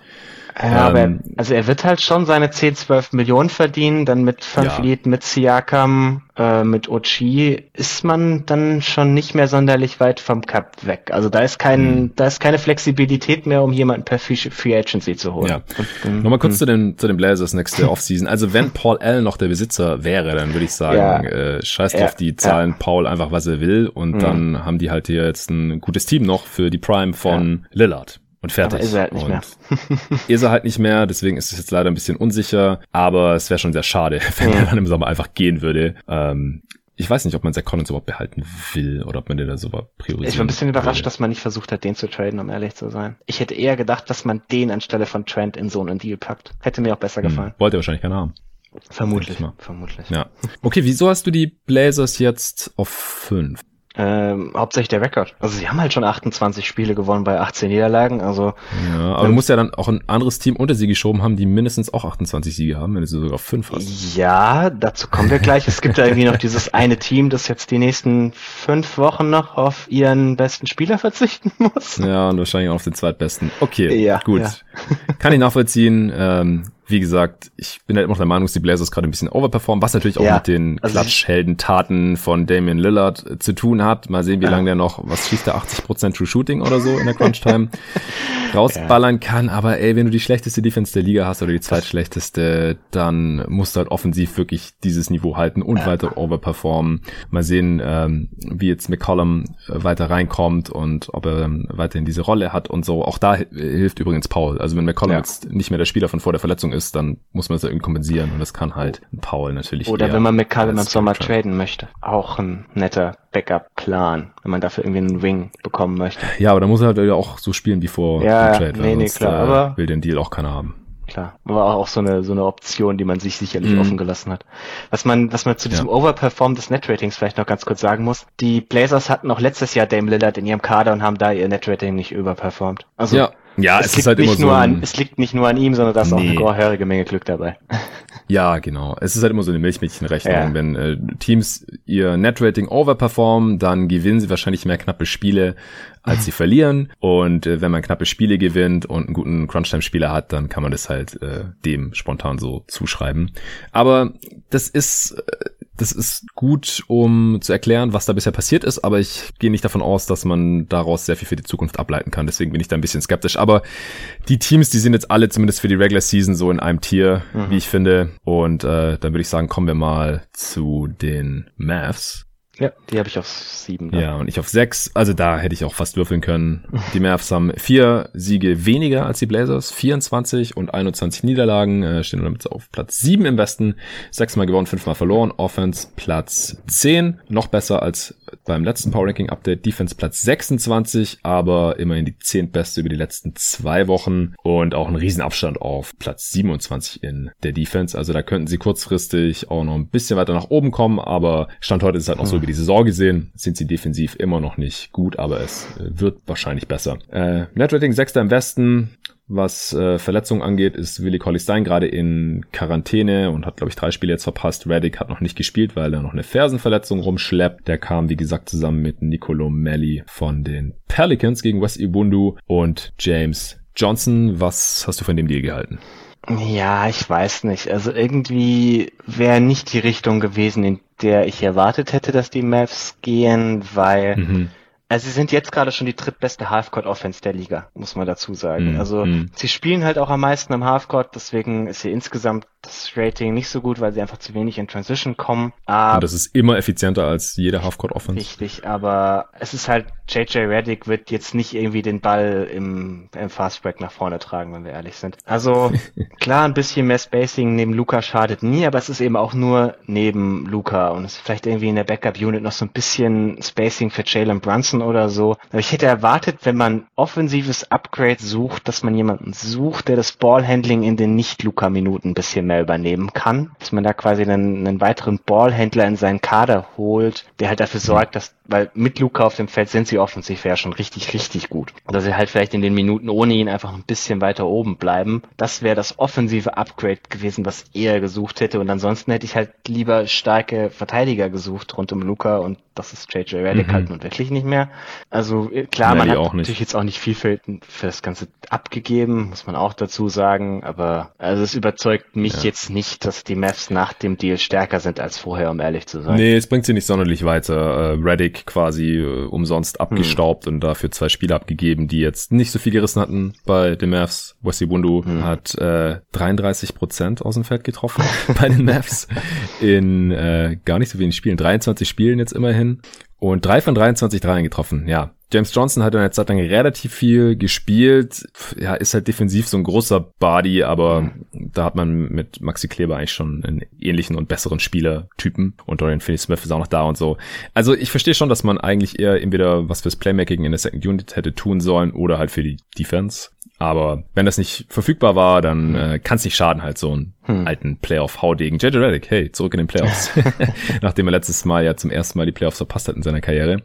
S2: Ja, aber ähm, also er wird halt schon seine 10, 12 Millionen verdienen, dann mit Van ja. Fleet, mit Siakam, äh, mit Ochi ist man dann schon nicht mehr sonderlich weit vom Cup weg. Also da ist kein, mhm. da ist keine Flexibilität mehr, um jemanden per Free Agency zu holen. Ja.
S1: Und, Nochmal kurz hm. zu den, zu den Blazers nächste Offseason. Also wenn Paul Allen noch der Besitzer wäre, dann würde ich sagen, ja. äh, scheiß drauf, die zahlen. Paul einfach, was er will und mhm. dann haben die halt hier jetzt ein gutes Team noch für die Prime von Lillard und fertig. Aber
S2: ist er halt nicht
S1: und
S2: mehr.
S1: ist er halt nicht mehr, deswegen ist es jetzt leider ein bisschen unsicher, aber es wäre schon sehr schade, wenn er dann im Sommer einfach gehen würde. Ähm, ich weiß nicht, ob man Zach Collins überhaupt behalten will oder ob man den da so priorisiert.
S2: Ich bin ein bisschen überrascht, will. dass man nicht versucht hat, den zu traden, um ehrlich zu sein. Ich hätte eher gedacht, dass man den anstelle von Trent in so einen Deal packt. Hätte mir auch besser hm. gefallen.
S1: Wollte wahrscheinlich keiner haben.
S2: Vermutlich, vermutlich.
S1: Ja. Okay, wieso hast du die Blazers jetzt auf fünf?
S2: Ähm, hauptsächlich der Rekord. Also sie haben halt schon 28 Spiele gewonnen bei 18 Niederlagen. Also
S1: ja, aber du musst ja dann auch ein anderes Team unter sie geschoben haben, die mindestens auch 28 Siege haben, wenn du sogar 5 hast.
S2: Ja, dazu kommen wir gleich. es gibt da irgendwie noch dieses eine Team, das jetzt die nächsten fünf Wochen noch auf ihren besten Spieler verzichten muss.
S1: Ja, und wahrscheinlich auch auf den zweitbesten. Okay, ja, gut. Ja. Kann ich nachvollziehen. Ähm, wie gesagt, ich bin halt immer noch der Meinung, dass die Blazers gerade ein bisschen overperformen, was natürlich auch ja, mit den also Klatschhelden-Taten von Damian Lillard äh, zu tun hat. Mal sehen, wie ja. lange der noch, was schießt der, 80% True Shooting oder so in der Crunch-Time rausballern ja. kann. Aber ey, wenn du die schlechteste Defense der Liga hast oder die zweitschlechteste, dann musst du halt offensiv wirklich dieses Niveau halten und weiter overperformen. Mal sehen, ähm, wie jetzt McCollum äh, weiter reinkommt und ob er ähm, weiterhin diese Rolle hat und so. Auch da hilft übrigens Paul. Also wenn McCollum jetzt nicht mehr der Spieler von vor der Verletzung ist, ist, dann muss man es irgendwie kompensieren und das kann halt Paul natürlich.
S2: Oder wenn man McCallum im Sommer traden möchte. Auch ein netter Backup-Plan, wenn man dafür irgendwie einen Wing bekommen möchte.
S1: Ja, aber da muss er halt auch so spielen wie vor
S2: ja, dem Trade. Nee, nee, klar, äh,
S1: aber will den Deal auch keiner haben.
S2: Klar, war auch so eine so eine Option, die man sich sicherlich mhm. offen gelassen hat. Was man was man zu diesem ja. Overperform des Netratings vielleicht noch ganz kurz sagen muss: Die Blazers hatten auch letztes Jahr Dame Lillard in ihrem Kader und haben da ihr Netrating nicht überperformt.
S1: Also ja. Ja, es, es ist halt immer
S2: so. Ein, an, es liegt nicht nur an ihm, sondern da ist nee. auch eine gehörige Menge Glück dabei.
S1: Ja, genau. Es ist halt immer so eine Milchmädchenrechnung. Ja. Wenn äh, Teams ihr Netrating overperformen, dann gewinnen sie wahrscheinlich mehr knappe Spiele, als sie verlieren. Und äh, wenn man knappe Spiele gewinnt und einen guten Crunchtime-Spieler hat, dann kann man das halt äh, dem spontan so zuschreiben. Aber das ist äh, das ist gut, um zu erklären, was da bisher passiert ist, aber ich gehe nicht davon aus, dass man daraus sehr viel für die Zukunft ableiten kann. Deswegen bin ich da ein bisschen skeptisch. Aber die Teams, die sind jetzt alle zumindest für die Regular Season so in einem Tier, mhm. wie ich finde. Und äh, dann würde ich sagen, kommen wir mal zu den Mavs.
S2: Ja, die habe ich auf sieben.
S1: Dann. Ja, und ich auf sechs. Also da hätte ich auch fast würfeln können. Die Mavs haben vier Siege weniger als die Blazers, 24 und 21 Niederlagen, äh, stehen damit auf Platz sieben im Westen, sechsmal gewonnen, fünfmal verloren, Offense Platz zehn, noch besser als beim letzten Power Ranking Update, Defense Platz 26, aber immerhin die zehntbeste über die letzten zwei Wochen und auch ein Riesenabstand auf Platz 27 in der Defense. Also da könnten sie kurzfristig auch noch ein bisschen weiter nach oben kommen, aber Stand heute ist es halt noch so, wie die Saison gesehen, sind sie defensiv immer noch nicht gut, aber es äh, wird wahrscheinlich besser. Äh, Netrating 6. im Westen, was äh, Verletzungen angeht, ist Willi Colley Stein gerade in Quarantäne und hat, glaube ich, drei Spiele jetzt verpasst. Reddick hat noch nicht gespielt, weil er noch eine Fersenverletzung rumschleppt. Der kam, wie gesagt, zusammen mit Nicolo Melli von den Pelicans gegen West Ibundu und James Johnson. Was hast du von dem Deal gehalten?
S2: Ja, ich weiß nicht. Also irgendwie wäre nicht die Richtung gewesen, in der ich erwartet hätte, dass die Mavs gehen, weil mhm. Also sie sind jetzt gerade schon die drittbeste Halfcourt-Offense der Liga, muss man dazu sagen. Mm, also mm. sie spielen halt auch am meisten im Halfcourt, deswegen ist hier insgesamt das Rating nicht so gut, weil sie einfach zu wenig in Transition kommen.
S1: Aber Und das ist immer effizienter als jede Halfcourt-Offense.
S2: Richtig, aber es ist halt, JJ Reddick wird jetzt nicht irgendwie den Ball im, im Fastbreak nach vorne tragen, wenn wir ehrlich sind. Also klar, ein bisschen mehr Spacing neben Luca schadet nie, aber es ist eben auch nur neben Luca und es ist vielleicht irgendwie in der Backup-Unit noch so ein bisschen Spacing für Jalen Brunson oder so. Aber ich hätte erwartet, wenn man offensives Upgrade sucht, dass man jemanden sucht, der das Ballhandling in den Nicht-Luca-Minuten ein bisschen mehr übernehmen kann. Dass man da quasi einen, einen weiteren Ballhändler in seinen Kader holt, der halt dafür sorgt, dass weil mit Luca auf dem Feld sind sie offensiv ja schon richtig, richtig gut. Dass sie halt vielleicht in den Minuten ohne ihn einfach ein bisschen weiter oben bleiben. Das wäre das offensive Upgrade gewesen, was er gesucht hätte. Und ansonsten hätte ich halt lieber starke Verteidiger gesucht rund um Luca und das ist JJ Redick mhm. halt nun wirklich nicht mehr. Also äh, klar, Nein, man hat natürlich jetzt auch nicht viel für, für, das Ganze abgegeben, muss man auch dazu sagen, aber also es überzeugt mich ja. jetzt nicht, dass die Mavs nach dem Deal stärker sind als vorher, um ehrlich zu sein.
S1: Nee, es bringt sie nicht sonderlich weiter. Reddick quasi äh, umsonst abgestaubt hm. und dafür zwei Spiele abgegeben, die jetzt nicht so viel gerissen hatten bei den Mavs. Wesley Bundu hm. hat äh, 33 Prozent aus dem Feld getroffen bei den Mavs in gar nicht so wenig Spielen. 23 Spielen jetzt immerhin und drei von 23 Dreien getroffen. Ja, James Johnson hat in der Zeit lang relativ viel gespielt. Ja, ist halt defensiv so ein großer Body, aber da hat man mit Maxi Kleber eigentlich schon einen ähnlichen und besseren Spielertypen. Und Dorian Finney-Smith ist auch noch da und so. Also ich verstehe schon, dass man eigentlich eher entweder was fürs Playmaking in der Second Unit hätte tun sollen oder halt für die Defense. Aber wenn das nicht verfügbar war, dann äh, kann es nicht schaden, halt so einen hm. alten Playoff-Haudegen. JJ Redick, hey, zurück in den Playoffs. Nachdem er letztes Mal ja zum ersten Mal die Playoffs verpasst hat in seiner Karriere.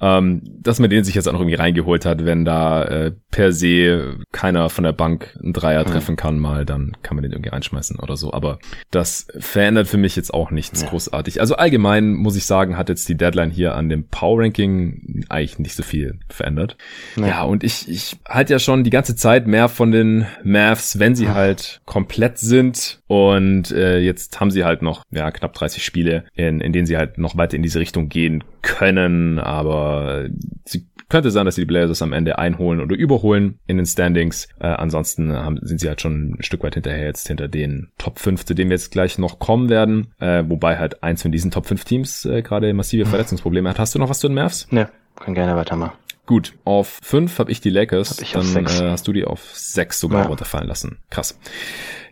S1: Ähm, dass man den sich jetzt auch noch irgendwie reingeholt hat, wenn da äh, per se keiner von der Bank einen Dreier hm. treffen kann mal, dann kann man den irgendwie einschmeißen oder so. Aber das verändert für mich jetzt auch nichts ja. großartig. Also allgemein muss ich sagen, hat jetzt die Deadline hier an dem Power-Ranking eigentlich nicht so viel verändert. Ja, ja und ich, ich halte ja schon die ganze Zeit mehr von den Mavs, wenn sie halt komplett sind. Und äh, jetzt haben sie halt noch ja, knapp 30 Spiele, in, in denen sie halt noch weiter in diese Richtung gehen können. Aber sie könnte sein, dass sie die Blazers am Ende einholen oder überholen in den Standings. Äh, ansonsten haben, sind sie halt schon ein Stück weit hinterher jetzt hinter den Top 5, zu denen wir jetzt gleich noch kommen werden. Äh, wobei halt eins von diesen Top 5 Teams äh, gerade massive Verletzungsprobleme hat. Hast du noch was zu den Mavs?
S2: Ne, kann gerne weitermachen.
S1: Gut, auf fünf habe ich die Lakers, ich dann äh, hast du die auf sechs sogar ja. runterfallen lassen. Krass.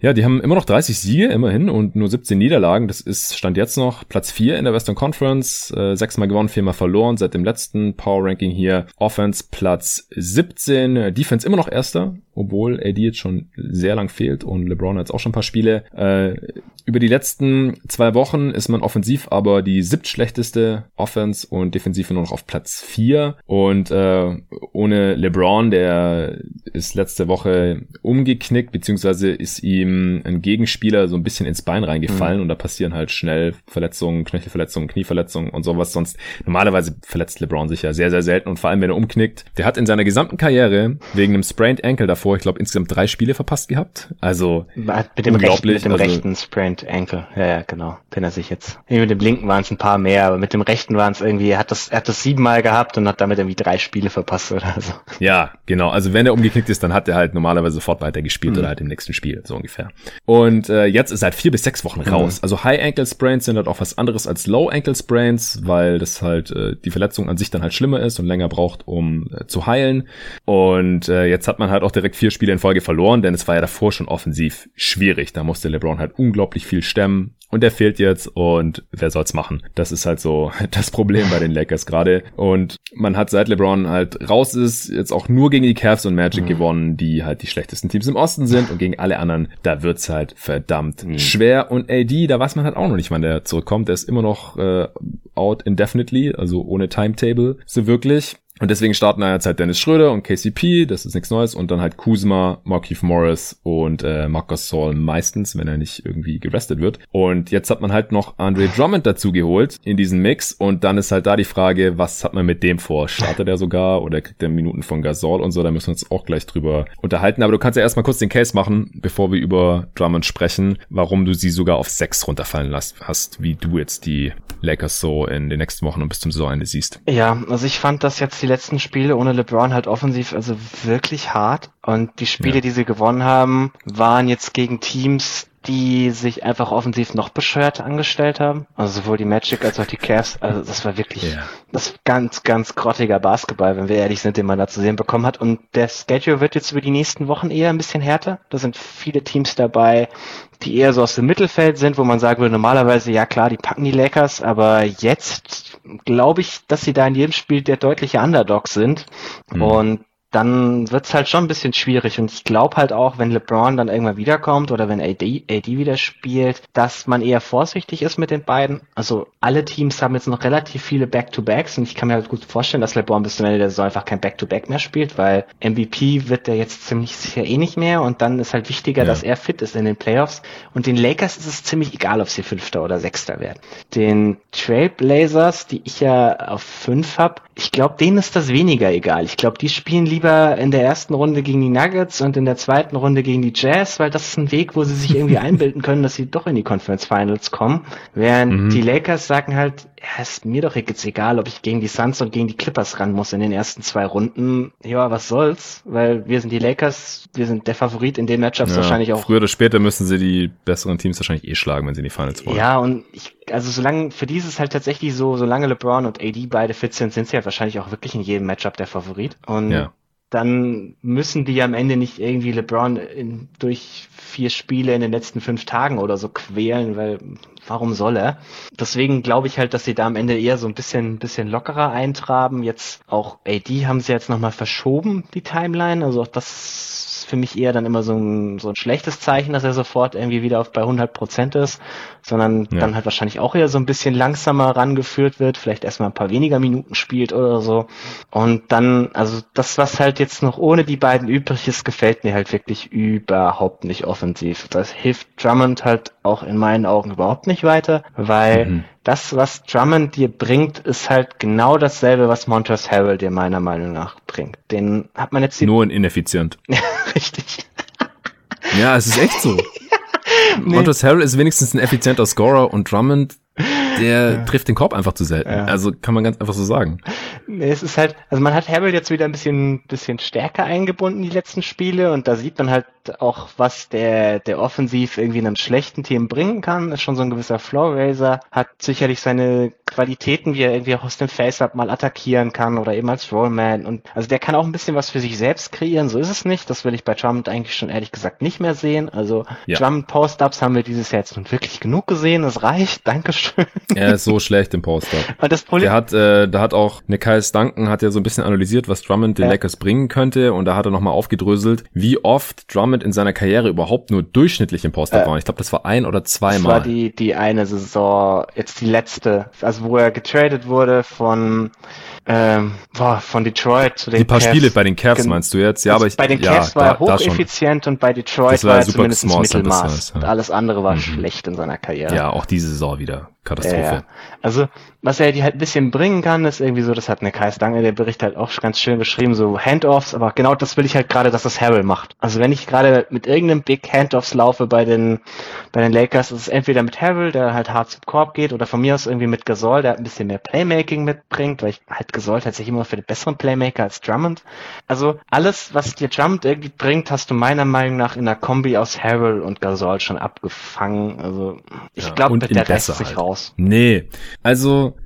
S1: Ja, die haben immer noch 30 Siege, immerhin, und nur 17 Niederlagen. Das ist Stand jetzt noch Platz 4 in der Western Conference. Äh, sechsmal gewonnen, viermal verloren seit dem letzten Power Ranking hier. Offense Platz 17, Defense immer noch erster, obwohl AD jetzt schon sehr lang fehlt und LeBron hat jetzt auch schon ein paar Spiele. Äh, über die letzten zwei Wochen ist man offensiv aber die siebtschlechteste Offense und defensiv nur noch auf Platz 4. Und äh, ohne LeBron, der ist letzte Woche umgeknickt, beziehungsweise ist ihm ihm ein Gegenspieler so ein bisschen ins Bein reingefallen mhm. und da passieren halt schnell Verletzungen, Knöchelverletzungen, Knieverletzungen und sowas. Sonst normalerweise verletzt LeBron sich ja sehr, sehr selten und vor allem, wenn er umknickt. Der hat in seiner gesamten Karriere wegen einem Sprained Ankle davor, ich glaube, insgesamt drei Spiele verpasst gehabt. Also
S2: mit dem, rechten, mit dem also, rechten Sprained Ankle. Ja, ja, genau. Wenn er sich jetzt. Mit dem linken waren es ein paar mehr, aber mit dem rechten waren es irgendwie, er hat das, er hat das siebenmal gehabt und hat damit irgendwie drei Spiele verpasst oder so.
S1: Ja, genau. Also wenn er umgeknickt ist, dann hat er halt normalerweise sofort weiter gespielt mhm. oder halt im nächsten Spiel, so ungefähr ungefähr. Und äh, jetzt ist seit vier bis sechs Wochen raus. Mhm. Also High Ankle Sprains sind halt auch was anderes als Low Ankle Sprains, weil das halt äh, die Verletzung an sich dann halt schlimmer ist und länger braucht, um äh, zu heilen. Und äh, jetzt hat man halt auch direkt vier Spiele in Folge verloren, denn es war ja davor schon offensiv schwierig. Da musste LeBron halt unglaublich viel stemmen und der fehlt jetzt und wer soll's machen? Das ist halt so das Problem bei den Lakers gerade. Und man hat seit LeBron halt raus ist, jetzt auch nur gegen die Cavs und Magic mhm. gewonnen, die halt die schlechtesten Teams im Osten sind und gegen alle anderen, da wird's halt verdammt mhm. schwer. Und AD, da weiß man halt auch noch nicht, wann der zurückkommt. Der ist immer noch äh, out indefinitely, also ohne Timetable, so wirklich. Und deswegen starten da jetzt halt Dennis Schröder und KCP, das ist nichts Neues, und dann halt Kuzma, Markeith Morris und äh, Marcus Saul meistens, wenn er nicht irgendwie gerestet wird. Und jetzt hat man halt noch Andre Drummond dazu geholt in diesen Mix und dann ist halt da die Frage, was hat man mit dem vor? Startet er sogar oder kriegt er Minuten von Gasol und so? Da müssen wir uns auch gleich drüber unterhalten. Aber du kannst ja erstmal kurz den Case machen, bevor wir über Drummond sprechen, warum du sie sogar auf sechs runterfallen lassen hast, wie du jetzt die Lakers so in den nächsten Wochen und bis zum Saisonende siehst.
S2: Ja, also ich fand das jetzt die letzten Spiele ohne LeBron halt offensiv also wirklich hart. Und die Spiele, ja. die sie gewonnen haben, waren jetzt gegen Teams, die sich einfach offensiv noch bescheuert angestellt haben. Also sowohl die Magic als auch die Cavs. Also das war wirklich yeah. das ganz, ganz grottiger Basketball, wenn wir ehrlich sind, den man da zu sehen bekommen hat. Und der Schedule wird jetzt über die nächsten Wochen eher ein bisschen härter. Da sind viele Teams dabei, die eher so aus dem Mittelfeld sind, wo man sagen würde, normalerweise, ja klar, die packen die Lakers, aber jetzt glaube ich, dass sie da in jedem Spiel der deutliche Underdog sind. Mhm. Und dann wird's halt schon ein bisschen schwierig. Und ich glaube halt auch, wenn LeBron dann irgendwann wiederkommt oder wenn AD, AD wieder spielt, dass man eher vorsichtig ist mit den beiden. Also alle Teams haben jetzt noch relativ viele Back-to-Backs und ich kann mir halt gut vorstellen, dass LeBron bis zum Ende der Saison einfach kein Back-to-Back mehr spielt, weil MVP wird der jetzt ziemlich sicher eh nicht mehr und dann ist halt wichtiger, ja. dass er fit ist in den Playoffs. Und den Lakers ist es ziemlich egal, ob sie Fünfter oder Sechster werden. Den Trailblazers, die ich ja auf fünf habe, ich glaube, denen ist das weniger egal. Ich glaube, die spielen lieber in der ersten Runde gegen die Nuggets und in der zweiten Runde gegen die Jazz, weil das ist ein Weg, wo sie sich irgendwie einbilden können, dass sie doch in die Conference Finals kommen. Während mhm. die Lakers sagen halt, ja, ist mir doch jetzt egal, ob ich gegen die Suns und gegen die Clippers ran muss in den ersten zwei Runden. Ja, was soll's, weil wir sind die Lakers, wir sind der Favorit in den Matchups ja, wahrscheinlich auch.
S1: Früher oder später müssen sie die besseren Teams wahrscheinlich eh schlagen, wenn sie in die Finals wollen.
S2: Ja, und ich, also solange, für die ist es halt tatsächlich so, solange LeBron und AD beide fit sind, sind sie halt wahrscheinlich auch wirklich in jedem Matchup der Favorit. Und ja dann müssen die am Ende nicht irgendwie LeBron in, durch vier Spiele in den letzten fünf Tagen oder so quälen, weil warum soll er? Deswegen glaube ich halt, dass sie da am Ende eher so ein bisschen, bisschen lockerer eintraben. Jetzt auch AD haben sie jetzt nochmal verschoben, die Timeline. Also auch das für mich eher dann immer so ein, so ein schlechtes Zeichen, dass er sofort irgendwie wieder auf bei 100 Prozent ist, sondern ja. dann halt wahrscheinlich auch eher so ein bisschen langsamer rangeführt wird, vielleicht erstmal ein paar weniger Minuten spielt oder so. Und dann, also das, was halt jetzt noch ohne die beiden übrig ist, gefällt mir halt wirklich überhaupt nicht offensiv. Das hilft Drummond halt auch in meinen Augen überhaupt nicht weiter, weil mhm das, was Drummond dir bringt, ist halt genau dasselbe, was Montrezl Harrell dir meiner Meinung nach bringt. Den hat man jetzt
S1: nur in ineffizient.
S2: Richtig.
S1: Ja, es ist echt so. nee. Montrezl Harrell ist wenigstens ein effizienter Scorer und Drummond der ja. trifft den Korb einfach zu selten. Ja. Also kann man ganz einfach so sagen.
S2: Nee, es ist halt, also man hat Harold jetzt wieder ein bisschen, bisschen stärker eingebunden, die letzten Spiele, und da sieht man halt auch, was der, der offensiv irgendwie in einem schlechten Team bringen kann. Ist schon so ein gewisser Floor Raiser, hat sicherlich seine Qualitäten, wie er irgendwie auch aus dem Face-Up mal attackieren kann oder eben als Rollman. Und also der kann auch ein bisschen was für sich selbst kreieren, so ist es nicht. Das will ich bei Drummond eigentlich schon ehrlich gesagt nicht mehr sehen. Also ja. Drummond Post-Ups haben wir dieses Jahr jetzt nun wirklich genug gesehen, es reicht, Dankeschön.
S1: Er ist so schlecht im Poster. Und das Problem. Der hat, äh, da hat auch Nikai Duncan hat ja so ein bisschen analysiert, was Drummond den ja. Lakers bringen könnte und da hat er nochmal aufgedröselt, wie oft Drummond in seiner Karriere überhaupt nur durchschnittlich im Poster äh, war. Ich glaube, das war ein oder zweimal. Das war
S2: die, die eine Saison, jetzt die letzte, also wo er getradet wurde von ähm, boah, von Detroit zu den
S1: Die paar Cavs. Spiele bei den Cavs meinst du jetzt? Ja,
S2: also
S1: aber ich,
S2: bei den Cavs
S1: ja,
S2: war er hocheffizient und bei Detroit war, war er zumindest Mittelmaß. Ja. Und alles andere war mhm. schlecht in seiner Karriere.
S1: Ja, auch diese Saison wieder. Katastrophe. Ja,
S2: also, was er die halt ein bisschen bringen kann, ist irgendwie so, das hat eine Kai Stange, der Bericht halt auch ganz schön beschrieben, so Handoffs, aber genau das will ich halt gerade, dass das Harrell macht. Also wenn ich gerade mit irgendeinem Big Handoffs laufe bei den, bei den Lakers, ist es entweder mit Harrell, der halt hart zum Korb geht, oder von mir aus irgendwie mit Gasol, der halt ein bisschen mehr Playmaking mitbringt, weil ich halt Gasol tatsächlich immer für den besseren Playmaker als Drummond. Also alles, was dir Drummond irgendwie bringt, hast du meiner Meinung nach in der Kombi aus Harrell und Gasol schon abgefangen. Also ich ja, glaube, mit der Rest sich halt. raus aus.
S1: Nee, also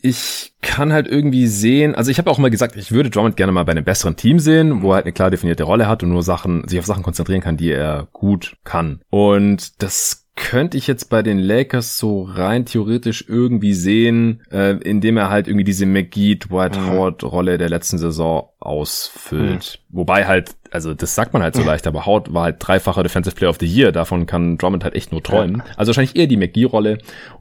S1: ich kann halt irgendwie sehen, also ich habe auch mal gesagt, ich würde Drummond gerne mal bei einem besseren Team sehen, wo er halt eine klar definierte Rolle hat und nur Sachen, sich auf Sachen konzentrieren kann, die er gut kann. Und das könnte ich jetzt bei den Lakers so rein theoretisch irgendwie sehen, äh, indem er halt irgendwie diese McGee Dwight mhm. Howard Rolle der letzten Saison ausfüllt. Mhm. Wobei halt, also das sagt man halt so leicht, aber Howard war halt dreifacher Defensive Player of the Year, davon kann Drummond halt echt nur träumen. Also wahrscheinlich eher die McGee Rolle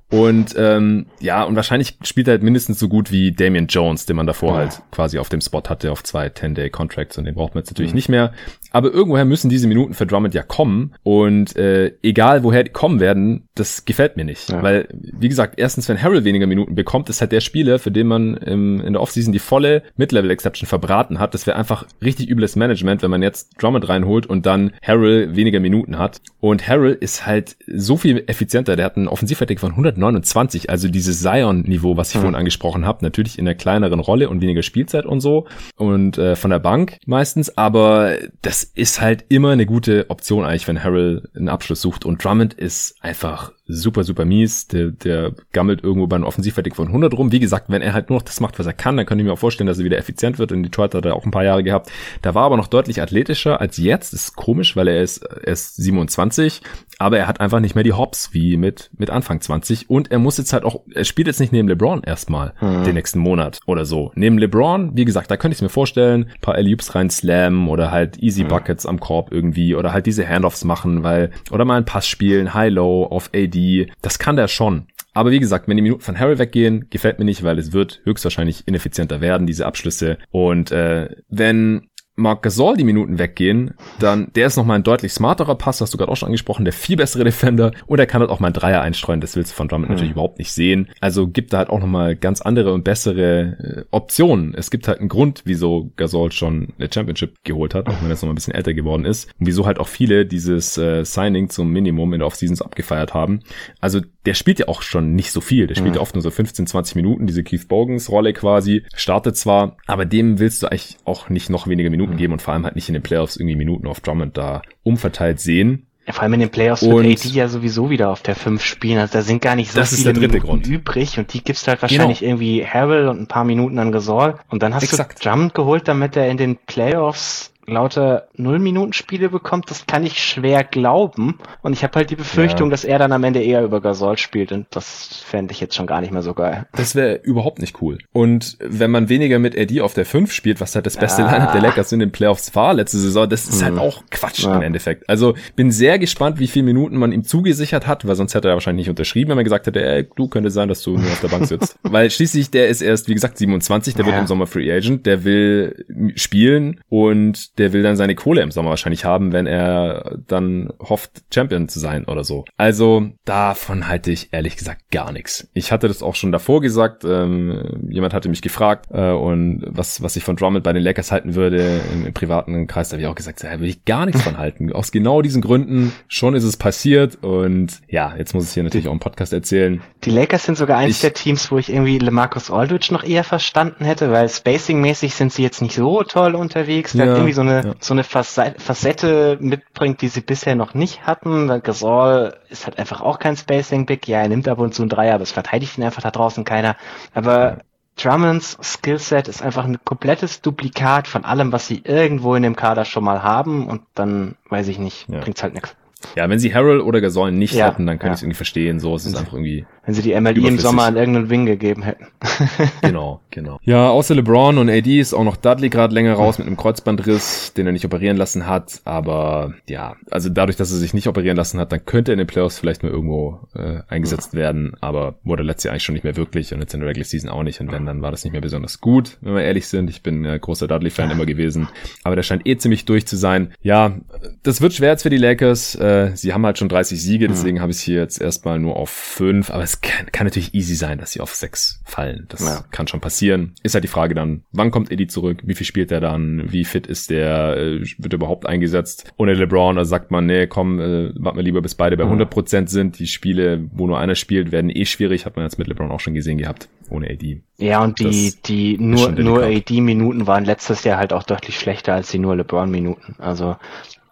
S1: und ähm, ja, und wahrscheinlich spielt er halt mindestens so gut wie Damian Jones, den man davor ja. halt quasi auf dem Spot hatte auf zwei 10-Day-Contracts und den braucht man jetzt natürlich mhm. nicht mehr. Aber irgendwoher müssen diese Minuten für Drummond ja kommen. Und äh, egal woher die kommen werden, das gefällt mir nicht. Ja. Weil, wie gesagt, erstens, wenn Harrell weniger Minuten bekommt, ist halt der Spieler, für den man im, in der Offseason die volle Mid-Level-Exception verbraten hat. Das wäre einfach richtig übles Management, wenn man jetzt Drummond reinholt und dann Harrell weniger Minuten hat. Und Harrell ist halt so viel effizienter. Der hat einen Offensivrating von 129, also dieses Zion-Niveau, was ich mhm. vorhin angesprochen habe. Natürlich in einer kleineren Rolle und weniger Spielzeit und so. Und äh, von der Bank meistens. Aber das ist halt immer eine gute Option eigentlich, wenn Harrell einen Abschluss sucht. Und Drummond ist einfach super, super mies. Der, der gammelt irgendwo bei einem Offensivfertig von 100 rum. Wie gesagt, wenn er halt nur noch das macht, was er kann, dann könnte ich mir auch vorstellen, dass er wieder effizient wird. In Detroit hat er auch ein paar Jahre gehabt. Da war aber noch deutlich athletischer als jetzt. Das ist komisch, weil er ist, er ist 27, aber er hat einfach nicht mehr die Hops wie mit, mit Anfang 20. Und er muss jetzt halt auch, er spielt jetzt nicht neben LeBron erstmal mhm. den nächsten Monat oder so. Neben LeBron, wie gesagt, da könnte ich mir vorstellen, ein paar Alley-Oops rein slam oder halt Easy Buckets am Korb irgendwie oder halt diese Handoffs machen, weil, oder mal einen Pass spielen, High-Low auf AD. Das kann der schon. Aber wie gesagt, wenn die Minuten von Harry weggehen, gefällt mir nicht, weil es wird höchstwahrscheinlich ineffizienter werden, diese Abschlüsse. Und äh, wenn Marc Gasol die Minuten weggehen, dann der ist nochmal ein deutlich smarterer Pass, hast du gerade auch schon angesprochen, der viel bessere Defender und er kann halt auch mal ein Dreier einstreuen, das willst du von Drummond mhm. natürlich überhaupt nicht sehen. Also gibt da halt auch nochmal ganz andere und bessere äh, Optionen. Es gibt halt einen Grund, wieso Gasol schon eine Championship geholt hat, auch wenn er jetzt noch ein bisschen älter geworden ist und wieso halt auch viele dieses äh, Signing zum Minimum in der Offseasons abgefeiert haben. Also der spielt ja auch schon nicht so viel, der spielt mhm. ja oft nur so 15, 20 Minuten, diese Keith Bogans Rolle quasi, startet zwar, aber dem willst du eigentlich auch nicht noch weniger Minuten Minuten geben und vor allem halt nicht in den Playoffs irgendwie Minuten auf Drummond da umverteilt sehen.
S2: Ja, vor allem in den Playoffs und wird AD ja sowieso wieder auf der 5 spielen. Also da sind gar nicht so viele Minuten Grund. übrig und die gibst halt wahrscheinlich genau. irgendwie Harrell und ein paar Minuten an Gasol. Und dann hast Exakt. du Drummond geholt, damit er in den Playoffs lauter Null-Minuten-Spiele bekommt, das kann ich schwer glauben. Und ich habe halt die Befürchtung, ja. dass er dann am Ende eher über Gasol spielt. Und das fände ich jetzt schon gar nicht mehr so geil.
S1: Das wäre überhaupt nicht cool. Und wenn man weniger mit Eddie auf der 5 spielt, was halt das beste ja. Lineup der Lakers in den Playoffs war letzte Saison, das ist halt hm. halt auch Quatsch ja. im Endeffekt. Also bin sehr gespannt, wie viele Minuten man ihm zugesichert hat, weil sonst hätte er wahrscheinlich nicht unterschrieben, wenn man gesagt hätte, ey, du könnte sein, dass du nur auf der Bank sitzt. weil schließlich, der ist erst, wie gesagt, 27, der wird im Sommer Free Agent, der will spielen und der will dann seine Kohle im Sommer wahrscheinlich haben, wenn er dann hofft, Champion zu sein oder so. Also davon halte ich ehrlich gesagt gar nichts. Ich hatte das auch schon davor gesagt. Ähm, jemand hatte mich gefragt äh, und was, was ich von Drummond bei den Lakers halten würde im, im privaten Kreis, da habe ich auch gesagt, da will ich gar nichts von halten. Aus genau diesen Gründen schon ist es passiert und ja, jetzt muss ich hier natürlich auch im Podcast erzählen.
S2: Die Lakers sind sogar eins ich, der Teams, wo ich irgendwie LeMarcus Aldridge noch eher verstanden hätte, weil spacing-mäßig sind sie jetzt nicht so toll unterwegs. Der ja, irgendwie so eine, ja. so eine Facette mitbringt, die sie bisher noch nicht hatten. Gasol ist halt einfach auch kein Spacing Big. Ja, er nimmt ab und zu einen Dreier, aber es verteidigt ihn einfach da draußen keiner. Aber Drummonds Skillset ist einfach ein komplettes Duplikat von allem, was sie irgendwo in dem Kader schon mal haben und dann, weiß ich nicht, ja. bringt's halt nichts.
S1: Ja, wenn sie Harold oder Gasol nicht ja, hätten, dann kann ja. ich es irgendwie verstehen. So, es ist einfach irgendwie.
S2: Wenn sie die MLI im Sommer an irgendeinen Wing gegeben hätten.
S1: genau, genau. Ja, außer LeBron und AD ist auch noch Dudley gerade länger raus mit einem Kreuzbandriss, den er nicht operieren lassen hat. Aber ja, also dadurch, dass er sich nicht operieren lassen hat, dann könnte er in den Playoffs vielleicht mal irgendwo äh, eingesetzt ja. werden. Aber wurde letztes Jahr eigentlich schon nicht mehr wirklich und jetzt in der Regular Season auch nicht. Und wenn, dann war das nicht mehr besonders gut, wenn wir ehrlich sind. Ich bin äh, großer Dudley-Fan immer gewesen. Aber der scheint eh ziemlich durch zu sein. Ja, das wird schwer jetzt für die Lakers. Äh, sie haben halt schon 30 Siege, deswegen mhm. habe ich es hier jetzt erstmal nur auf 5. Aber es kann, kann natürlich easy sein, dass sie auf 6 fallen. Das ja. kann schon passieren. Ist halt die Frage dann, wann kommt Eddie zurück? Wie viel spielt er dann? Wie fit ist der? Äh, wird er überhaupt eingesetzt? Ohne LeBron, also sagt man, nee, komm, äh, warten wir lieber, bis beide bei mhm. 100% sind. Die Spiele, wo nur einer spielt, werden eh schwierig. Hat man jetzt mit LeBron auch schon gesehen gehabt. Ohne AD.
S2: Ja, und die, die nur, nur AD-Minuten waren letztes Jahr halt auch deutlich schlechter als die nur LeBron-Minuten. Also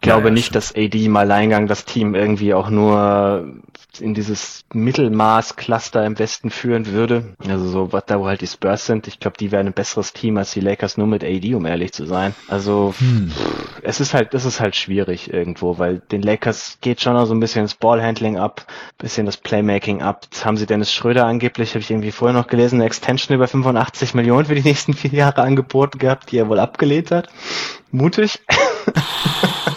S2: glaube ja, nicht, stimmt. dass AD im Alleingang das Team irgendwie auch nur in dieses Mittelmaß-Cluster im Westen führen würde. Also so, was da wo halt die Spurs sind. Ich glaube, die wären ein besseres Team als die Lakers nur mit AD, um ehrlich zu sein. Also hm. pff, es ist halt, das ist halt schwierig irgendwo, weil den Lakers geht schon noch so ein bisschen das Ballhandling ab, bisschen das Playmaking ab. Jetzt haben sie Dennis Schröder angeblich, habe ich irgendwie vorher noch gelesen, eine Extension über 85 Millionen für die nächsten vier Jahre angeboten gehabt, die er wohl abgelehnt hat. Mutig.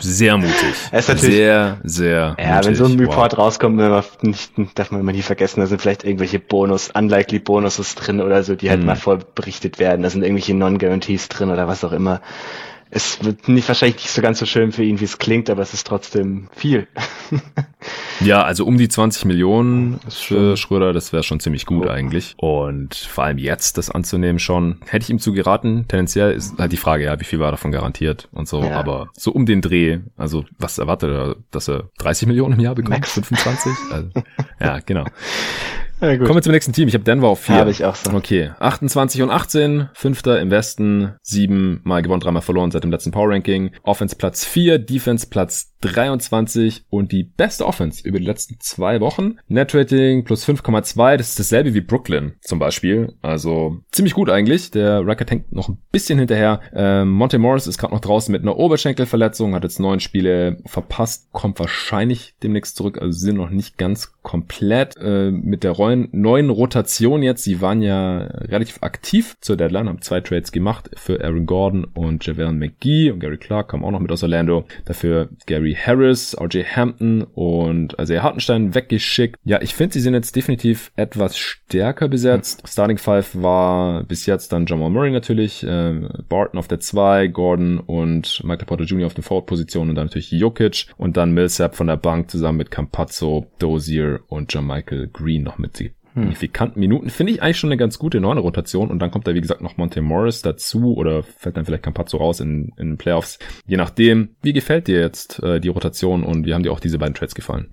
S1: Sehr mutig. sehr, sehr
S2: Ja, mutig. wenn so ein Report wow. rauskommt, nicht, darf man immer nie vergessen, da sind vielleicht irgendwelche Bonus, unlikely Bonuses drin oder so, die halt hm. mal voll berichtet werden. Da sind irgendwelche Non-Guarantees drin oder was auch immer es wird nicht wahrscheinlich nicht so ganz so schön für ihn, wie es klingt, aber es ist trotzdem viel.
S1: ja, also um die 20 Millionen für Schröder, das wäre schon ziemlich gut oh. eigentlich. Und vor allem jetzt das anzunehmen schon, hätte ich ihm zu geraten. Tendenziell ist halt die Frage, ja, wie viel war davon garantiert und so. Ja. Aber so um den Dreh, also was erwartet er, dass er 30 Millionen im Jahr bekommt? Max. 25? Also, ja, genau. Ja, Kommen wir zum nächsten Team. Ich habe Denver auf 4.
S2: Habe ich auch so.
S1: Okay. 28 und 18. Fünfter im Westen. Sieben Mal gewonnen, dreimal verloren seit dem letzten Power Ranking. Offense Platz 4. Defense Platz 23 und die beste Offense über die letzten zwei Wochen. Net Rating plus 5,2. Das ist dasselbe wie Brooklyn zum Beispiel. Also ziemlich gut eigentlich. Der Record hängt noch ein bisschen hinterher. Ähm, Monte Morris ist gerade noch draußen mit einer Oberschenkelverletzung, hat jetzt neun Spiele verpasst, kommt wahrscheinlich demnächst zurück. Also sind noch nicht ganz komplett äh, mit der neuen, neuen Rotation jetzt. Sie waren ja relativ aktiv zur Deadline, haben zwei Trades gemacht für Aaron Gordon und Javon McGee und Gary Clark kam auch noch mit aus Orlando. Dafür Gary Harris, RJ Hampton und Isaiah Hartenstein weggeschickt. Ja, ich finde, sie sind jetzt definitiv etwas stärker besetzt. Starting Five war bis jetzt dann Jamal Murray natürlich, äh, Barton auf der 2, Gordon und Michael Porter Jr. auf den Forward-Positionen und dann natürlich Jokic und dann Millsap von der Bank zusammen mit Campazzo, Dozier und Jermichael Green noch mit signifikanten Minuten. Finde ich eigentlich schon eine ganz gute neue Rotation. Und dann kommt da, wie gesagt, noch Monte Morris dazu oder fällt dann vielleicht Campazzo raus in, in den Playoffs. Je nachdem, wie gefällt dir jetzt äh, die Rotation und wie haben dir auch diese beiden Trades gefallen?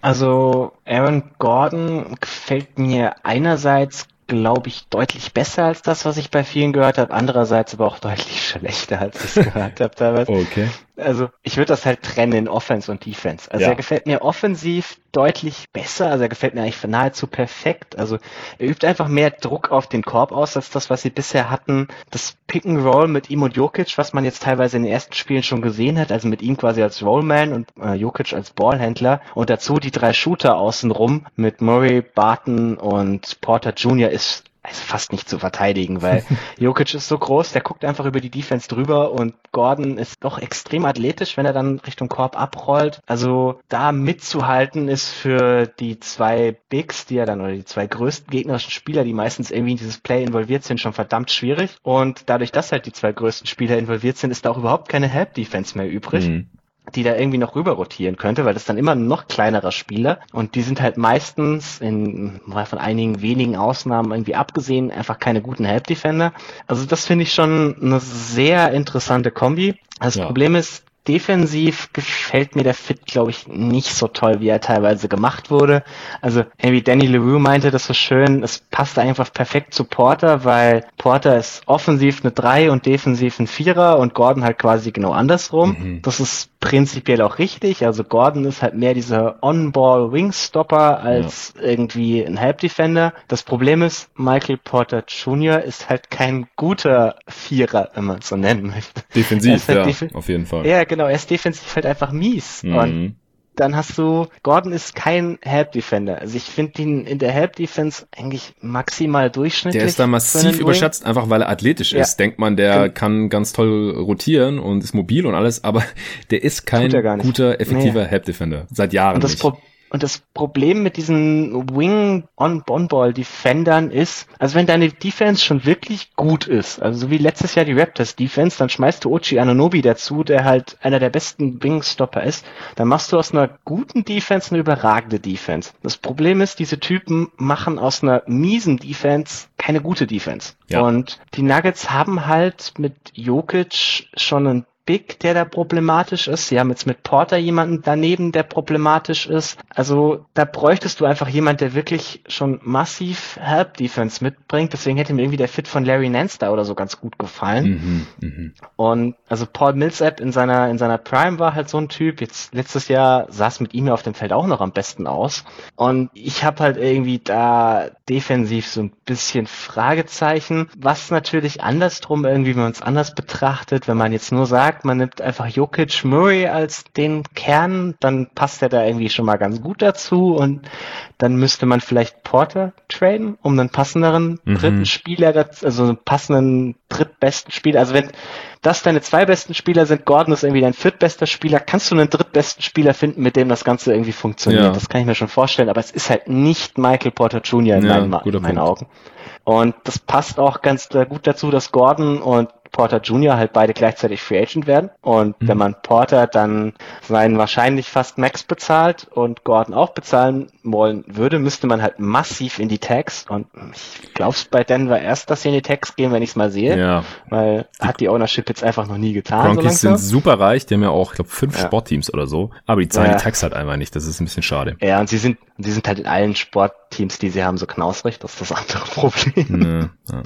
S2: Also Aaron Gordon gefällt mir einerseits glaube ich, deutlich besser als das, was ich bei vielen gehört habe. Andererseits aber auch deutlich schlechter, als ich es gehört habe teilweise.
S1: Okay.
S2: Also ich würde das halt trennen in Offense und Defense. Also ja. er gefällt mir offensiv deutlich besser. Also er gefällt mir eigentlich nahezu perfekt. Also er übt einfach mehr Druck auf den Korb aus als das, was sie bisher hatten. Das Pick and Roll mit ihm und Jokic, was man jetzt teilweise in den ersten Spielen schon gesehen hat, also mit ihm quasi als Rollman und äh, Jokic als Ballhändler und dazu die drei Shooter außenrum mit Murray, Barton und Porter Jr. ist also fast nicht zu verteidigen, weil Jokic ist so groß, der guckt einfach über die Defense drüber und Gordon ist doch extrem athletisch, wenn er dann Richtung Korb abrollt. Also da mitzuhalten ist für die zwei Bigs, die ja dann oder die zwei größten gegnerischen Spieler, die meistens irgendwie in dieses Play involviert sind, schon verdammt schwierig. Und dadurch, dass halt die zwei größten Spieler involviert sind, ist da auch überhaupt keine Help Defense mehr übrig. Mhm die da irgendwie noch rüber rotieren könnte, weil das dann immer noch kleinerer Spieler und die sind halt meistens in mal von einigen wenigen Ausnahmen irgendwie abgesehen einfach keine guten Help Defender. Also das finde ich schon eine sehr interessante Kombi. Das ja. Problem ist, defensiv gefällt mir der Fit, glaube ich, nicht so toll, wie er teilweise gemacht wurde. Also irgendwie Danny LeRoux meinte das so schön, es passt einfach perfekt zu Porter, weil Porter ist offensiv eine 3 und defensiv ein Vierer und Gordon halt quasi genau andersrum. Mhm. Das ist prinzipiell auch richtig. Also Gordon ist halt mehr dieser On-Ball Wingstopper als ja. irgendwie ein Help Defender. Das Problem ist, Michael Porter Jr. ist halt kein guter Vierer, wenn man es so nennen möchte.
S1: Defensiv, halt ja, def auf jeden Fall.
S2: Ja, genau, er ist defensiv halt einfach mies. Mhm. Und dann hast du, Gordon ist kein Help Defender. Also ich finde ihn in der Help Defense eigentlich maximal durchschnittlich.
S1: Der ist da massiv überschätzt, einfach weil er athletisch ist. Denkt man, der Gen kann ganz toll rotieren und ist mobil und alles, aber der ist kein guter, effektiver nee. Help Defender. Seit Jahren
S2: und das
S1: nicht.
S2: Pro und das Problem mit diesen Wing-on-Bonball-Defendern ist, also wenn deine Defense schon wirklich gut ist, also so wie letztes Jahr die Raptors-Defense, dann schmeißt du Ochi Ananobi dazu, der halt einer der besten Wing-Stopper ist, dann machst du aus einer guten Defense eine überragende Defense. Das Problem ist, diese Typen machen aus einer miesen Defense keine gute Defense. Ja. Und die Nuggets haben halt mit Jokic schon einen Big, der da problematisch ist. Sie haben jetzt mit Porter jemanden daneben, der problematisch ist. Also da bräuchtest du einfach jemand, der wirklich schon massiv Help Defense mitbringt. Deswegen hätte mir irgendwie der Fit von Larry Nance da oder so ganz gut gefallen. Mhm, mh. Und also Paul Millsap in seiner in seiner Prime war halt so ein Typ. Jetzt letztes Jahr sah es mit ihm ja auf dem Feld auch noch am besten aus. Und ich habe halt irgendwie da defensiv so ein bisschen Fragezeichen, was natürlich andersrum irgendwie, wenn man es anders betrachtet, wenn man jetzt nur sagt sagt, man nimmt einfach Jokic Murray als den Kern, dann passt er da irgendwie schon mal ganz gut dazu und dann müsste man vielleicht Porter traden, um einen passenderen mhm. dritten Spieler, also einen passenden drittbesten Spieler. Also wenn das deine zwei besten Spieler sind, Gordon ist irgendwie dein viertbester Spieler, kannst du einen drittbesten Spieler finden, mit dem das Ganze irgendwie funktioniert. Ja. Das kann ich mir schon vorstellen, aber es ist halt nicht Michael Porter Jr. in, ja, meinen, in meinen Augen. Und das passt auch ganz gut dazu, dass Gordon und Porter Jr. halt beide gleichzeitig Free Agent werden. Und mhm. wenn man Porter dann seinen wahrscheinlich fast Max bezahlt und Gordon auch bezahlen wollen würde, müsste man halt massiv in die Tags. Und ich glaube es bei Denver erst, dass sie in die Tags gehen, wenn ich es mal sehe. Ja. Weil hat die Ownership jetzt einfach noch nie getan.
S1: Broncos so sind super reich, die haben ja auch, ich glaube, fünf ja. Sportteams oder so. Aber die zahlen ja. die Tags halt einfach nicht. Das ist ein bisschen schade.
S2: Ja, und sie sind, sie sind halt in allen Sportteams, die sie haben, so knausrig. Das ist das andere Problem.
S1: Ja.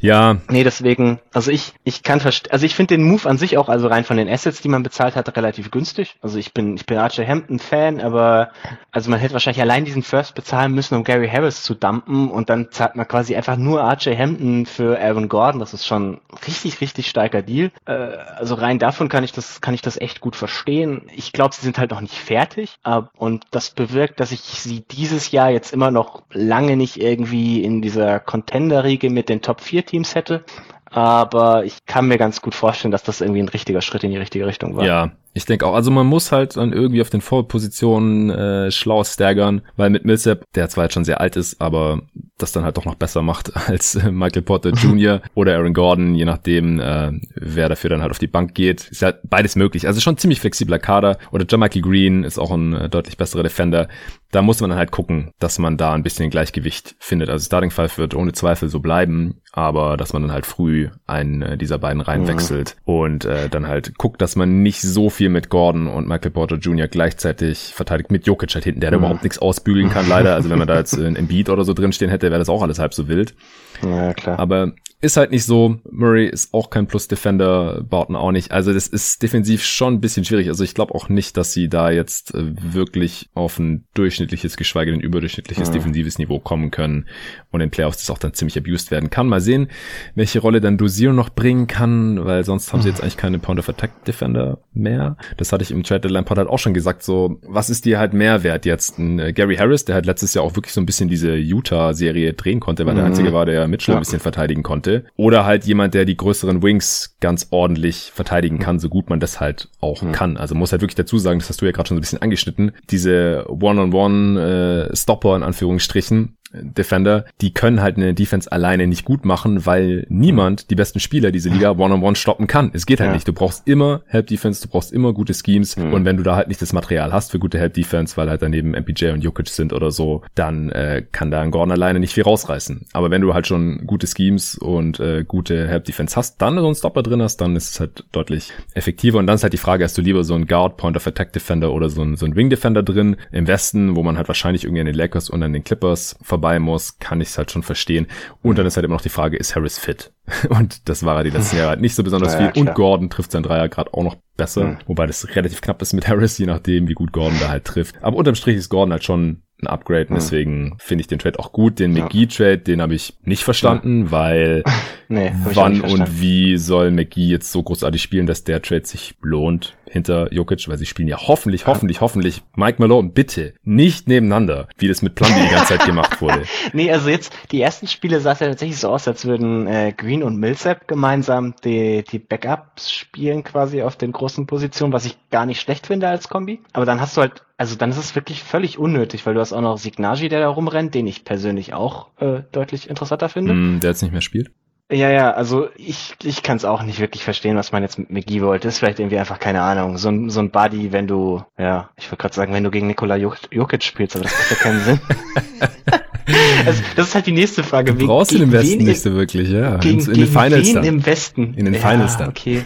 S1: ja.
S2: Nee, deswegen, also ich, ich kann verstehen, also ich finde den Move an sich auch, also rein von den Assets, die man bezahlt hat, relativ günstig. Also ich bin, ich bin Archer Hampton Fan, aber also man hätte wahrscheinlich allein diesen First bezahlen müssen, um Gary Harris zu dumpen und dann zahlt man quasi einfach nur Archer Hampton für Aaron Gordon. Das ist schon richtig, richtig starker Deal. Äh, also rein davon kann ich das, kann ich das echt gut verstehen. Ich glaube, sie sind halt noch nicht fertig und das bewirkt, dass ich sie dieses Jahr jetzt immer noch lange nicht irgendwie in dieser Contender-Riege mit den Top 4 Teams hätte aber ich kann mir ganz gut vorstellen, dass das irgendwie ein richtiger Schritt in die richtige Richtung war.
S1: Ja, ich denke auch, also man muss halt dann irgendwie auf den Vorpositionen äh, schlau staggern, weil mit Millsap, der zwar jetzt schon sehr alt ist, aber das dann halt doch noch besser macht als äh, Michael Potter Jr. oder Aaron Gordon, je nachdem, äh, wer dafür dann halt auf die Bank geht. Ist halt beides möglich. Also schon ziemlich flexibler Kader. Oder Michael Green ist auch ein äh, deutlich besserer Defender. Da muss man dann halt gucken, dass man da ein bisschen Gleichgewicht findet. Also Starting Five wird ohne Zweifel so bleiben, aber dass man dann halt früh einen äh, dieser beiden reinwechselt mhm. und äh, dann halt guckt, dass man nicht so viel mit Gordon und Michael Porter Jr. gleichzeitig verteidigt mit Jokic halt hinten, der mhm. da überhaupt nichts ausbügeln kann, leider. Also wenn man da jetzt ein Beat oder so drinstehen hätte, wäre das auch alles halb so wild.
S2: Ja, klar.
S1: Aber ist halt nicht so. Murray ist auch kein Plus-Defender, Barton auch nicht. Also das ist defensiv schon ein bisschen schwierig. Also ich glaube auch nicht, dass sie da jetzt äh, wirklich auf ein durchschnittliches, geschweige denn überdurchschnittliches ja. defensives Niveau kommen können und in Playoffs das auch dann ziemlich abused werden kann. Mal sehen, welche Rolle dann Dosierung noch bringen kann, weil sonst haben sie jetzt eigentlich keine Pound of Attack Defender mehr. Das hatte ich im Trade Deadline Pod halt auch schon gesagt. So, was ist dir halt mehr wert jetzt? Ein äh, Gary Harris, der halt letztes Jahr auch wirklich so ein bisschen diese Utah-Serie drehen konnte, weil mhm. der einzige war, der Mitchell ja. ein bisschen verteidigen konnte. Oder halt jemand, der die größeren Wings ganz ordentlich verteidigen kann, so gut man das halt auch mhm. kann. Also muss halt wirklich dazu sagen, das hast du ja gerade schon so ein bisschen angeschnitten, diese One-on-One-Stopper äh, in Anführungsstrichen, Defender, die können halt eine Defense alleine nicht gut machen, weil niemand die besten Spieler diese Liga one-on-one stoppen kann. Es geht halt ja. nicht. Du brauchst immer Help Defense, du brauchst immer gute Schemes mhm. und wenn du da halt nicht das Material hast für gute Help Defense, weil halt daneben MPJ und Jokic sind oder so, dann äh, kann da ein Gordon alleine nicht viel rausreißen. Aber wenn du halt schon gute Schemes und äh, gute Help Defense hast, dann so einen Stopper drin hast, dann ist es halt deutlich effektiver und dann ist halt die Frage, hast du lieber so einen Guard Point of Attack Defender oder so einen, so einen Wing Defender drin im Westen, wo man halt wahrscheinlich irgendwie an den Lakers und an den Clippers vorbei muss, kann ich es halt schon verstehen. Und dann ist halt immer noch die Frage, ist Harris fit? Und das war er die letzten Jahre halt nicht so besonders ja, viel. Und Gordon trifft sein Dreier gerade auch noch besser, mhm. wobei das relativ knapp ist mit Harris, je nachdem, wie gut Gordon da halt trifft. Aber unterm Strich ist Gordon halt schon ein Upgrade und deswegen finde ich den Trade auch gut. Den McGee-Trade, den habe ich nicht verstanden, ja. weil nee, wann und wie soll McGee jetzt so großartig spielen, dass der Trade sich lohnt hinter Jokic, weil sie spielen ja hoffentlich, hoffentlich, hoffentlich Mike Malone, bitte nicht nebeneinander, wie das mit Plumlee die ganze Zeit gemacht wurde.
S2: nee, also jetzt, die ersten Spiele sah es ja tatsächlich so aus, als würden äh, Green und Millsap gemeinsam die, die Backups spielen quasi auf den großen Positionen, was ich gar nicht schlecht finde als Kombi. Aber dann hast du halt also dann ist es wirklich völlig unnötig, weil du hast auch noch Signagi, der da rumrennt, den ich persönlich auch äh, deutlich interessanter finde.
S1: Mm, der jetzt nicht mehr spielt.
S2: Ja, ja, also ich, ich kann es auch nicht wirklich verstehen, was man jetzt mit McGee wollte. Das ist vielleicht irgendwie einfach, keine Ahnung, so ein, so ein Buddy, wenn du, ja, ich wollte gerade sagen, wenn du gegen Nikola Jokic spielst, aber das macht ja keinen Sinn. also, das ist halt die nächste Frage.
S1: Du brauchst du im Westen nicht so wirklich, ja.
S2: Gegen, in, in gegen den Finals wen dann. im Westen?
S1: In den ja, Finals dann.
S2: okay.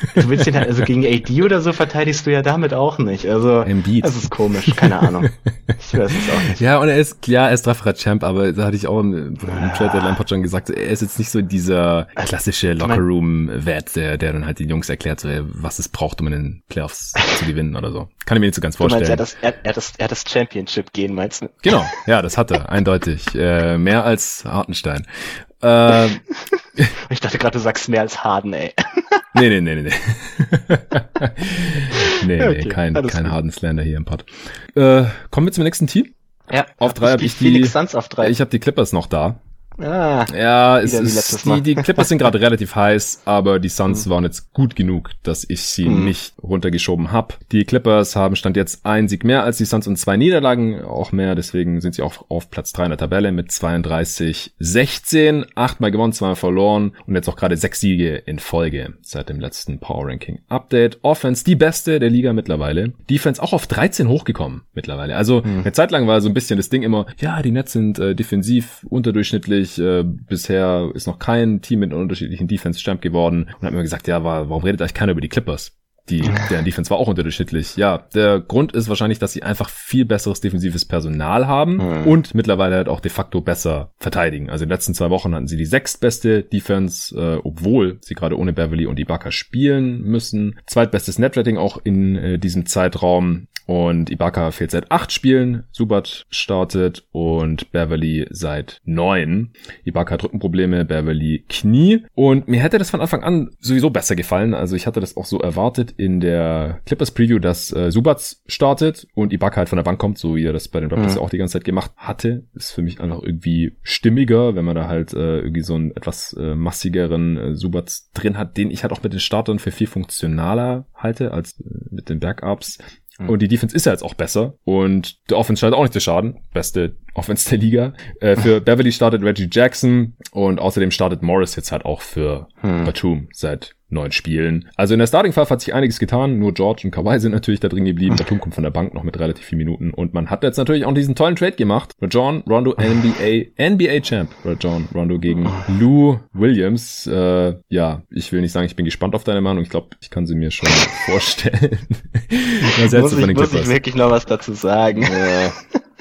S2: Du willst ihn halt, also gegen AD oder so verteidigst du ja damit auch nicht. Also,
S1: Embiid.
S2: das ist komisch, keine Ahnung. Ich weiß es auch nicht.
S1: Ja, und er ist, ja, er ist dreifacher Champ, aber da hatte ich auch im, im Trade Deadline schon gesagt, er ist jetzt nicht so dieser klassische Lockerroom-Wert, der, der dann halt den Jungs erklärt, so, was es braucht, um in den Playoffs zu gewinnen oder so. Kann ich mir nicht so ganz vorstellen. Du
S2: meinst, er, das, er, er, das, er das Championship gehen, meinst du?
S1: Genau, ja, das hat er, eindeutig. Äh, mehr als Hartenstein. Äh,
S2: ich dachte gerade, du sagst mehr als Harden, ey.
S1: nee, nee, nee, nee. nee, nee, okay, kein, kein Harden Slander hier im Pod. Äh, kommen wir zum nächsten Team.
S2: Ja.
S1: Auf drei habe ich die. Felix Suns auf drei. Ich habe die Clippers noch da. Ah, ja, es ist, die, die Clippers sind gerade relativ heiß, aber die Suns mhm. waren jetzt gut genug, dass ich sie mhm. nicht runtergeschoben habe. Die Clippers haben stand jetzt ein Sieg mehr als die Suns und zwei Niederlagen auch mehr, deswegen sind sie auch auf Platz drei in der Tabelle mit 32 16, achtmal gewonnen, zweimal verloren und jetzt auch gerade sechs Siege in Folge seit dem letzten Power Ranking Update. Offense die beste der Liga mittlerweile. Defense auch auf 13 hochgekommen mittlerweile. Also mhm. eine Zeit lang war so ein bisschen das Ding immer, ja, die Nets sind äh, defensiv unterdurchschnittlich unterschiedlich. Äh, bisher ist noch kein Team mit unterschiedlichen Defense Champ geworden und hat mir gesagt, ja, warum redet eigentlich keiner über die Clippers? Die, deren Defense war auch unterdurchschnittlich. Ja, der Grund ist wahrscheinlich, dass sie einfach viel besseres defensives Personal haben mhm. und mittlerweile halt auch de facto besser verteidigen. Also in den letzten zwei Wochen hatten sie die sechstbeste Defense, äh, obwohl sie gerade ohne Beverly und Ibaka spielen müssen. Zweitbestes Netrating auch in äh, diesem Zeitraum. Und Ibaka fehlt seit acht Spielen, Subat startet und Beverly seit neun. Ibaka hat Rückenprobleme, Beverly Knie. Und mir hätte das von Anfang an sowieso besser gefallen. Also ich hatte das auch so erwartet in der Clippers Preview, dass äh, Subat startet und Ibaka halt von der Bank kommt, so wie er das bei den Raptors mhm. auch die ganze Zeit gemacht hatte. Ist für mich einfach irgendwie stimmiger, wenn man da halt äh, irgendwie so einen etwas äh, massigeren äh, Subat drin hat, den ich halt auch mit den Startern für viel funktionaler halte als äh, mit den Backups. Mhm. Und die Defense ist ja jetzt auch besser. Und der Offense scheint auch nicht zu schaden. Beste Offense der Liga. Äh, für Beverly startet Reggie Jackson und außerdem startet Morris jetzt halt auch für hm. Batum seit neun Spielen. Also in der Starting Five hat sich einiges getan. Nur George und Kawhi sind natürlich da drin geblieben. Batum kommt von der Bank noch mit relativ vielen Minuten. Und man hat jetzt natürlich auch diesen tollen Trade gemacht. John Rondo NBA, NBA Champ. John Rondo gegen Lou Williams. Äh, ja, ich will nicht sagen, ich bin gespannt auf deine Meinung. Ich glaube, ich kann sie mir schon vorstellen.
S2: muss ich, muss ich wirklich noch was dazu sagen? Ja.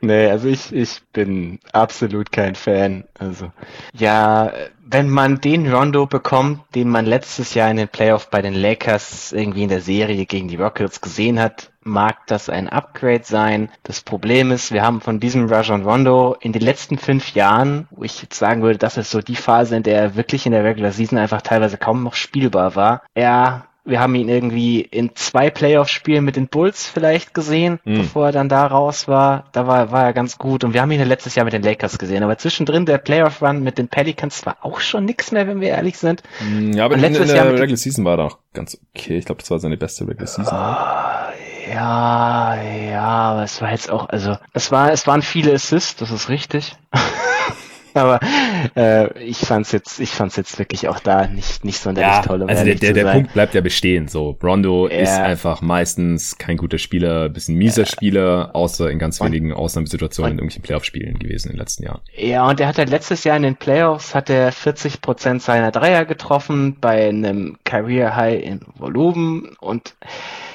S2: nee, also ich, ich bin absolut kein Fan. Also, ja, wenn man den Rondo bekommt, den man letztes Jahr in den Playoff bei den Lakers irgendwie in der Serie gegen die Rockets gesehen hat, mag das ein Upgrade sein. Das Problem ist, wir haben von diesem Rajon Rondo in den letzten fünf Jahren, wo ich jetzt sagen würde, das ist so die Phase, in der er wirklich in der Regular Season einfach teilweise kaum noch spielbar war. Er wir haben ihn irgendwie in zwei Playoff-Spielen mit den Bulls vielleicht gesehen, mhm. bevor er dann da raus war. Da war, war er ganz gut. Und wir haben ihn letztes Jahr mit den Lakers gesehen. Aber zwischendrin der Playoff-Run mit den Pelicans war auch schon nix mehr, wenn wir ehrlich sind.
S1: Hm, ja, aber in, in, der Jahr Regular Season war er auch ganz okay. Ich glaube, das war seine beste Regular Season.
S2: Oh, ja, ja, aber es war jetzt auch, also es war, es waren viele Assists, das ist richtig. Aber äh, ich fand's jetzt, ich fand's jetzt wirklich auch da nicht nicht sonderlich ja, toll. Um
S1: also der, der, der Punkt bleibt ja bestehen. So Rondo ja. ist einfach meistens kein guter Spieler, bisschen mieser ja. Spieler, außer in ganz wenigen Ausnahmesituationen in irgendwelchen Playoff-Spielen gewesen in den letzten Jahren.
S2: Ja, und er hat halt letztes Jahr in den Playoffs hat er 40 Prozent seiner Dreier getroffen bei einem Career High in Volumen und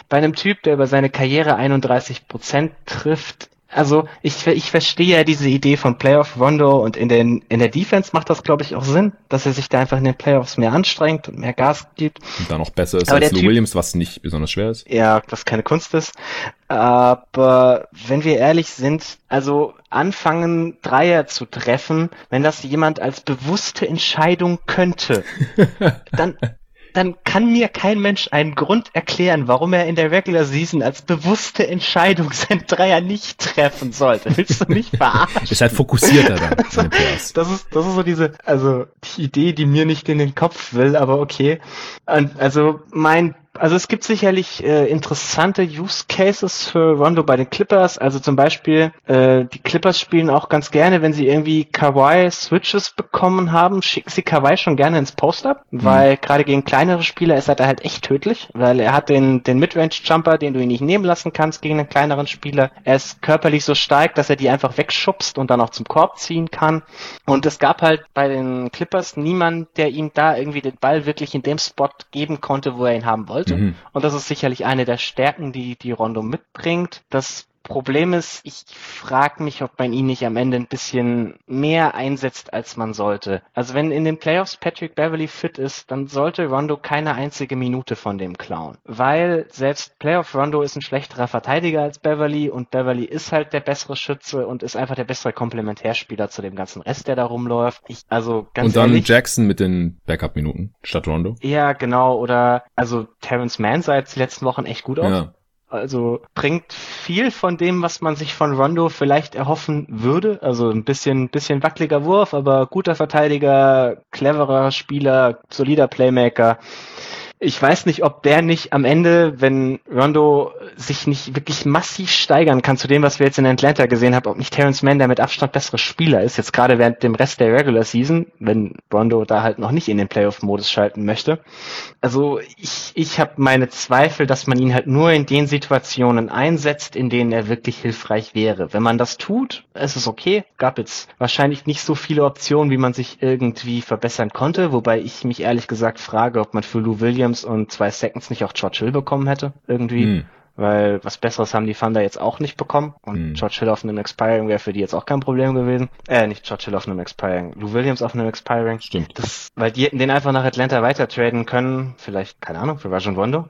S2: bei einem Typ, der über seine Karriere 31 Prozent trifft, also ich, ich verstehe ja diese Idee von Playoff Rondo und in, den, in der Defense macht das, glaube ich, auch Sinn, dass er sich da einfach in den Playoffs mehr anstrengt und mehr Gas gibt.
S1: Und dann noch besser ist Aber als Lou typ, Williams, was nicht besonders schwer ist.
S2: Ja, was keine Kunst ist. Aber wenn wir ehrlich sind, also anfangen, Dreier zu treffen, wenn das jemand als bewusste Entscheidung könnte, dann, dann kann mir kein Mensch einen Grund erklären, warum er in der Regular Season als bewusste Entscheidung sein Dreier nicht treffen sollte. Willst du mich verarschen?
S1: Ist halt fokussierter dann.
S2: Also, das ist, das ist so diese, also die Idee, die mir nicht in den Kopf will, aber okay. Und also mein also es gibt sicherlich äh, interessante Use Cases für Rondo bei den Clippers. Also zum Beispiel, äh, die Clippers spielen auch ganz gerne, wenn sie irgendwie Kawaii Switches bekommen haben, schicken sie Kawaii schon gerne ins Post-Up, mhm. weil gerade gegen kleinere Spieler ist er da halt echt tödlich, weil er hat den, den Midrange-Jumper, den du ihn nicht nehmen lassen kannst gegen einen kleineren Spieler. Er ist körperlich so stark, dass er die einfach wegschubst und dann auch zum Korb ziehen kann. Und es gab halt bei den Clippers niemand, der ihm da irgendwie den Ball wirklich in dem Spot geben konnte, wo er ihn haben wollte sollte. Mhm. Und das ist sicherlich eine der Stärken, die die Rondo mitbringt. Das Problem ist, ich frage mich, ob man ihn nicht am Ende ein bisschen mehr einsetzt, als man sollte. Also wenn in den Playoffs Patrick Beverly fit ist, dann sollte Rondo keine einzige Minute von dem klauen. Weil selbst Playoff Rondo ist ein schlechterer Verteidiger als Beverly und Beverly ist halt der bessere Schütze und ist einfach der bessere Komplementärspieler zu dem ganzen Rest, der da rumläuft. Ich, also ganz
S1: Und dann ehrlich, Jackson mit den Backup-Minuten statt Rondo.
S2: Ja, genau. Oder also Terrence Mann sah jetzt die letzten Wochen echt gut aus. Ja. Also bringt viel von dem, was man sich von Rondo vielleicht erhoffen würde. Also ein bisschen, bisschen wackeliger Wurf, aber guter Verteidiger, cleverer Spieler, solider Playmaker ich weiß nicht, ob der nicht am Ende, wenn Rondo sich nicht wirklich massiv steigern kann zu dem, was wir jetzt in Atlanta gesehen haben, ob nicht Terrence Mann der mit Abstand bessere Spieler ist, jetzt gerade während dem Rest der Regular Season, wenn Rondo da halt noch nicht in den Playoff-Modus schalten möchte. Also ich, ich habe meine Zweifel, dass man ihn halt nur in den Situationen einsetzt, in denen er wirklich hilfreich wäre. Wenn man das tut, ist es okay. Gab jetzt wahrscheinlich nicht so viele Optionen, wie man sich irgendwie verbessern konnte, wobei ich mich ehrlich gesagt frage, ob man für Lou Williams Williams und zwei Seconds nicht auch George Hill bekommen hätte, irgendwie. Hm weil was Besseres haben die Thunder jetzt auch nicht bekommen und mhm. George Hill auf einem Expiring wäre für die jetzt auch kein Problem gewesen. Äh, nicht George Hill auf einem Expiring, Lou Williams auf einem Expiring.
S1: Stimmt.
S2: Das, weil die hätten den einfach nach Atlanta weiter traden können, vielleicht, keine Ahnung, für Rajon Rondo.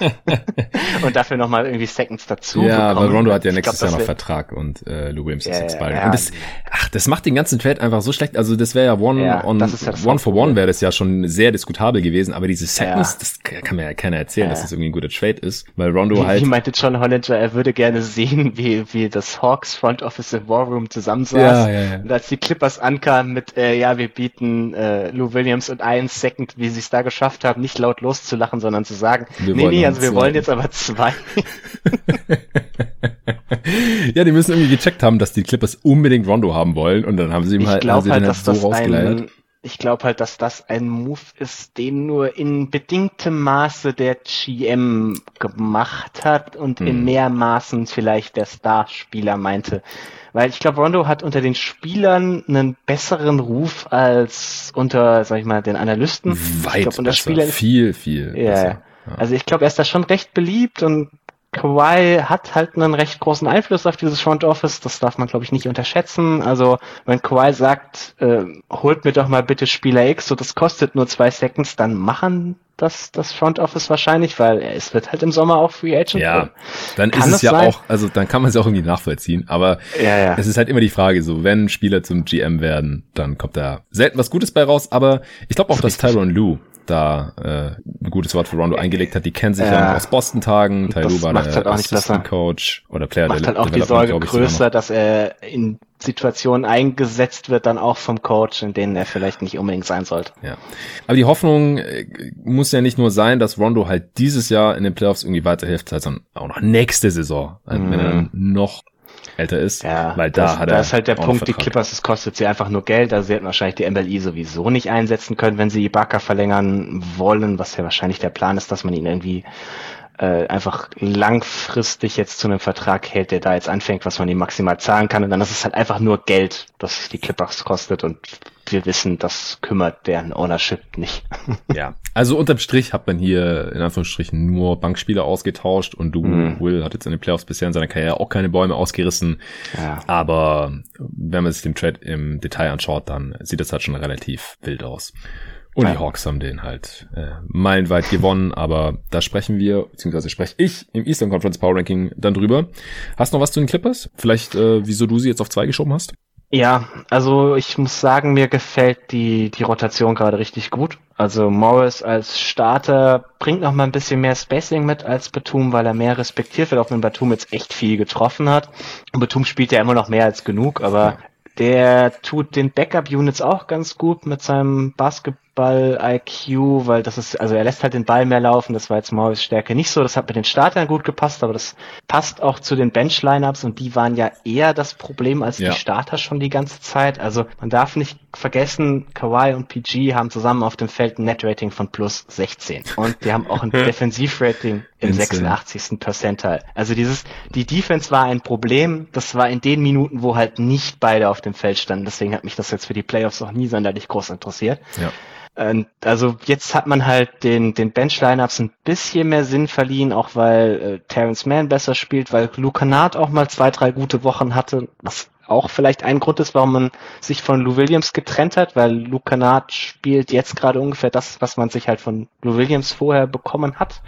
S2: und dafür nochmal irgendwie Seconds dazu
S1: Ja, bekommen. weil Rondo hat ja nächstes glaub, Jahr noch Vertrag und äh, Lou Williams ist Expiring. Ja, und das, ach, das macht den ganzen Trade einfach so schlecht. Also das wäre ja One ja, on halt One for One wäre das ja schon sehr diskutabel gewesen, aber diese Seconds, das kann mir ja keiner erzählen, dass das irgendwie ein guter Trade ist, weil Rondo
S2: wie,
S1: halt.
S2: Wie meinte John Manager, er würde gerne sehen, wie, wie das Hawks Front Office im War Room zusammensaß. Ja, ja, ja. Und als die Clippers ankamen mit, äh, ja, wir bieten äh, Lou Williams und einen Second, wie sie es da geschafft haben, nicht laut loszulachen, sondern zu sagen, wir nee, nee, also wir wollen jetzt aber zwei.
S1: ja, die müssen irgendwie gecheckt haben, dass die Clippers unbedingt Rondo haben wollen und dann haben sie ihm
S2: ich
S1: halt,
S2: glaub halt, halt so rausgeleiert. Ein, ich glaube halt, dass das ein Move ist, den nur in bedingtem Maße der GM gemacht hat und hm. in mehr Maßen vielleicht der Starspieler meinte. Weil ich glaube, Rondo hat unter den Spielern einen besseren Ruf als unter, sag ich mal, den Analysten.
S1: Weit ich glaub, unter besser. Spielern viel, viel.
S2: Ja. ja. Also ich glaube, er ist da schon recht beliebt und Kawhi hat halt einen recht großen Einfluss auf dieses Front Office, das darf man glaube ich nicht unterschätzen. Also wenn Kawhi sagt, äh, holt mir doch mal bitte Spieler X, so das kostet nur zwei Seconds, dann machen das das Front Office wahrscheinlich, weil es wird halt im Sommer auch Free Agent.
S1: Ja, dann kann ist es ja sein? auch, also dann kann man es auch irgendwie nachvollziehen. Aber ja, ja. es ist halt immer die Frage, so wenn Spieler zum GM werden, dann kommt da selten was Gutes bei raus. Aber ich glaube auch, dass Tyron Lue da äh, ein gutes Wort für Rondo eingelegt hat. Die kennen sich ja, ja aus Boston-Tagen.
S2: Tyloo war der halt Assistant
S1: Coach oder Player
S2: macht halt auch die Sorge größer, dass er in Situationen eingesetzt wird, dann auch vom Coach, in denen er vielleicht nicht unbedingt sein sollte.
S1: Ja. Aber die Hoffnung äh, muss ja nicht nur sein, dass Rondo halt dieses Jahr in den Playoffs irgendwie weiterhilft, sondern auch noch nächste Saison, mm. wenn er dann noch älter ist.
S2: Ja, weil da das, hat er. Da ist halt der Punkt, die Clippers, es kostet sie einfach nur Geld. Also sie hätten wahrscheinlich die MLI sowieso nicht einsetzen können, wenn sie Ibaka verlängern wollen, was ja wahrscheinlich der Plan ist, dass man ihn irgendwie äh, einfach langfristig jetzt zu einem Vertrag hält, der da jetzt anfängt, was man ihm maximal zahlen kann. Und dann ist es halt einfach nur Geld, das die Clippers kostet und wir wissen, das kümmert deren Ownership nicht.
S1: ja, also unterm Strich hat man hier in Anführungsstrichen nur Bankspieler ausgetauscht und du, mm. Will, hat jetzt in den Playoffs bisher in seiner Karriere auch keine Bäume ausgerissen. Ja. Aber wenn man sich den Trade im Detail anschaut, dann sieht das halt schon relativ wild aus. Und ja. die Hawks haben den halt äh, meilenweit gewonnen, aber da sprechen wir, beziehungsweise spreche ich im Eastern Conference Power Ranking dann drüber. Hast du noch was zu den Clippers? Vielleicht, äh, wieso du sie jetzt auf zwei geschoben hast?
S2: Ja, also ich muss sagen, mir gefällt die, die Rotation gerade richtig gut. Also Morris als Starter bringt noch mal ein bisschen mehr Spacing mit als Batum, weil er mehr respektiert wird, auch wenn Batum jetzt echt viel getroffen hat. Und Batum spielt ja immer noch mehr als genug, aber der tut den Backup-Units auch ganz gut mit seinem Basketball Ball-IQ, weil das ist, also er lässt halt den Ball mehr laufen, das war jetzt Morris Stärke nicht so, das hat mit den Startern gut gepasst, aber das passt auch zu den Bench-Lineups und die waren ja eher das Problem als ja. die Starter schon die ganze Zeit. Also man darf nicht vergessen, Kawhi und PG haben zusammen auf dem Feld ein Net-Rating von plus 16 und die haben auch ein Defensiv-Rating im 86. Percentile. Also dieses, die Defense war ein Problem, das war in den Minuten, wo halt nicht beide auf dem Feld standen, deswegen hat mich das jetzt für die Playoffs auch nie sonderlich groß interessiert. Ja. Und also jetzt hat man halt den, den Bench-Lineups ein bisschen mehr Sinn verliehen, auch weil äh, Terrence Mann besser spielt, weil Luke Kennard auch mal zwei, drei gute Wochen hatte, was auch vielleicht ein Grund ist, warum man sich von Lou Williams getrennt hat, weil Luke Kennard spielt jetzt gerade ungefähr das, was man sich halt von Lou Williams vorher bekommen hat.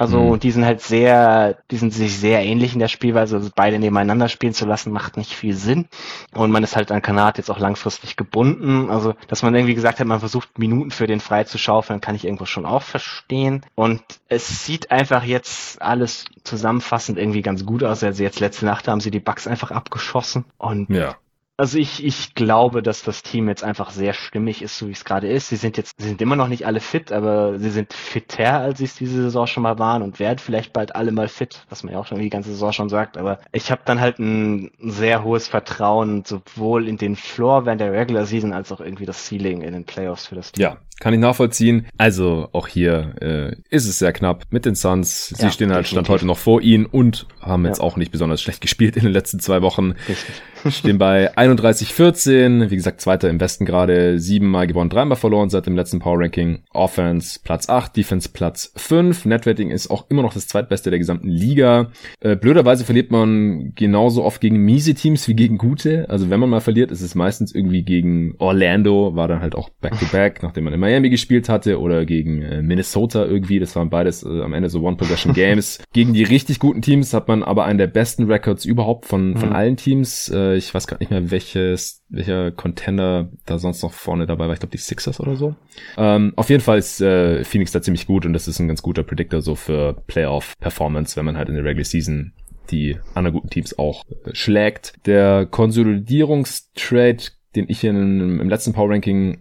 S2: Also mhm. die sind halt sehr, die sind sich sehr ähnlich in der Spielweise. Also beide nebeneinander spielen zu lassen, macht nicht viel Sinn. Und man ist halt an Kanat jetzt auch langfristig gebunden. Also, dass man irgendwie gesagt hat, man versucht Minuten für den frei zu schaufeln, kann ich irgendwo schon auch verstehen. Und es sieht einfach jetzt alles zusammenfassend irgendwie ganz gut aus. Also jetzt letzte Nacht haben sie die Bugs einfach abgeschossen. Und ja. Also ich, ich glaube, dass das Team jetzt einfach sehr stimmig ist, so wie es gerade ist. Sie sind jetzt, sie sind immer noch nicht alle fit, aber sie sind fitter, als sie es diese Saison schon mal waren und werden vielleicht bald alle mal fit, was man ja auch schon die ganze Saison schon sagt. Aber ich habe dann halt ein sehr hohes Vertrauen sowohl in den Floor während der Regular Season als auch irgendwie das Ceiling in den Playoffs für das Team.
S1: Ja, kann ich nachvollziehen. Also auch hier äh, ist es sehr knapp mit den Suns. Sie ja, stehen halt Stand heute noch vor ihnen und haben jetzt ja. auch nicht besonders schlecht gespielt in den letzten zwei Wochen. Richtig. Stehen bei 31-14. Wie gesagt, Zweiter im Westen gerade. Siebenmal gewonnen, dreimal verloren seit dem letzten Power Ranking. Offense Platz 8, Defense Platz 5. Netrating ist auch immer noch das zweitbeste der gesamten Liga. Äh, blöderweise verliert man genauso oft gegen miese Teams wie gegen gute. Also wenn man mal verliert, ist es meistens irgendwie gegen Orlando. War dann halt auch Back-to-Back, -back, nachdem man immer Miami gespielt hatte oder gegen äh, Minnesota irgendwie. Das waren beides äh, am Ende so One-Possession-Games. gegen die richtig guten Teams hat man aber einen der besten Records überhaupt von, von mhm. allen Teams. Äh, ich weiß gar nicht mehr, welches, welcher Contender da sonst noch vorne dabei war. Ich glaube, die Sixers oder so. Ähm, auf jeden Fall ist äh, Phoenix da ziemlich gut und das ist ein ganz guter Predictor so für Playoff-Performance, wenn man halt in der Regular Season die anderen guten Teams auch äh, schlägt. Der Konsolidierungstrade den ich in, im letzten Power Ranking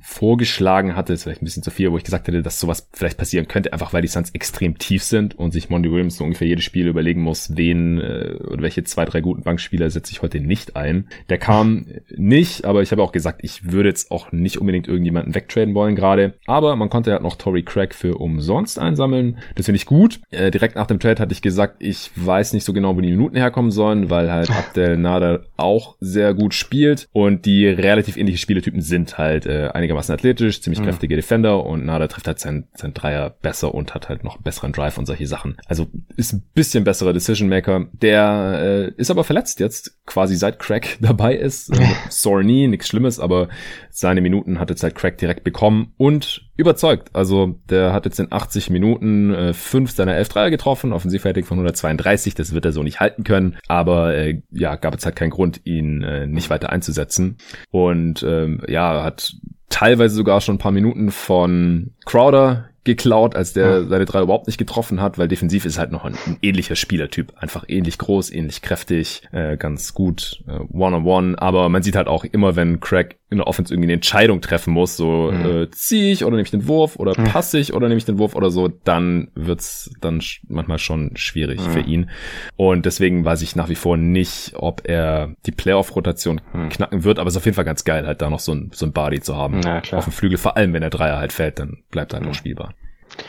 S1: vorgeschlagen hatte, ist vielleicht ein bisschen zu viel, wo ich gesagt hätte, dass sowas vielleicht passieren könnte, einfach weil die Suns extrem tief sind und sich Monty Williams so ungefähr jedes Spiel überlegen muss, wen äh, oder welche zwei, drei guten Bankspieler setze ich heute nicht ein. Der kam nicht, aber ich habe auch gesagt, ich würde jetzt auch nicht unbedingt irgendjemanden wegtraden wollen gerade. Aber man konnte ja noch Tory Craig für umsonst einsammeln. Das finde ich gut. Äh, direkt nach dem Trade hatte ich gesagt, ich weiß nicht so genau, wo die Minuten herkommen sollen, weil halt Abdel Nader auch sehr gut spielt und die relativ ähnliche Spieletypen sind halt äh, einigermaßen athletisch, ziemlich mhm. kräftige Defender und Nada trifft halt sein, sein Dreier besser und hat halt noch einen besseren Drive und solche Sachen. Also ist ein bisschen besserer Decision Maker. Der äh, ist aber verletzt jetzt, quasi seit Crack dabei ist. Äh, Sore Knee, nichts Schlimmes, aber seine Minuten hat jetzt halt Crack direkt bekommen und überzeugt. Also der hat jetzt in 80 Minuten äh, fünf seiner elf Dreier getroffen, offensivfertig von 132, das wird er so nicht halten können, aber äh, ja, gab es halt keinen Grund, ihn äh, nicht weiter einzusetzen. Und ähm, ja, hat teilweise sogar schon ein paar Minuten von Crowder geklaut, als der seine drei überhaupt nicht getroffen hat, weil defensiv ist halt noch ein, ein ähnlicher Spielertyp. Einfach ähnlich groß, ähnlich kräftig, äh, ganz gut äh, One-on-One. -on -one. Aber man sieht halt auch immer, wenn Craig in der Offense irgendwie eine Entscheidung treffen muss, so mhm. äh, ziehe ich oder nehme ich den Wurf oder mhm. passe ich oder nehme ich den Wurf oder so, dann wird's dann manchmal schon schwierig mhm. für ihn. Und deswegen weiß ich nach wie vor nicht, ob er die Playoff-Rotation mhm. knacken wird, aber es ist auf jeden Fall ganz geil, halt da noch so ein, so ein Body zu haben ja, auf dem Flügel. Vor allem, wenn der Dreier halt fällt, dann bleibt er halt noch spielbar.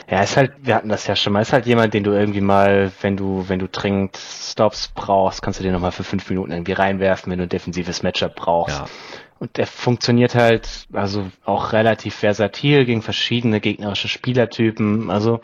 S2: Ja, ist halt, wir hatten das ja schon mal, ist halt jemand, den du irgendwie mal, wenn du, wenn du dringend Stops brauchst, kannst du den nochmal für fünf Minuten irgendwie reinwerfen, wenn du ein defensives Matchup brauchst. Ja. Und der funktioniert halt, also auch relativ versatil gegen verschiedene gegnerische Spielertypen. Also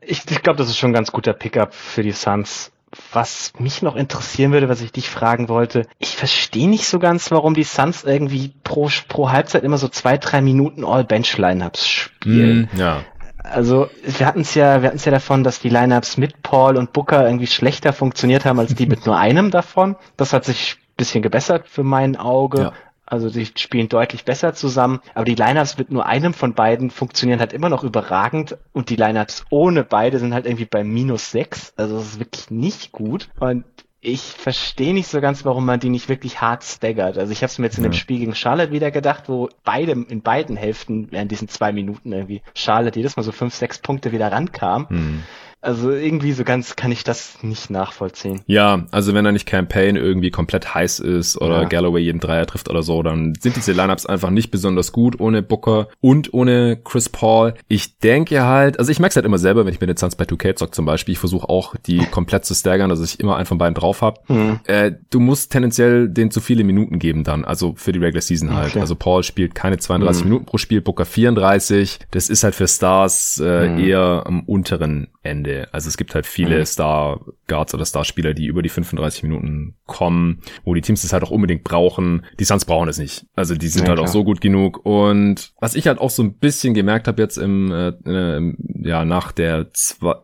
S2: ich, ich glaube, das ist schon ein ganz guter Pickup für die Suns. Was mich noch interessieren würde, was ich dich fragen wollte, ich verstehe nicht so ganz, warum die Suns irgendwie pro, pro Halbzeit immer so zwei, drei Minuten All-Bench-Lineups spielen.
S1: Mm, ja.
S2: Also wir hatten es ja, wir hatten es ja davon, dass die Lineups mit Paul und Booker irgendwie schlechter funktioniert haben als die mit nur einem davon. Das hat sich ein bisschen gebessert für mein Auge. Ja. Also sie spielen deutlich besser zusammen, aber die Lineups mit nur einem von beiden funktionieren halt immer noch überragend und die Lineups ohne beide sind halt irgendwie bei minus sechs. Also das ist wirklich nicht gut. Und ich verstehe nicht so ganz, warum man die nicht wirklich hart staggert. Also ich habe es mir jetzt in dem Spiel gegen Charlotte wieder gedacht, wo beide in beiden Hälften während diesen zwei Minuten irgendwie Charlotte jedes Mal so fünf, sechs Punkte wieder rankam. Mhm. Also irgendwie so ganz kann ich das nicht nachvollziehen.
S1: Ja, also wenn da nicht Campaign irgendwie komplett heiß ist oder ja. Galloway jeden Dreier trifft oder so, dann sind diese Lineups einfach nicht besonders gut ohne Booker und ohne Chris Paul. Ich denke halt, also ich merke es halt immer selber, wenn ich mit den Suns bei 2K zock zum Beispiel, ich versuche auch die komplett zu staggern, dass ich immer einen von beiden drauf habe. Mhm. Äh, du musst tendenziell den zu viele Minuten geben dann, also für die Regular Season halt. Okay. Also Paul spielt keine 32 mhm. Minuten pro Spiel, Booker 34. Das ist halt für Stars äh, mhm. eher am unteren Ende Ende. Also es gibt halt viele mhm. Star Guards oder Starspieler, die über die 35 Minuten kommen, wo die Teams es halt auch unbedingt brauchen. Die Suns brauchen es nicht. Also die sind ja, halt klar. auch so gut genug. Und was ich halt auch so ein bisschen gemerkt habe jetzt im, äh, äh, ja, nach der,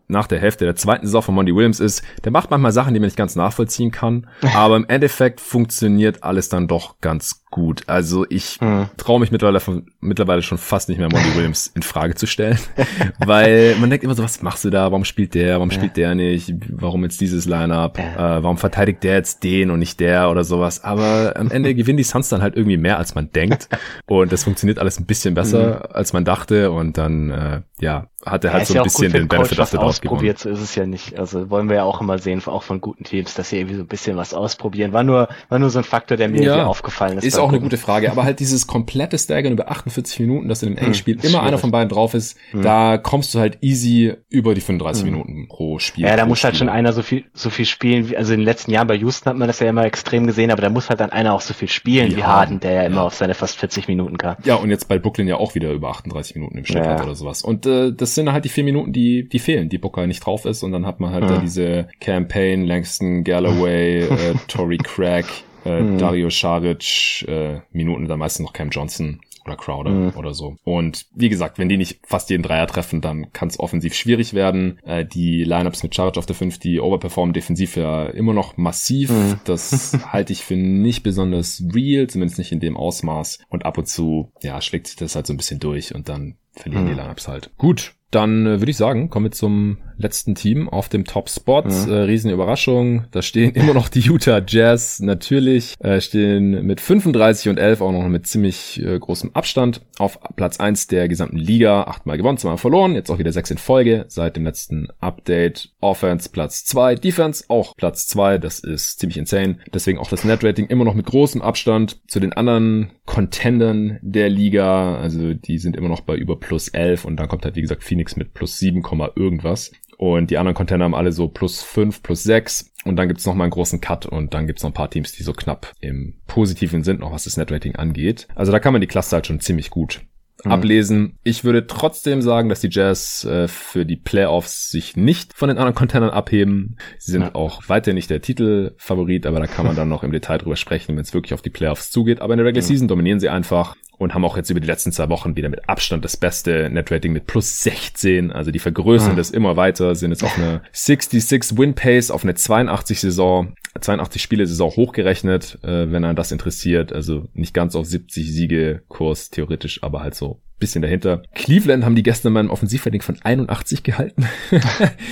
S1: nach der Hälfte der zweiten Saison von Monty Williams ist, der macht manchmal Sachen, die man nicht ganz nachvollziehen kann. Aber im Endeffekt funktioniert alles dann doch ganz gut. Also ich hm. traue mich mittlerweile, von, mittlerweile schon fast nicht mehr Monty Williams in Frage zu stellen, weil man denkt immer so, was machst du da? Warum spielt der? Warum ja. spielt der nicht? Warum jetzt dieses Lineup? Ja. Äh, warum verteidigt der jetzt den und nicht der oder sowas? Aber am Ende gewinnen die Suns dann halt irgendwie mehr, als man denkt und das funktioniert alles ein bisschen besser, mhm. als man dachte und dann äh, ja hat er halt ja, so ein bisschen den Benefit
S2: of the Doubt ausprobiert, so ist es ja nicht. Also wollen wir ja auch immer sehen, auch von guten Teams, dass sie irgendwie so ein bisschen was ausprobieren. War nur, war nur so ein Faktor, der mir ja, aufgefallen ist.
S1: Ist auch eine gute Frage, aber halt dieses komplette Staggern über 48 Minuten, dass in einem engen hm, Spiel immer einer von beiden drauf ist, hm. da kommst du halt easy über die 35 hm. Minuten pro Spiel.
S2: Ja, da muss halt Spiel. halt schon einer so viel, so viel spielen, wie, also in den letzten Jahren bei Houston hat man das ja immer extrem gesehen, aber da muss halt dann einer auch so viel spielen ja, wie Harden, der ja immer auf seine fast 40 Minuten kam.
S1: Ja, und jetzt bei Brooklyn ja auch wieder über 38 Minuten im Schnitt ja. hat oder sowas. Und äh, das sind halt die vier Minuten, die, die fehlen, die Booker nicht drauf ist und dann hat man halt ja. da diese Campaign, Langston, Galloway, äh, Tory Craig, äh, mhm. Dario Saric, äh, Minuten dann meistens noch Cam Johnson oder Crowder mhm. oder so. Und wie gesagt, wenn die nicht fast jeden Dreier treffen, dann kann es offensiv schwierig werden. Äh, die Lineups mit Charge auf der 5, die overperformen defensiv ja immer noch massiv. Mhm. Das halte ich für nicht besonders real, zumindest nicht in dem Ausmaß. Und ab und zu, ja, schlägt sich das halt so ein bisschen durch und dann verlieren mhm. die Lineups halt. Gut, dann äh, würde ich sagen, kommen wir zum letzten Team auf dem Top-Spot. Mhm. Äh, Riesenüberraschung. Da stehen immer noch die Utah Jazz natürlich. Äh, stehen mit 35 und 11 auch noch mit ziemlich äh, großem Abstand auf Platz 1 der gesamten Liga. Achtmal gewonnen, zweimal verloren. Jetzt auch wieder sechs in Folge seit dem letzten Update. Offense Platz 2, Defense auch Platz 2. Das ist ziemlich insane. Deswegen auch das Net-Rating immer noch mit großem Abstand zu den anderen Contendern der Liga. Also die sind immer noch bei über plus 11 und dann kommt halt wie gesagt Phoenix mit plus 7, irgendwas. Und die anderen Container haben alle so plus fünf, plus sechs. Und dann gibt's noch mal einen großen Cut und dann gibt's noch ein paar Teams, die so knapp im positiven sind, noch was das Netrating angeht. Also da kann man die Cluster halt schon ziemlich gut mhm. ablesen. Ich würde trotzdem sagen, dass die Jazz äh, für die Playoffs sich nicht von den anderen Containern abheben. Sie sind ja. auch weiter nicht der Titelfavorit, aber da kann man dann noch im Detail drüber sprechen, wenn es wirklich auf die Playoffs zugeht. Aber in der Regular mhm. Season dominieren sie einfach und haben auch jetzt über die letzten zwei Wochen wieder mit Abstand das beste Netrating mit plus 16. Also die vergrößern mhm. das immer weiter, sind jetzt auf eine 66 Win Pace, auf eine 82 Saison, 82 Spiele Saison hochgerechnet, äh, wenn einen das interessiert. Also nicht ganz auf 70 Siege Kurs theoretisch, aber halt so bisschen dahinter. Cleveland haben die gestern mal ein Offensivrating von 81 gehalten.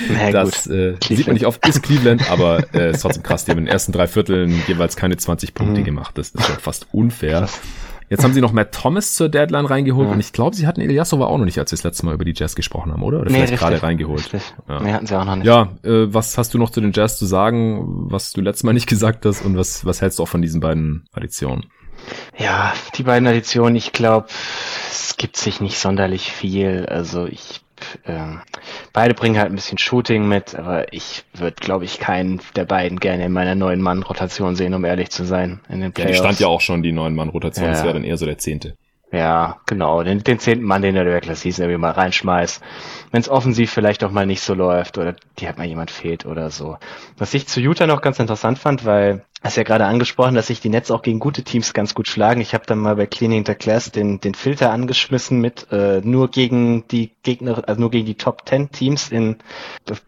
S1: Na, das äh, sieht man nicht oft, ist Cleveland, aber äh, ist trotzdem krass. Die haben in den ersten drei Vierteln jeweils keine 20 Punkte mhm. gemacht. Das ist schon fast unfair. Krass. Jetzt haben sie noch Matt Thomas zur Deadline reingeholt ja. und ich glaube, sie hatten Ilyasova auch noch nicht, als wir das letzte Mal über die Jazz gesprochen haben, oder? Oder nee, vielleicht gerade reingeholt. Ja. Nee, hatten sie auch noch nicht. Ja, äh, was hast du noch zu den Jazz zu sagen, was du letztes Mal nicht gesagt hast und was, was hältst du auch von diesen beiden Additionen?
S2: Ja, die beiden Additionen, ich glaube, es gibt sich nicht sonderlich viel. Also ich äh, beide bringen halt ein bisschen Shooting mit, aber ich würde, glaube ich, keinen der beiden gerne in meiner neuen Mann-Rotation sehen, um ehrlich zu sein. In den
S1: Playoffs. Ja, die stand ja auch schon die neuen Mann-Rotation, ja. das wäre dann eher so der zehnte.
S2: Ja, genau. Den, den zehnten Mann, den der Regular Season irgendwie mal reinschmeißt. Wenn es offensiv vielleicht auch mal nicht so läuft oder die hat mal jemand fehlt oder so. Was ich zu Utah noch ganz interessant fand, weil hast ja gerade angesprochen, dass sich die Nets auch gegen gute Teams ganz gut schlagen. Ich habe dann mal bei Cleaning the Class den, den Filter angeschmissen mit äh, nur gegen die Gegner, also nur gegen die Top 10 Teams in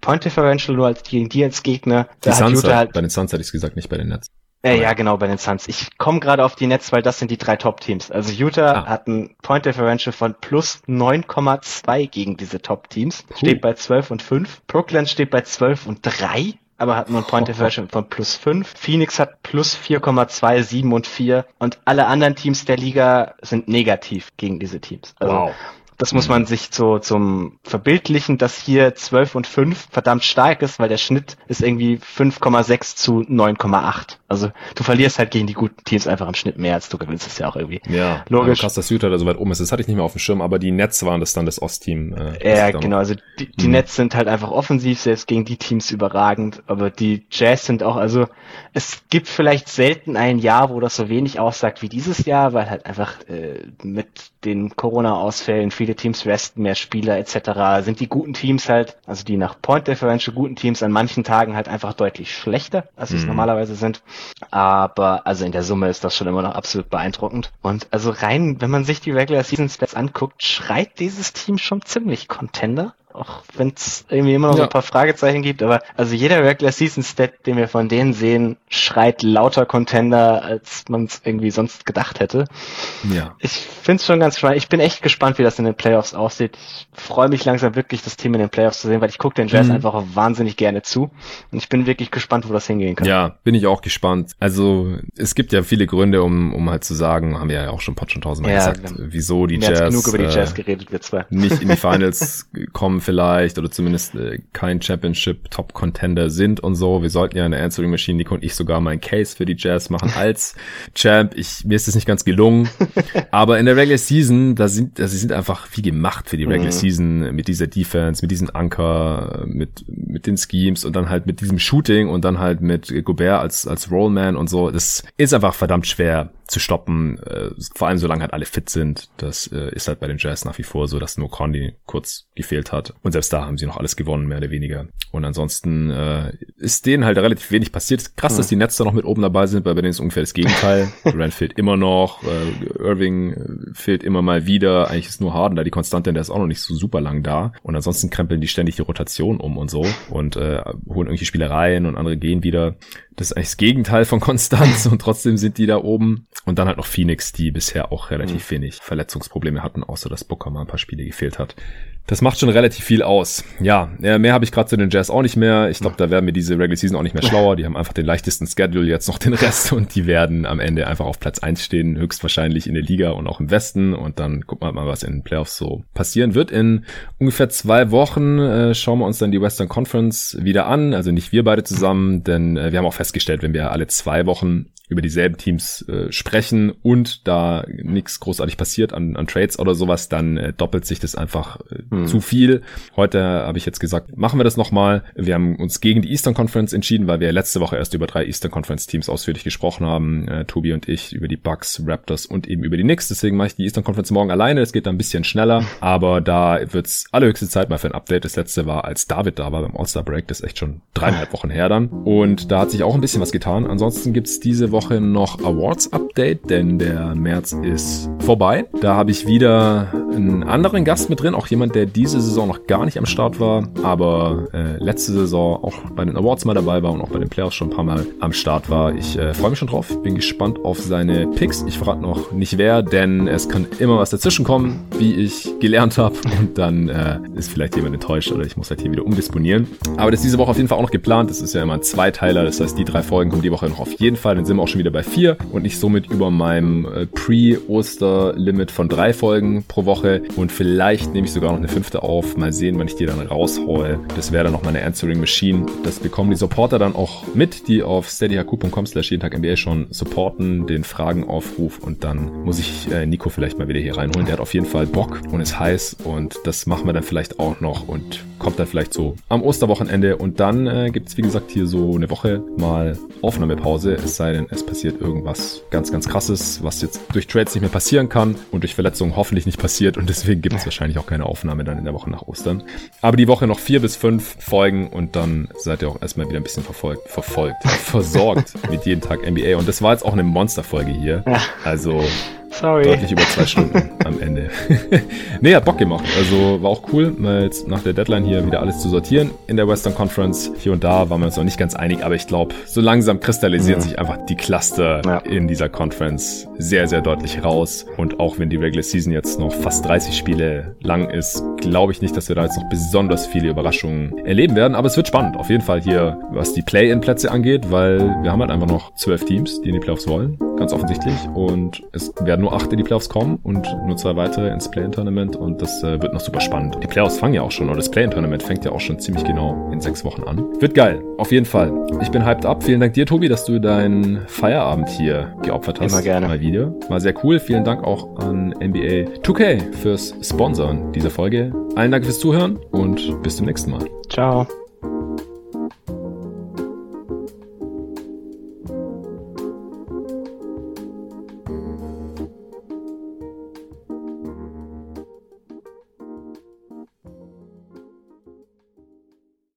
S2: Point Differential, nur als gegen die als Gegner.
S1: Die da Suns, halt, bei den Suns hätte ich gesagt, nicht bei den Nets.
S2: Äh, ja, genau, bei den Suns. Ich komme gerade auf die Nets, weil das sind die drei Top-Teams. Also Utah ah. hat ein Point Differential von plus 9,2 gegen diese Top-Teams. Steht bei 12 und 5. Brooklyn steht bei 12 und 3 aber hat nur ein Point Differential von plus 5. Phoenix hat plus 4,2, 7 und 4. Und alle anderen Teams der Liga sind negativ gegen diese Teams. Also wow. Das muss man sich so zum verbildlichen, dass hier 12 und 5 verdammt stark ist, weil der Schnitt ist irgendwie 5,6 zu 9,8. Also du verlierst halt gegen die guten Teams einfach im Schnitt mehr, als du gewinnst, ist ja auch irgendwie
S1: ja, logisch. Krass, dass Utah da so weit oben ist, das hatte ich nicht mehr auf dem Schirm, aber die Nets waren das dann das Ostteam.
S2: Äh, ja, genau, also die, die hm. Nets sind halt einfach offensiv, selbst gegen die Teams überragend, aber die Jazz sind auch, also es gibt vielleicht selten ein Jahr, wo das so wenig aussagt wie dieses Jahr, weil halt einfach äh, mit den Corona-Ausfällen viele Teams resten, mehr Spieler etc. sind die guten Teams halt, also die nach Point Differential guten Teams an manchen Tagen halt einfach deutlich schlechter, als sie es mhm. normalerweise sind. Aber also in der Summe ist das schon immer noch absolut beeindruckend. Und also rein, wenn man sich die Regular Season Stats anguckt, schreit dieses Team schon ziemlich Contender auch wenn es irgendwie immer noch ja. so ein paar Fragezeichen gibt, aber also jeder Regular Season Stat, den wir von denen sehen, schreit lauter Contender, als man es irgendwie sonst gedacht hätte. Ja. Ich finde es schon ganz spannend. Ich bin echt gespannt, wie das in den Playoffs aussieht. Ich freue mich langsam wirklich, das Team in den Playoffs zu sehen, weil ich gucke den Jazz mhm. einfach wahnsinnig gerne zu. Und ich bin wirklich gespannt, wo das hingehen kann.
S1: Ja, bin ich auch gespannt. Also es gibt ja viele Gründe, um, um halt zu sagen, haben wir ja auch schon schon tausendmal ja, gesagt, wieso die Jazz,
S2: genug über die Jazz äh, geredet wird
S1: zwar. nicht in die Finals kommen vielleicht oder zumindest äh, kein Championship Top Contender sind und so. Wir sollten ja in der Answering Machine, Nico und ich sogar mal einen Case für die Jazz machen als Champ. Ich, mir ist das nicht ganz gelungen. Aber in der Regular Season, da sind, also sie sind einfach wie gemacht für die Regular mhm. Season mit dieser Defense, mit diesem Anker, mit, mit den Schemes und dann halt mit diesem Shooting und dann halt mit Gobert als, als Rollman und so. Das ist einfach verdammt schwer zu stoppen, äh, vor allem solange halt alle fit sind. Das äh, ist halt bei den Jazz nach wie vor so, dass nur Conley kurz gefehlt hat. Und selbst da haben sie noch alles gewonnen, mehr oder weniger. Und ansonsten äh, ist denen halt relativ wenig passiert. Krass, mhm. dass die Nets da noch mit oben dabei sind, weil bei denen ist ungefähr das Gegenteil. Durant fehlt immer noch, äh, Irving äh, fehlt immer mal wieder. Eigentlich ist nur Harden da die Konstante, der ist auch noch nicht so super lang da. Und ansonsten krempeln die ständig die Rotation um und so und äh, holen irgendwie Spielereien und andere gehen wieder. Das ist eigentlich das Gegenteil von Konstanz und trotzdem sind die da oben. Und dann halt noch Phoenix, die bisher auch relativ mhm. wenig Verletzungsprobleme hatten, außer dass Booker mal ein paar Spiele gefehlt hat. Das macht schon relativ viel aus. Ja, mehr habe ich gerade zu den Jazz auch nicht mehr. Ich glaube, da werden wir diese Regular Season auch nicht mehr schlauer. Die haben einfach den leichtesten Schedule, jetzt noch den Rest und die werden am Ende einfach auf Platz eins stehen, höchstwahrscheinlich in der Liga und auch im Westen. Und dann gucken wir mal, was in den Playoffs so passieren wird. In ungefähr zwei Wochen äh, schauen wir uns dann die Western Conference wieder an. Also nicht wir beide zusammen, denn äh, wir haben auch festgestellt, wenn wir alle zwei Wochen über dieselben Teams äh, sprechen und da nichts großartig passiert an, an Trades oder sowas, dann äh, doppelt sich das einfach äh, hm. zu viel. Heute habe ich jetzt gesagt, machen wir das nochmal. Wir haben uns gegen die Eastern Conference entschieden, weil wir letzte Woche erst über drei Eastern Conference Teams ausführlich gesprochen haben. Äh, Tobi und ich über die Bucks, Raptors und eben über die Knicks. Deswegen mache ich die Eastern Conference morgen alleine. Es geht da ein bisschen schneller, aber da wird's allerhöchste Zeit mal für ein Update. Das letzte war, als David da war beim All-Star Break. Das ist echt schon dreieinhalb Wochen her dann. Und da hat sich auch ein bisschen was getan. Ansonsten gibt's diese Woche noch Awards Update, denn der März ist vorbei. Da habe ich wieder einen anderen Gast mit drin, auch jemand, der diese Saison noch gar nicht am Start war, aber äh, letzte Saison auch bei den Awards mal dabei war und auch bei den Playoffs schon ein paar Mal am Start war. Ich äh, freue mich schon drauf, bin gespannt auf seine Picks. Ich verrate noch nicht wer, denn es kann immer was dazwischen kommen, wie ich gelernt habe und dann äh, ist vielleicht jemand enttäuscht oder ich muss halt hier wieder umdisponieren. Aber das ist diese Woche auf jeden Fall auch noch geplant. Das ist ja immer ein Zweiteiler, das heißt, die drei Folgen kommen die Woche noch auf jeden Fall. Dann sind wir auch schon wieder bei 4 und ich somit über meinem äh, Pre-Oster-Limit von drei Folgen pro Woche und vielleicht nehme ich sogar noch eine fünfte auf. Mal sehen, wann ich die dann raushaue. Das wäre dann noch meine Answering Machine. Das bekommen die Supporter dann auch mit, die auf steadyhq.com slash jeden Tag NBA schon supporten, den Fragenaufruf und dann muss ich äh, Nico vielleicht mal wieder hier reinholen. Der hat auf jeden Fall Bock und ist heiß und das machen wir dann vielleicht auch noch und kommt dann vielleicht so am Osterwochenende und dann äh, gibt es wie gesagt hier so eine Woche mal Aufnahmepause, es sei denn, es passiert irgendwas ganz, ganz krasses, was jetzt durch Trades nicht mehr passieren kann und durch Verletzungen hoffentlich nicht passiert und deswegen gibt es wahrscheinlich auch keine Aufnahme dann in der Woche nach Ostern. Aber die Woche noch vier bis fünf Folgen und dann seid ihr auch erstmal wieder ein bisschen verfolgt, verfolgt, versorgt mit jeden Tag NBA und das war jetzt auch eine Monsterfolge hier. Also Sorry. Deutlich über zwei Stunden am Ende. nee, hat Bock gemacht. Also war auch cool, mal jetzt nach der Deadline hier wieder alles zu sortieren in der Western Conference. Hier und da waren wir uns noch nicht ganz einig, aber ich glaube, so langsam kristallisieren mhm. sich einfach die Cluster ja. in dieser Conference sehr, sehr deutlich raus. Und auch wenn die Regular Season jetzt noch fast 30 Spiele lang ist, glaube ich nicht, dass wir da jetzt noch besonders viele Überraschungen erleben werden. Aber es wird spannend. Auf jeden Fall hier, was die Play-In-Plätze angeht, weil wir haben halt einfach noch zwölf Teams, die in die Playoffs wollen. ganz offensichtlich. Und es werden nur acht in die Playoffs kommen und nur zwei weitere ins Play-In-Tournament. Und das äh, wird noch super spannend. Die Playoffs fangen ja auch schon, oder das Play-In-Tournament fängt ja auch schon ziemlich genau in sechs Wochen an. Wird geil, auf jeden Fall. Ich bin hyped up. Vielen Dank dir, Tobi, dass du deinen Feierabend hier geopfert hast.
S2: Immer gerne.
S1: Mal wieder. War sehr cool. Vielen Dank auch an NBA 2K fürs Sponsoren dieser Folge. Allen Dank fürs Zuhören und bis zum nächsten Mal.
S2: Ciao.